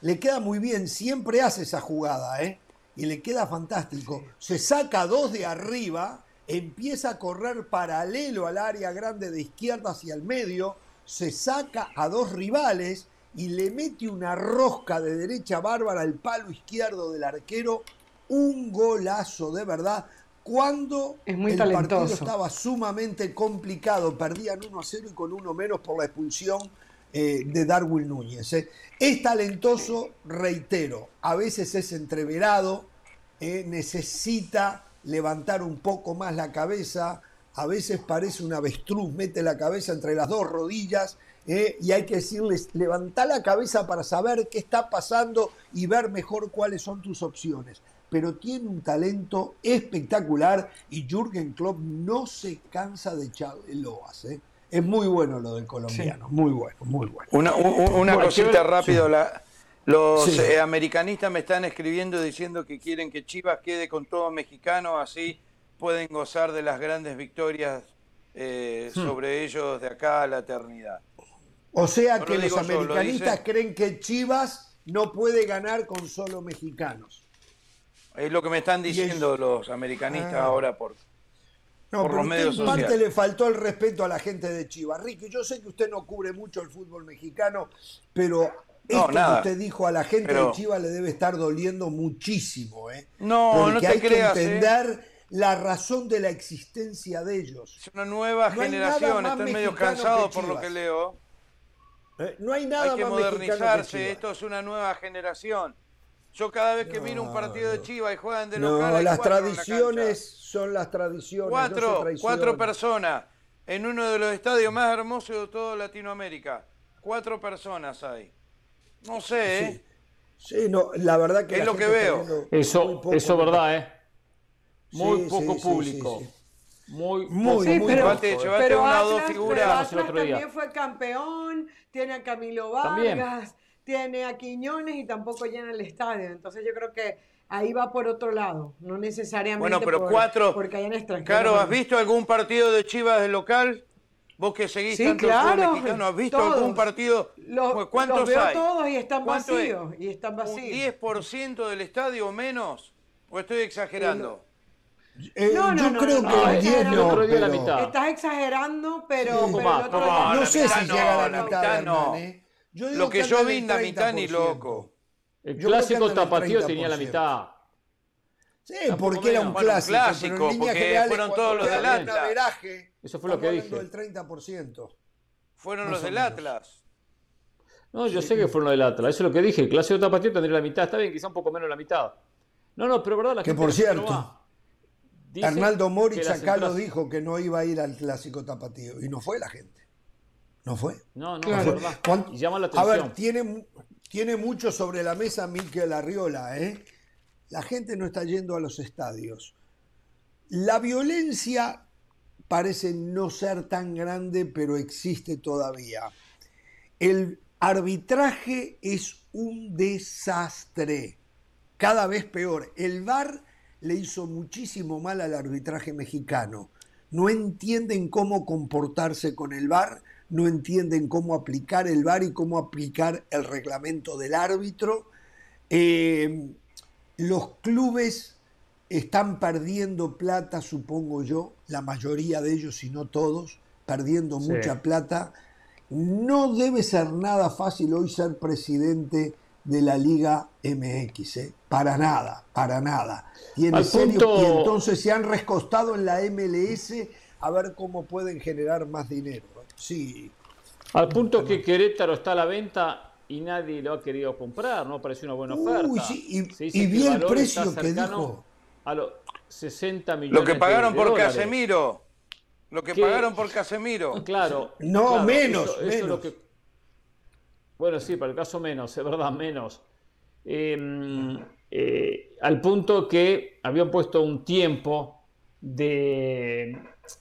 Le queda muy bien, siempre hace esa jugada, ¿eh? Y le queda fantástico. Se saca dos de arriba, empieza a correr paralelo al área grande de izquierda hacia el medio, se saca a dos rivales y le mete una rosca de derecha bárbara al palo izquierdo del arquero. Un golazo de verdad. Cuando Es muy el partido estaba sumamente complicado, perdían 1 a 0 y con uno menos por la expulsión eh, de Darwin Núñez. eh. Es talentoso, reitero, a veces es entreverado, eh, necesita levantar un poco más la cabeza, a veces parece un avestruz, mete la cabeza entre las dos rodillas eh, y hay que decirles, levanta la cabeza para saber qué está pasando y ver mejor cuáles son tus opciones. Pero tiene un talento espectacular y Jürgen Klopp no se cansa de echarle loas. eh. Es muy bueno lo del colombiano, muy bueno, muy bueno. Una, un- un- una Bueno, cosita quiero- rápido. Sí. la- los Sí. eh, americanistas me están escribiendo diciendo que quieren que Chivas quede con todo mexicano, así pueden gozar de las grandes victorias eh, Hmm. sobre ellos de acá a la eternidad. O sea No que lo los digo yo, lo americanistas creen que Chivas no puede ganar con solo mexicanos. Es lo que me están diciendo los americanistas Ah. ahora por, No, por pero los usted medios en parte sociales. le faltó el respeto a la gente de Chivas. Ricky, yo sé que usted no cubre mucho el fútbol mexicano, pero No, esto nada. que usted dijo a la gente Pero- de Chivas le debe estar doliendo muchísimo. ¿eh? No, Porque no te hay creas, que ¿eh? La razón de la existencia de ellos. Es una nueva No generación, están medio cansados por lo que leo. Eh, No hay nada Hay que más que modernizarse, esto es una nueva generación. Yo cada vez que miro un partido de Chivas y juegan de No, local, hay las la tradiciones son las tradiciones. no Cuatro, cuatro personas en uno de los estadios más hermosos de toda Latinoamérica. Cuatro personas hay. No sé, ¿eh? Sí, no, la verdad que Es la lo que veo. Eso, eso es verdad, ¿eh? Muy Sí, poco sí, sí, público. sí, sí. Muy, Muy, poco muy público, Llevate, ¿eh? llevate Pero una o dos figuras. pero el otro día. también fue campeón, tiene a Camilo También. Vargas, tiene a Quiñones y tampoco llena el estadio. Entonces yo creo que ahí va por otro lado, no necesariamente Bueno, pero por- cuatro. porque hayan extranjeros. Caro, ¿has visto algún partido de Chivas de local? Vos que seguís Sí, tanto claro, mexicano, ¿has visto todos. algún partido? Los, ¿Cuántos los veo hay? todos y están ¿Cuánto es? vacíos. Y están ¿Un vacíos. 10% del estadio o menos? ¿O estoy exagerando? Eh, No, no, yo no, creo no, que no, el 10 era- no, el otro día la pero- mitad. Estás exagerando, pero, Sí, un poco pero el más, otro no, día- la No sé si no, llega a la la mitad, no. Hernán, ¿eh? Yo digo Lo que yo en vi, el la mitad ni 30%. loco. El clásico en el tapatío tenía la 30%. mitad. Sí, Tampoco porque era un. Bueno, clásico, clásico, pero en porque generales, fueron todos los del Atlas. averaje, Eso fue lo que dije. del 30%. Fueron los del menos. Atlas. No, yo sé que fueron los del Atlas. Eso es lo que dije. El clásico tapatío tendría la mitad. Está bien, quizá un poco menos la mitad. No, no, pero verdad, la Que gente por cierto. Dicen Arnaldo Moritz acá lo dijo que no iba a ir al clásico tapatío y no fue la gente. No fue. No, no, Claro. es verdad. ¿Cuánto- Y llama la A ver, tiene, tiene mucho sobre la mesa Miquel Arriola, ¿eh? La gente no está yendo a los estadios. La violencia parece no ser tan grande, pero existe todavía. El arbitraje es un desastre, cada vez peor. El VAR le hizo muchísimo mal al arbitraje mexicano. No entienden cómo comportarse con el VAR, no entienden cómo aplicar el VAR y cómo aplicar el reglamento del árbitro. Eh, los clubes están perdiendo plata, supongo yo, la mayoría de ellos, si no todos, perdiendo Sí. mucha plata. No debe ser nada fácil hoy ser presidente de la Liga MX, ¿eh? para nada, para nada. Tiene Al serio- punto- Y entonces se han rescostado en la MLS a ver cómo pueden generar más dinero. Sí, Al punto que Querétaro está a la venta y nadie lo ha querido comprar, no pareció una buena Uy, oferta. sí, y- y vi el precio que dijo. A los 60 millones Lo que pagaron de por dólares. Casemiro. Lo que ¿Qué? pagaron por Casemiro. Claro. No, claro, menos, eso- eso es lo menos. que- Bueno, sí, para el caso menos, es verdad, menos. Eh, eh, al punto que habían puesto un tiempo de.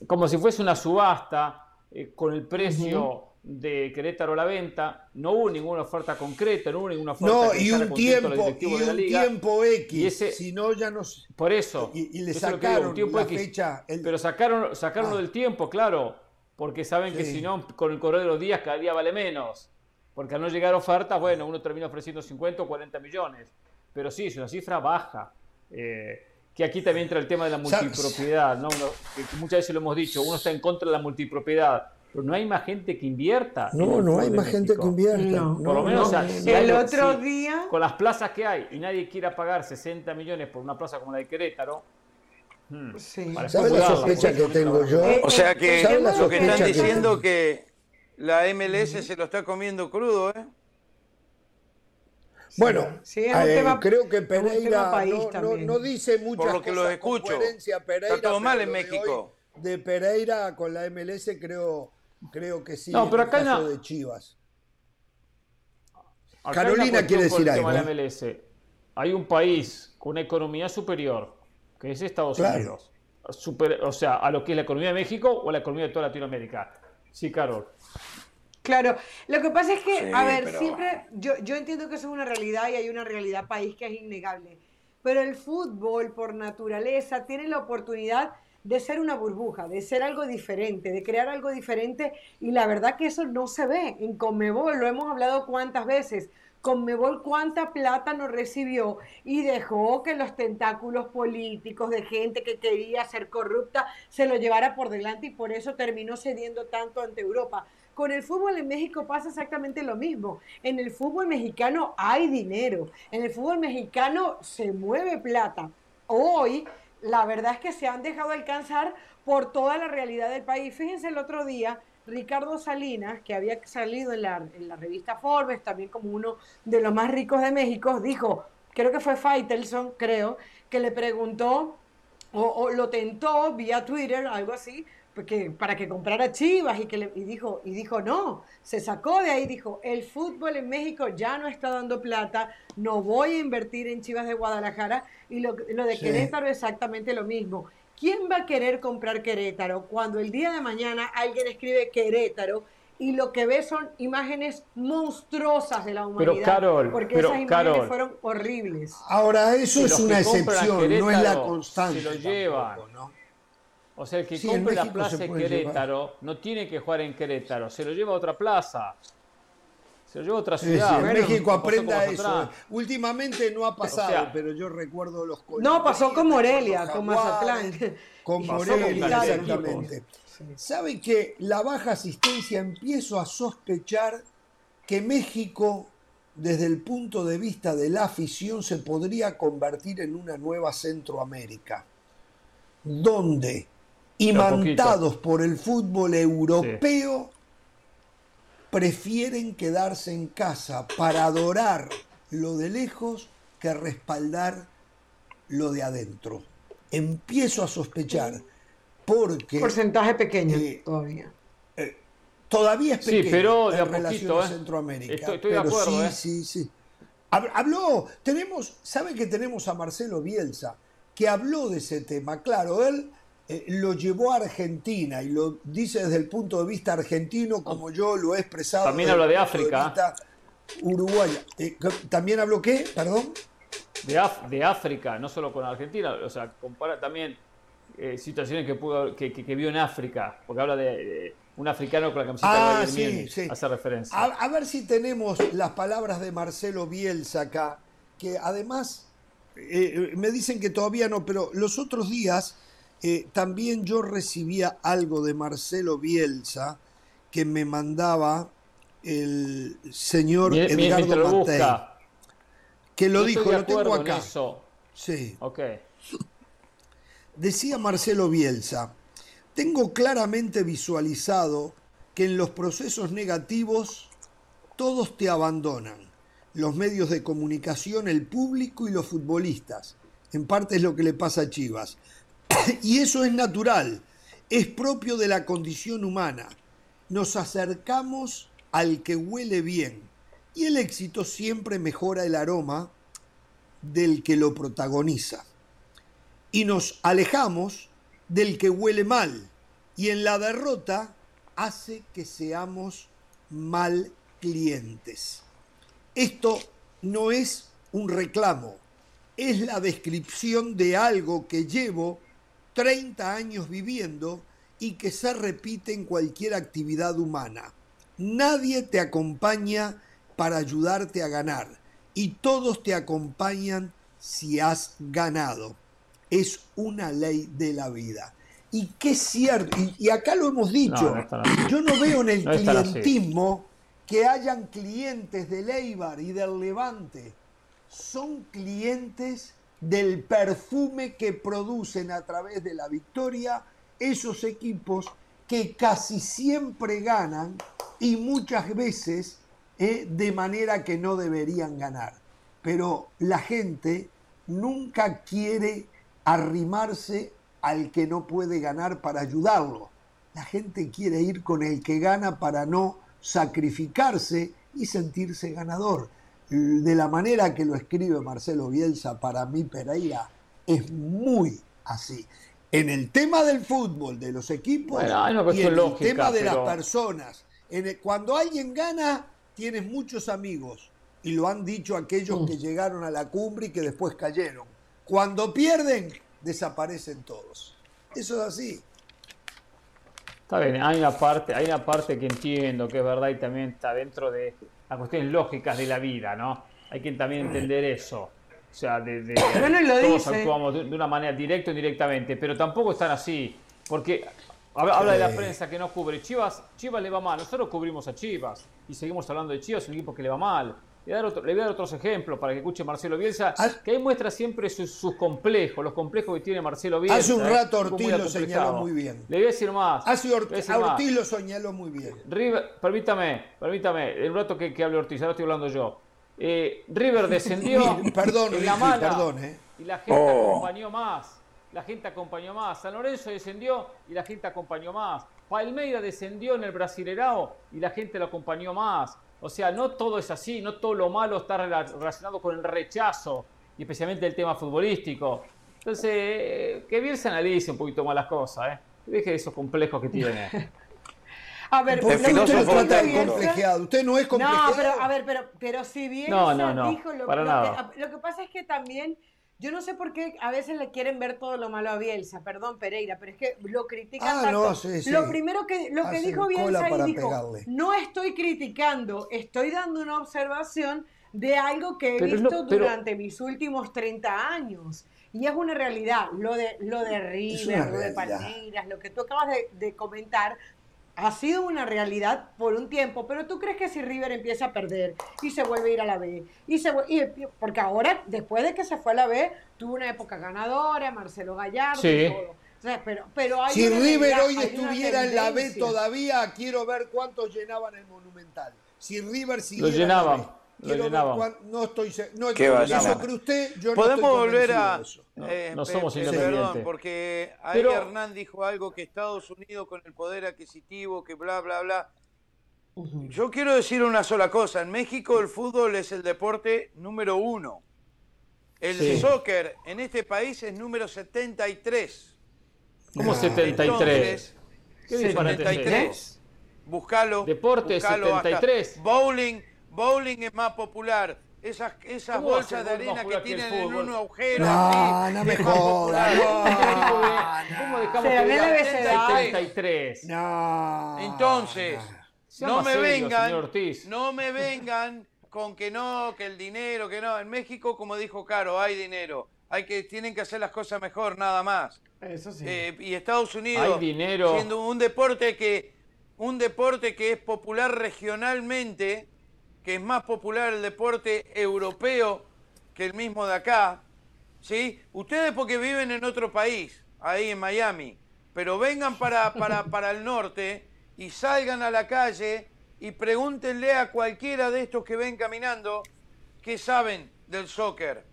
como si fuese una subasta eh, con el precio de Querétaro a la venta. No hubo ninguna oferta concreta, no hubo ninguna oferta No, que y un tiempo, y un tiempo X, Y ese- si no ya no Por eso. Y, y le digo, sacaron tiempo la X. fecha. el- Pero sacaron, sacaron Ah. lo del tiempo, claro, porque saben que si no, con el correr de los días cada día vale menos. Porque al no llegar ofertas, bueno, uno termina ofreciendo 50 o 40 millones. Pero sí, es una cifra baja. Eh, que aquí también entra el tema de la multipropiedad, ¿no? Uno- que muchas veces lo hemos dicho, uno está en contra de la multipropiedad. pero no hay más gente que invierta. No, no hay más gente que invierta. No. Por lo No, menos, no, o sea, no, si El otro si- día- Con las plazas que hay y nadie quiera pagar 60 millones por una plaza como la de Querétaro. hmm, Sí. ¿Sabes la sospecha que tengo yo? Eh, O sea que ¿Sabes la lo que están diciendo que la MLS se lo está comiendo crudo, ¿eh? Bueno, Sí, es un eh, tema- creo que Pereira país no, no- también. no dice muchas Por lo que cosas lo con escucho. Pereira, Está todo mal en de México. hoy De Pereira con la MLS creo, creo que sí. No, en pero el acá hay caso una- de Chivas. Acá Carolina quiere el decir de algo, la MLS. Hay un país con una economía superior, que es Estados Claro. Unidos. Super- o sea, a lo que es la economía de México o la economía de toda Latinoamérica. Sí, Carol. Claro, lo que pasa es que, Sí, a ver, pero- siempre, yo, yo entiendo que eso es una realidad y hay una realidad país que es innegable, pero el fútbol por naturaleza tiene la oportunidad de ser una burbuja, de ser algo diferente, de crear algo diferente y la verdad que eso no se ve en Conmebol, lo hemos hablado cuántas veces. Conmebol cuánta plata nos recibió y dejó que los tentáculos políticos de gente que quería ser corrupta se lo llevara por delante y por eso terminó cediendo tanto ante Europa. Con el fútbol en México pasa exactamente lo mismo. En el fútbol mexicano hay dinero, en el fútbol mexicano se mueve plata. Hoy la verdad es que se han dejado alcanzar por toda la realidad del país. Fíjense el otro día, Ricardo Salinas, que había salido en la, en la revista Forbes, también como uno de los más ricos de México, dijo, creo que fue Faitelson, creo, que le preguntó o, o lo tentó vía Twitter, algo así, porque, para que comprara Chivas y, que le- y, dijo, y dijo no, se sacó de ahí, dijo, el fútbol en México ya no está dando plata, no voy a invertir en Chivas de Guadalajara y lo, lo de Sí. Querétaro exactamente lo mismo. ¿Quién va a querer comprar Querétaro cuando el día de mañana alguien escribe Querétaro y lo que ve son imágenes monstruosas de la Pero, humanidad? Carol, porque pero, esas imágenes Carol. fueron horribles. Ahora, eso es una excepción, no es la constante. Se lo tampoco. ¿no? O sea, el que Sí, en compre la plaza puede Querétaro no tiene que jugar en Querétaro, se lo lleva a otra plaza. Se lo lleva a otra Sí, sí, ciudad. en Bueno, México aprenda eso. Mazatlán. Últimamente no ha pasado, sea, pero yo recuerdo los No, pasó con Morelia, con Mazatlán. Con Morelia, exactamente. ¿Sabe que la baja asistencia empiezo a sospechar que México, desde el punto de vista de la afición, se podría convertir en una nueva Centroamérica? Donde, imantados por el fútbol europeo, prefieren quedarse en casa para adorar lo de lejos que respaldar lo de adentro. Empiezo a sospechar porque Porcentaje pequeño Eh, todavía. todavía es Sí, pequeño pero de a en relación poquito, a ¿eh? Centroamérica. Estoy- estoy de pero acuerdo, sí, ¿eh? sí, sí. Hab- Habló, tenemos, ¿sabe que tenemos a Marcelo Bielsa? Que habló de ese tema. Claro, él eh, lo llevó a Argentina y lo dice desde el punto de vista argentino, como yo lo he expresado. También habla de África. uruguaya. Eh, ¿También habló qué? Perdón. de, Af- de África, no solo con Argentina, o sea, compara también eh, situaciones que, pudo, que, que- que vio en África, porque habla de, de un africano con la camiseta Ah, de sí, sí. hace referencia. A, a ver si tenemos las palabras de Marcelo Bielsa acá, que además eh, me dicen que todavía no, pero los otros días eh, también yo recibía algo de Marcelo Bielsa que me mandaba el señor Edgardo lo Matei, busca. que lo Yo dijo, lo tengo acá. Sí. Ok. Decía Marcelo Bielsa, tengo claramente visualizado que en los procesos negativos todos te abandonan, los medios de comunicación, el público y los futbolistas. En parte es lo que le pasa a Chivas. [coughs] y eso es natural, es propio de la condición humana. Nos acercamos al que huele bien y el éxito siempre mejora el aroma del que lo protagoniza y nos alejamos del que huele mal y en la derrota hace que seamos mal clientes. Esto no es un reclamo, es la descripción de algo que llevo 30 años viviendo y que se repite en cualquier actividad humana. Nadie te acompaña para ayudarte a ganar y todos te acompañan si has ganado es una ley de la vida. y es cierto, y, y acá lo hemos dicho, No, no yo no veo en el [laughs] No clientismo que hayan clientes del Eibar y del Levante. Son clientes del perfume que producen a través de la victoria esos equipos que casi siempre ganan y muchas veces eh, de manera que no deberían ganar. Pero la gente nunca quiere arrimarse al que no puede ganar para ayudarlo. La gente quiere ir con el que gana para no sacrificarse y sentirse ganador. De la manera que lo escribe Marcelo Bielsa, para mí Pereira es muy así. En el tema del fútbol, de los equipos Bueno, y en el tema de pero- las personas. En el- cuando alguien gana, tienes muchos amigos. Y lo han dicho aquellos Mm. que llegaron a la cumbre y que después cayeron. Cuando pierden, desaparecen todos. Eso es así. Está bien, hay una parte, hay una parte que entiendo que es verdad y también está dentro de las cuestiones lógicas de la vida, ¿no? Hay que también entender eso. O sea, de, de- [coughs] Bueno, y lo todos dice. actuamos de, de una manera directa o indirectamente, pero tampoco están así. Porque habla, de la prensa que no cubre. Chivas, Chivas le va mal. Nosotros cubrimos a Chivas y seguimos hablando de Chivas, un equipo que le va mal. Le voy a dar, otro- le voy a dar otros ejemplos para que escuche Marcelo Bielsa, que ahí muestra siempre sus, sus complejos, los complejos que tiene Marcelo Bielsa. Hace un ¿eh? rato Ortiz lo señaló muy bien. Le voy a decir más. Hace a decir a más. Ortiz lo señaló muy bien. River, permítame, permítame, en un rato que, que hable Ortiz, ahora estoy hablando yo. Eh, River [laughs] descendió perdón, en la Ricky, mala perdón, ¿eh? y la gente Oh. acompañó más. La gente acompañó más. San Lorenzo descendió y la gente acompañó más. Palmeira descendió en el Brasilerao y la gente lo acompañó más. O sea, no todo es así, no todo lo malo está rela- relacionado con el rechazo, y especialmente el tema futbolístico. Entonces, eh, que bien se analice un poquito más las cosas, ¿eh? Deje esos complejos que tiene. [laughs] A ver, ¿Por lo qué que usted Bielsa- complejeado? Usted no es No, complejeado. pero a ver, pero, pero si bien No, no, no, dijo lo, para lo nada. que, lo que pasa es que también yo no sé por qué a veces le quieren ver todo lo malo a Bielsa, perdón Pereira, pero es que lo critican Ah, tanto. no, sí, sí. Lo primero que lo que dijo Bielsa ahí para dijo, pegarle. no estoy criticando, estoy dando una observación de algo que he Pero es lo- visto pero- durante mis últimos 30 años. Y es una realidad, lo de, lo de River, lo de. Palmeiras, lo que tú acabas de, de comentar, ha sido una realidad por un tiempo, pero tú crees que si River empieza a perder y se vuelve a ir a la B, y se y- porque ahora, después de que se fue a la B, tuvo una época ganadora, Marcelo Gallardo Sí. y todo. O sea, pero, pero hay Si River realidad, hoy estuviera en la B todavía, quiero ver cuántos llenaban el Monumental. Si River siguiera Lo en la llenaban, B, lo cuán- no estoy no ¿Qué va eso cree usted, yo no Podemos estoy volver a. eso. eh, no somos pe- independientes. Perdón, porque ahí Pero- Hernán dijo algo que Estados Unidos con el poder adquisitivo, que bla, bla, bla. Yo quiero decir una sola cosa. En México el fútbol es el deporte número uno. El Sí. soccer en este país es número 73. ¿Cómo Ah. 73? Entonces, ¿Qué disparate es ese? 73. Buscalo. Deporte buscalo hasta- 73. Bowling, bowling es más popular. Esas, esas ¿Cómo va a bolsas de arena que tienen en un agujero. No, así, no me es más joda, popular. ¿Cómo dejamos Se que el abecedario. 73? No. Entonces, no más me serio, vengan, no me vengan con que no, que el dinero, que no. En México, como dijo Caro, hay dinero. Hay que, tienen que hacer las cosas mejor, nada más. Eso sí. Eh, y Estados Unidos, Hay dinero. siendo un deporte que un deporte que es popular regionalmente, que es más popular el deporte europeo que el mismo de acá, ¿sí? Ustedes porque viven en otro país, ahí en Miami, pero vengan para, para, [laughs] para el norte y salgan a la calle y pregúntenle a cualquiera de estos que ven caminando qué saben del soccer.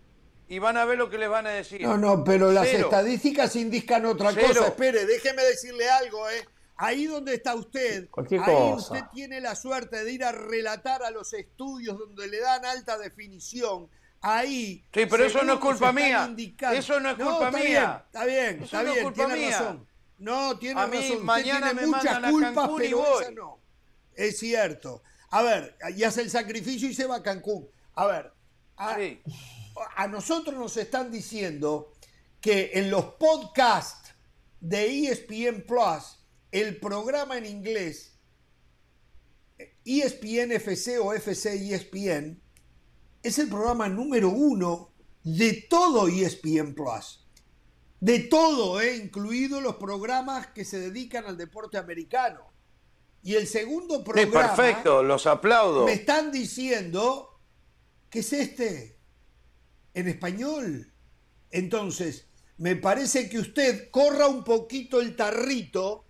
Y van a ver lo que les van a decir. No, no, pero las Cero. estadísticas indican otra Cero. cosa. Espere, déjeme decirle algo, ¿eh? Ahí donde está usted, Cualquier ahí cosa. usted tiene la suerte de ir a relatar a los estudios donde le dan alta definición. Ahí. Sí, pero eso no es culpa mía. indicando- Eso no es culpa está mía. Bien, está bien, Eso está no es bien, culpa tiene mía. razón. No, tiene A mí razón. Mañana tiene me muchas a culpas, Cancún y pero voy. esa no. Es cierto. A ver, y hace el sacrificio y se va a Cancún. A ver, a, Sí. a nosotros nos están diciendo que en los podcasts de ESPN Plus, el programa en inglés, ESPN FC o FC ESPN, es el programa número uno de todo ESPN Plus. De todo, ¿eh? incluidos los programas que se dedican al deporte americano. Y el segundo Sí, programa. perfecto, los aplaudo. Me están diciendo que es este, en español. Entonces, me parece que usted corra un poquito el tarrito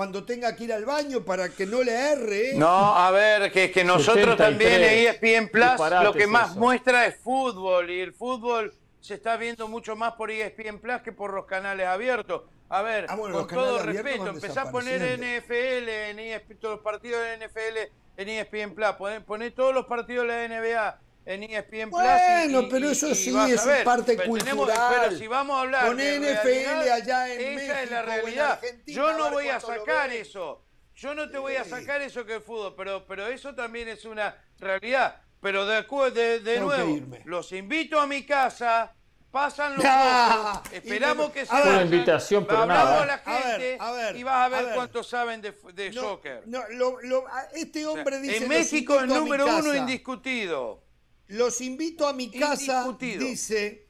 cuando tenga que ir al baño para que no le erre. ¿eh? No, a ver, que, que nosotros 73. también en ESPN Plus Disparate lo que es más eso. muestra es fútbol y el fútbol se está viendo mucho más por E ESPN Plus que por los canales abiertos. A ver, Ah, bueno, con todo respeto, empezá a poner. NFL en ESPN, todos los partidos de NFL en E ESPN Plus, poné, poné todos los partidos de la NBA en ESPN Plus. y- Bueno, y- pero y- eso y sí es ver. parte Pero tenemos- cultural. pero si vamos a hablar Con de NFL realidad, allá en esa es México la o en realidad. Yo no ver voy a sacar eso. Yo no te voy a sacar eso que es fútbol, pero, pero eso también es una realidad. Pero de, de, de nuevo, los invito a mi casa, pasan los [laughs] Ah, esperamos que se a ver. Una invitación, pero hablamos nada. a la A ver, gente a ver, y vas a a ver, ver. cuántos saben de, de No, soccer. no, lo- lo- a- este hombre dice. en "Los México mi número uno casa". indiscutido. Los invito a mi casa, dice,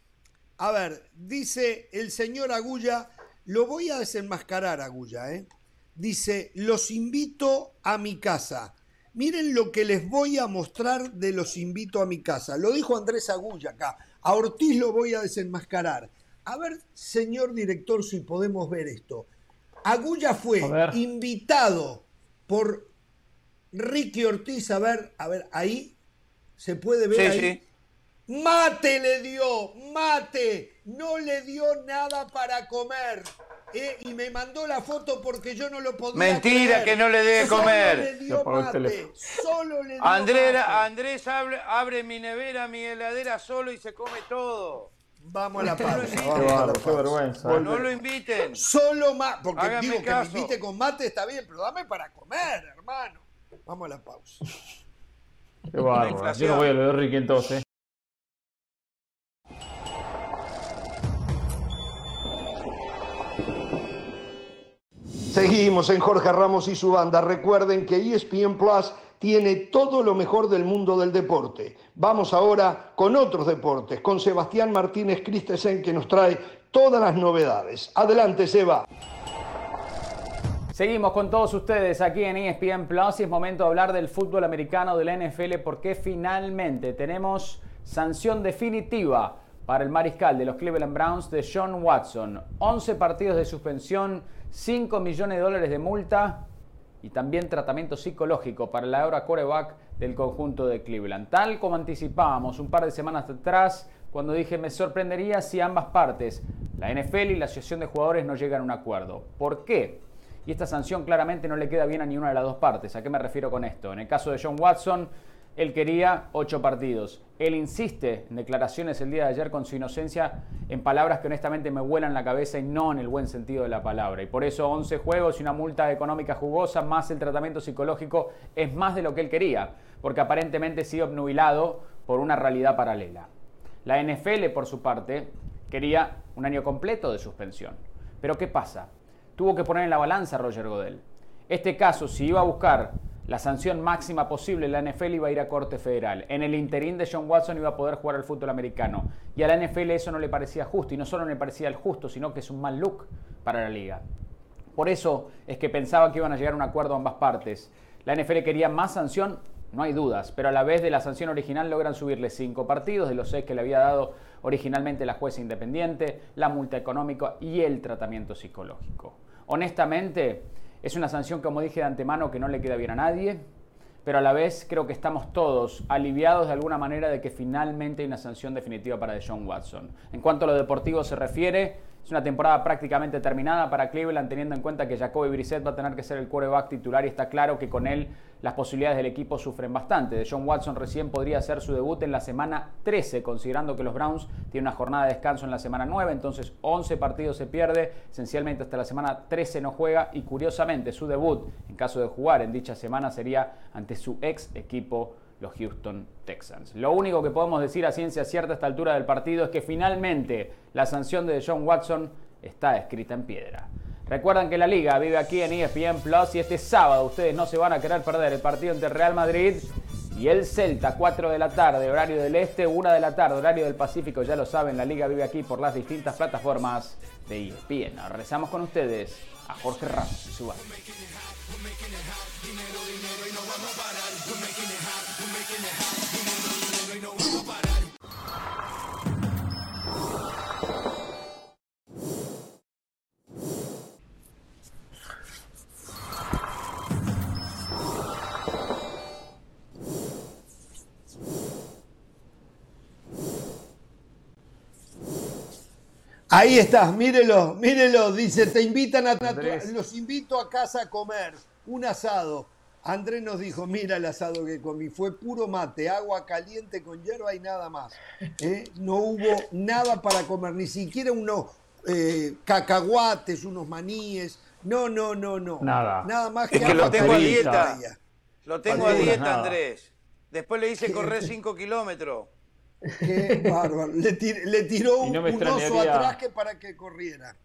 a ver, dice el señor Agulla, lo voy a desenmascarar, Agulla, ¿eh? Dice, los invito a mi casa. Miren lo que les voy a mostrar de los invito a mi casa. Lo dijo Andrés Agulla acá. A Ortiz lo voy a desenmascarar. A ver, señor director, si podemos ver esto. Agulla fue invitado por Ricky Ortiz. A ver, a ver, ahí se puede ver Sí, ahí. sí. Mate le dio, mate, no le dio nada para comer. eh, y me mandó la foto porque yo no lo podía Mentira creer. que no le dé de Solo comer. le Le dio mate, solo le dio Andrés, mate. Andrés abre, abre mi nevera, mi heladera solo y se come todo. Vamos a la pausa. Qué vergüenza. Volve- No lo inviten. Solo más, porque Háganme digo que caso. me invite con mate está bien, pero dame para comer, hermano. Vamos a la pausa. Qué bárbaro. Yo no voy a lo de Ricky entonces. Seguimos en Jorge Ramos y su banda. Recuerden que ESPN Plus tiene todo lo mejor del mundo del deporte. Vamos ahora con otros deportes, con Sebastián Martínez Christensen que nos trae todas las novedades. Adelante, Seba. Seguimos con todos ustedes aquí en ESPN Plus y es momento de hablar del fútbol americano de la NFL porque finalmente tenemos sanción definitiva para el mariscal de los Cleveland Browns de Sean Watson. 11 partidos de suspensión, 5 millones de dólares de multa y también tratamiento psicológico para la ahora coreback del conjunto de Cleveland. Tal como anticipábamos un par de semanas atrás, cuando dije me sorprendería si ambas partes, la NFL y la Asociación de Jugadores, no llegan a un acuerdo. ¿Por qué? Y esta sanción claramente no le queda bien a ninguna de las dos partes. ¿A qué me refiero con esto? En el caso de John Watson, él quería ocho partidos. Él insiste en declaraciones el día de ayer con su inocencia en palabras que honestamente me vuelan la cabeza y no en el buen sentido de la palabra. Y por eso 11 juegos y una multa económica jugosa más el tratamiento psicológico es más de lo que él quería, porque aparentemente ha sido obnubilado por una realidad paralela. La NFL, por su parte, quería un año completo de suspensión. Pero ¿qué pasa? Tuvo que poner en la balanza a Roger Godel. Este caso, si iba a buscar la sanción máxima posible, la NFL iba a ir a Corte Federal. En el interín de John Watson iba a poder jugar al fútbol americano. Y a la NFL eso no le parecía justo. Y no solo no le parecía el justo, sino que es un mal look para la liga. Por eso es que pensaba que iban a llegar a un acuerdo ambas partes. La NFL quería más sanción, no hay dudas, pero a la vez de la sanción original logran subirle cinco partidos de los seis que le había dado originalmente la jueza independiente, la multa económica y el tratamiento psicológico. Honestamente, es una sanción, como dije de antemano, que no le queda bien a nadie, pero a la vez creo que estamos todos aliviados de alguna manera de que finalmente hay una sanción definitiva para Deshaun Watson. En cuanto a lo deportivo se refiere, es una temporada prácticamente terminada para Cleveland, teniendo en cuenta que Jacoby Brissett va a tener que ser el quarterback titular y está claro que con él las posibilidades del equipo sufren bastante. De John Watson recién podría hacer su debut en la semana 13, considerando que los Browns tienen una jornada de descanso en la semana 9, entonces 11 partidos se pierde, esencialmente hasta la semana 13 no juega y curiosamente su debut, en caso de jugar en dicha semana, sería ante su ex equipo los Houston Texans. Lo único que podemos decir a ciencia cierta a esta altura del partido es que finalmente la sanción de John Watson está escrita en piedra. Recuerdan que la liga vive aquí en ESPN Plus y este sábado ustedes no se van a querer perder el partido entre Real Madrid y el Celta, 4 de la tarde, horario del este, 1 de la tarde, horario del Pacífico, ya lo saben, la liga vive aquí por las distintas plataformas de ESPN. Ahora regresamos con ustedes a Jorge Ramos y su banda. Ahí estás, mírelo, mírelo. Dice, te invitan a Andrés. los invito a casa a comer un asado. Andrés nos dijo, mira el asado que comí, fue puro mate, agua caliente con hierba y nada más. ¿eh? No hubo nada para comer, ni siquiera unos eh, cacahuates, unos maníes. No, no, no, no. Nada. Nada más que, Es que lo tengo a dieta. Lo tengo a dieta, nada. Andrés. Después le hice [laughs] correr 5 kilómetros. Qué [laughs] bárbaro. Le, tir- le tiró no me un oso atrás que para que corriera.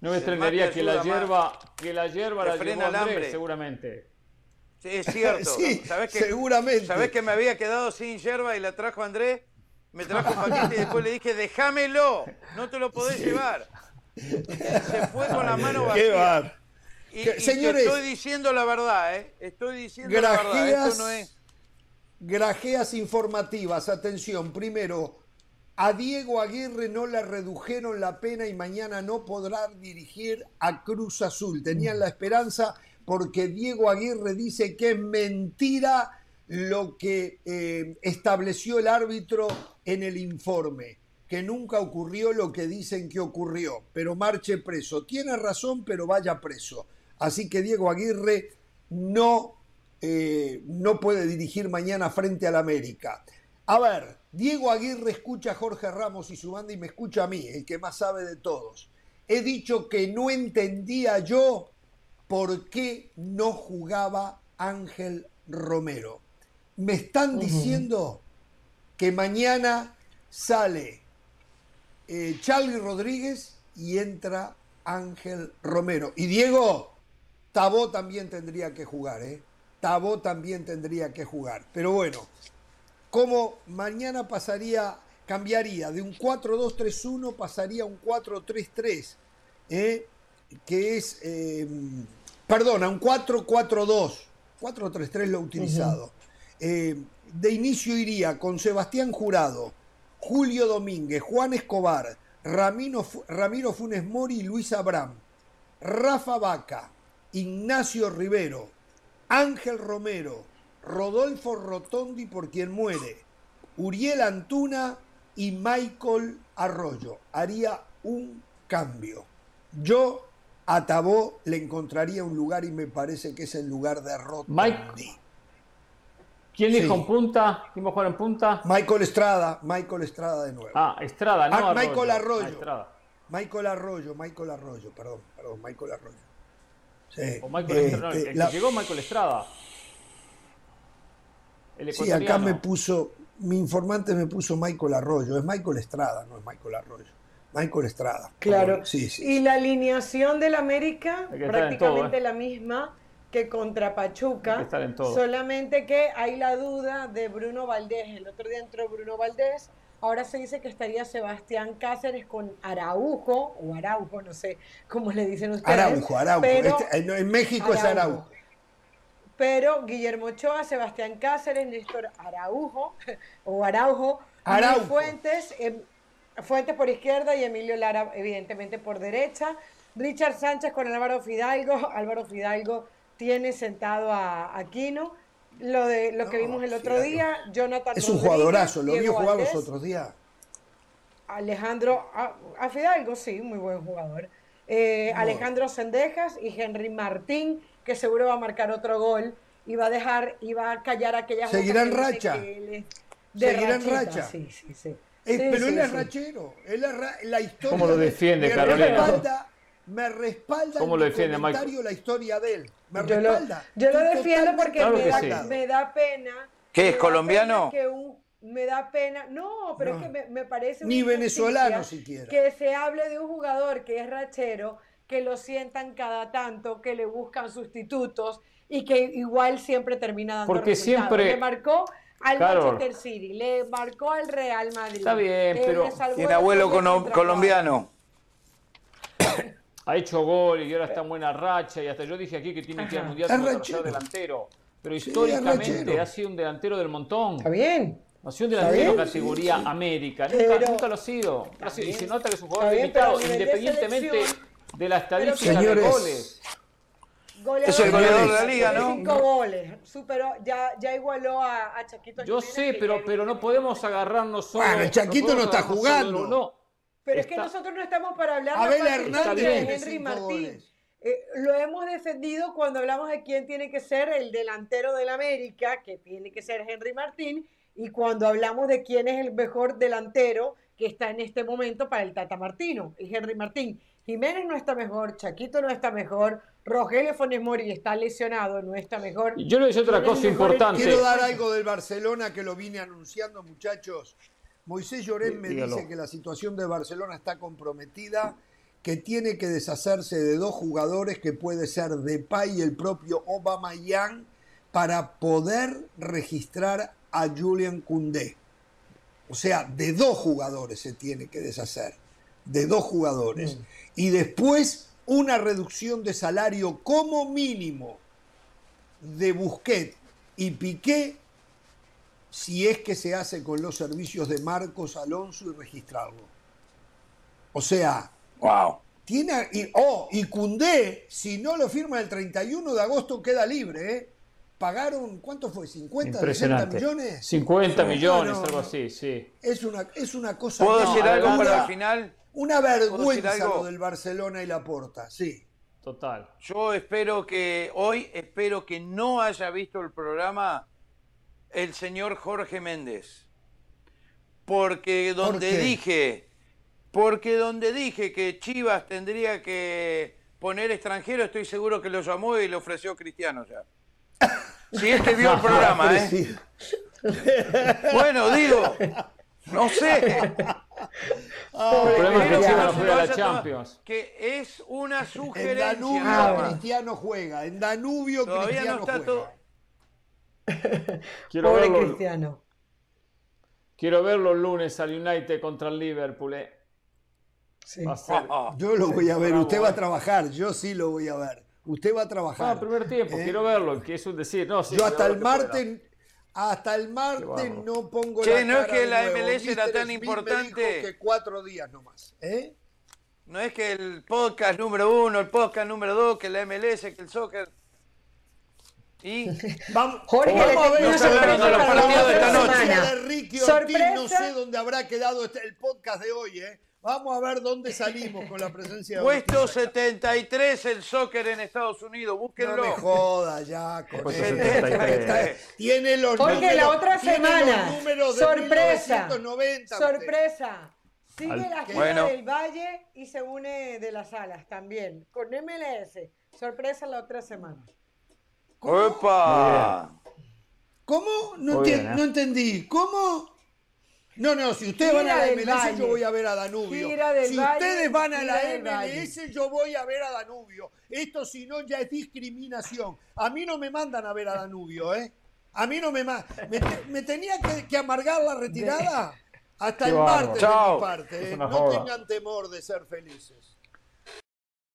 No me extrañaría que la hierba, que la hierba la frena llevó el Andrés, hambre. seguramente. Sí, es cierto. [laughs] Sí, ¿Sabés que, seguramente. ¿Sabés que me había quedado sin yerba y la trajo Andrés? Me trajo un paquete y después le dije, déjamelo, no te lo podés llevar. Se fue con la mano Qué vacía. bar. Y, señores- te estoy diciendo la verdad, ¿eh? Estoy diciendo la verdad. Esto no es... grajeas informativas, atención. Primero, a Diego Aguirre no le redujeron la pena y mañana no podrá dirigir a Cruz Azul. Tenían la esperanza porque Diego Aguirre dice que es mentira lo que eh, estableció el árbitro en el informe, que nunca ocurrió lo que dicen que ocurrió, pero marche preso. Tiene razón, pero vaya preso. Así que Diego Aguirre no eh, no puede dirigir mañana frente al América. A ver, Diego Aguirre escucha a Jorge Ramos y su banda y me escucha a mí, el que más sabe de todos. He dicho que no entendía yo por qué no jugaba Ángel Romero. Me están diciendo que mañana sale eh, Charlie Rodríguez y entra Ángel Romero. Y Diego, Tabó también tendría que jugar, ¿eh? Tabó también tendría que jugar. Pero bueno, como mañana pasaría, cambiaría de un 4-2-3-1, pasaría a un 4-3-3, ¿eh? que es, eh, perdona, un 4-4-2. 4-3-3 lo he utilizado. Eh, de inicio iría con Sebastián Jurado, Julio Domínguez, Juan Escobar, Ramiro, Ramiro Funes Mori y Luis Abraham, Rafa Vaca, Ignacio Rivero, Ángel Romero, Rodolfo Rotondi por quien muere, Uriel Antuna y Michael Arroyo. Haría un cambio. Yo a Tabó le encontraría un lugar y me parece que es el lugar de Rotondi. Mike, ¿Quién Sí. dijo en punta? ¿Quién va a jugar en punta? Michael Estrada, Michael Estrada de nuevo. Ah, Estrada, no Ah, Arroyo. Michael Arroyo. Ah. Michael Arroyo, Michael Arroyo, perdón, perdón, Michael Arroyo. Sí, O Michael este, Estrada, no, el que la- llegó Michael Estrada. El sí, acá me puso, mi informante me puso Michael Arroyo, es Michael Estrada, no es Michael Arroyo. Michael Estrada. Claro. Sí, sí. Y la alineación del América, prácticamente todo, ¿eh? la misma que contra Hay Pachuca. que estar en todo. Solamente que hay la duda de Bruno Valdés. El otro día entró Bruno Valdés. Ahora se dice que estaría Sebastián Cáceres con Araujo, o Araujo, no sé cómo le dicen ustedes. Araujo, Araujo. Pero, Este- en- en México es Araujo. pero Guillermo Ochoa, Sebastián Cáceres, Néstor Araujo, [laughs] o Araujo, Araujo. Luis Fuentes, em, Fuentes por izquierda y Emilio Lara, evidentemente, por derecha. Richard Sánchez con Álvaro Fidalgo. Álvaro Fidalgo tiene sentado a Aquino. Lo de lo que vimos el otro Fidalgo. día, Jonathan Es un Rodríguez, jugadorazo, lo vio jugar los otros días. Alejandro a, a Fidalgo, sí, muy buen jugador. Eh, No. Alejandro Sendejas y Henry Martín, que seguro va a marcar otro gol y va a dejar y va a callar aquellas bocas Seguirá en que dicen racha. es de Seguirá en rachita, racha. Sí, sí, sí. Eh, Sí, pero sí, él es rachero. Él es ra- la historia ¿Cómo lo de- defiende, Carolina? Me respalda ¿Cómo lo defiende, Michael? comentario la historia de él. Me Yo lo, respalda. yo lo defiendo porque Claro me, da, sí. me da pena. ¿Qué, es colombiano? pena que un- me da pena. No, pero No. es que me, me parece. Ni venezolano siquiera. Que se hable de un jugador que es rachero, que lo sientan cada tanto, que le buscan sustitutos y que igual siempre termina dando Porque resultados. siempre- Le marcó al Claro. Manchester City, le marcó al Real Madrid. Está bien, eh, pero- Tiene abuelo colombiano. Ha hecho gol y ahora está en buena racha y hasta yo dije aquí que tiene que ir al mundial como tercer delantero. Pero Sí, históricamente ha sido un delantero del montón. Está bien. Ha sido un delantero bien, categoría sí, sí. América. Nunca, Pero- nunca lo ha sido. No ha sido. Y se nota que es un jugador limitado, de independientemente de la estadística de goles. Goleador Es el goleador de la liga, ¿no? Cinco goles. Superó, ya, ya igualó a, a Chaquito Yo Jiménez, sé, pero, pero no podemos agarrarnos solo. Bueno, el Chaquito no está agarrarnos solo- jugando. no. Pero es que nosotros no estamos para hablar Abel de Hernández Henry Martín. Eh, lo hemos defendido cuando hablamos de quién tiene que ser el delantero del América, que tiene que ser Henry Martín, y cuando hablamos de quién es el mejor delantero que está en este momento para el Tata Martino, el Henry Martín. Jiménez no está mejor, Chaquito no está mejor, Rogelio Funes Mori está lesionado, no está mejor. Yo le voy a decir otra ¿Quién es cosa importante. Quiero dar algo del Barcelona que lo vine anunciando, muchachos. Moisés Llorén me Dígalo. dice que la situación de Barcelona está comprometida, que tiene que deshacerse de dos jugadores que puede ser Depay y el propio Aubameyang para poder registrar a Julian Koundé. O sea, de dos jugadores se tiene que deshacer, de dos jugadores. Y después una reducción de salario como mínimo de Busquets y Piqué si es que se hace con los servicios de Marcos Alonso y registrarlo. O sea, Wow. tiene y oh, y Cundé, si no lo firma el 31 de agosto queda libre, ¿eh? Pagaron ¿cuánto fue? 50, 60 Impresionante. millones. 50 No, millones, algo así, sí. Es una es una cosa ¿Puedo no, decir algo una- para el final? Una ¿Puedo decir vergüenza lo del Barcelona y la Porta, sí. Total. Yo espero que hoy, espero que no haya visto el programa el señor Jorge Méndez. Porque donde dije, porque donde dije que Chivas tendría que poner extranjero, estoy seguro que lo llamó y le ofreció Cristiano ya. [laughs] Si es que vio el programa, ¿eh? Bueno, digo, no sé. [laughs] El problema es que Chivas no juega la Champions. Que es una En sugerencia. Danubio nada más. Cristiano juega, en Danubio Todavía Cristiano no está juega. [laughs] Quiero Pobre verlo, Cristiano. quiero verlo el lunes al United contra el Liverpool. eh. Sí. Va a ser- Yo lo voy a ver, Bravo, usted va a trabajar, yo sí lo voy a ver. Usted va a Ah, trabajar. primer tiempo, ¿eh? quiero verlo, que es un decir. No, sí, Yo hasta el martes, hasta el martes no pongo Che, la no es que la nuevo. MLS era tan Smith me importante. dijo que cuatro días nomás, ¿eh? No es que el podcast número uno, el podcast número dos, que la MLS, que el soccer. Y [laughs] Vamos, Jorge, vamos a ver una sorpresa para la la otra noche de Ricky Ortiz, no sé dónde habrá quedado este- el podcast de hoy, ¿eh? Vamos a ver dónde salimos con la presencia de puesto Ortiz acá. 73 el soccer en Estados Unidos, No búsquenlo. me joda ya con Puesto eso. 73. Tiene los Jorge, números, la otra semana. los de Sorpresa. 1990 usted. Sorpresa. Sigue Al- la gira Bueno. del Valle y se une de las alas también. Con MLS. Sorpresa la otra semana. ¡Opa! ¿Cómo? No, Muy enti- bien, ¿eh? no entendí. ¿Cómo? No, no, si ustedes van a la MLS, Valle. yo voy a ver a Danubio. Gira del si Valle, ustedes van a la. MLS, yo voy a ver a Danubio. Esto, si no, ya es discriminación. A mí no me mandan a ver a Danubio, ¿eh? A mí no me mandan. ¿Me, te- me tenía que, que amargar la retirada? Hasta Qué el martes Chao. de mi parte. ¿eh? No joda. tengan temor de ser felices.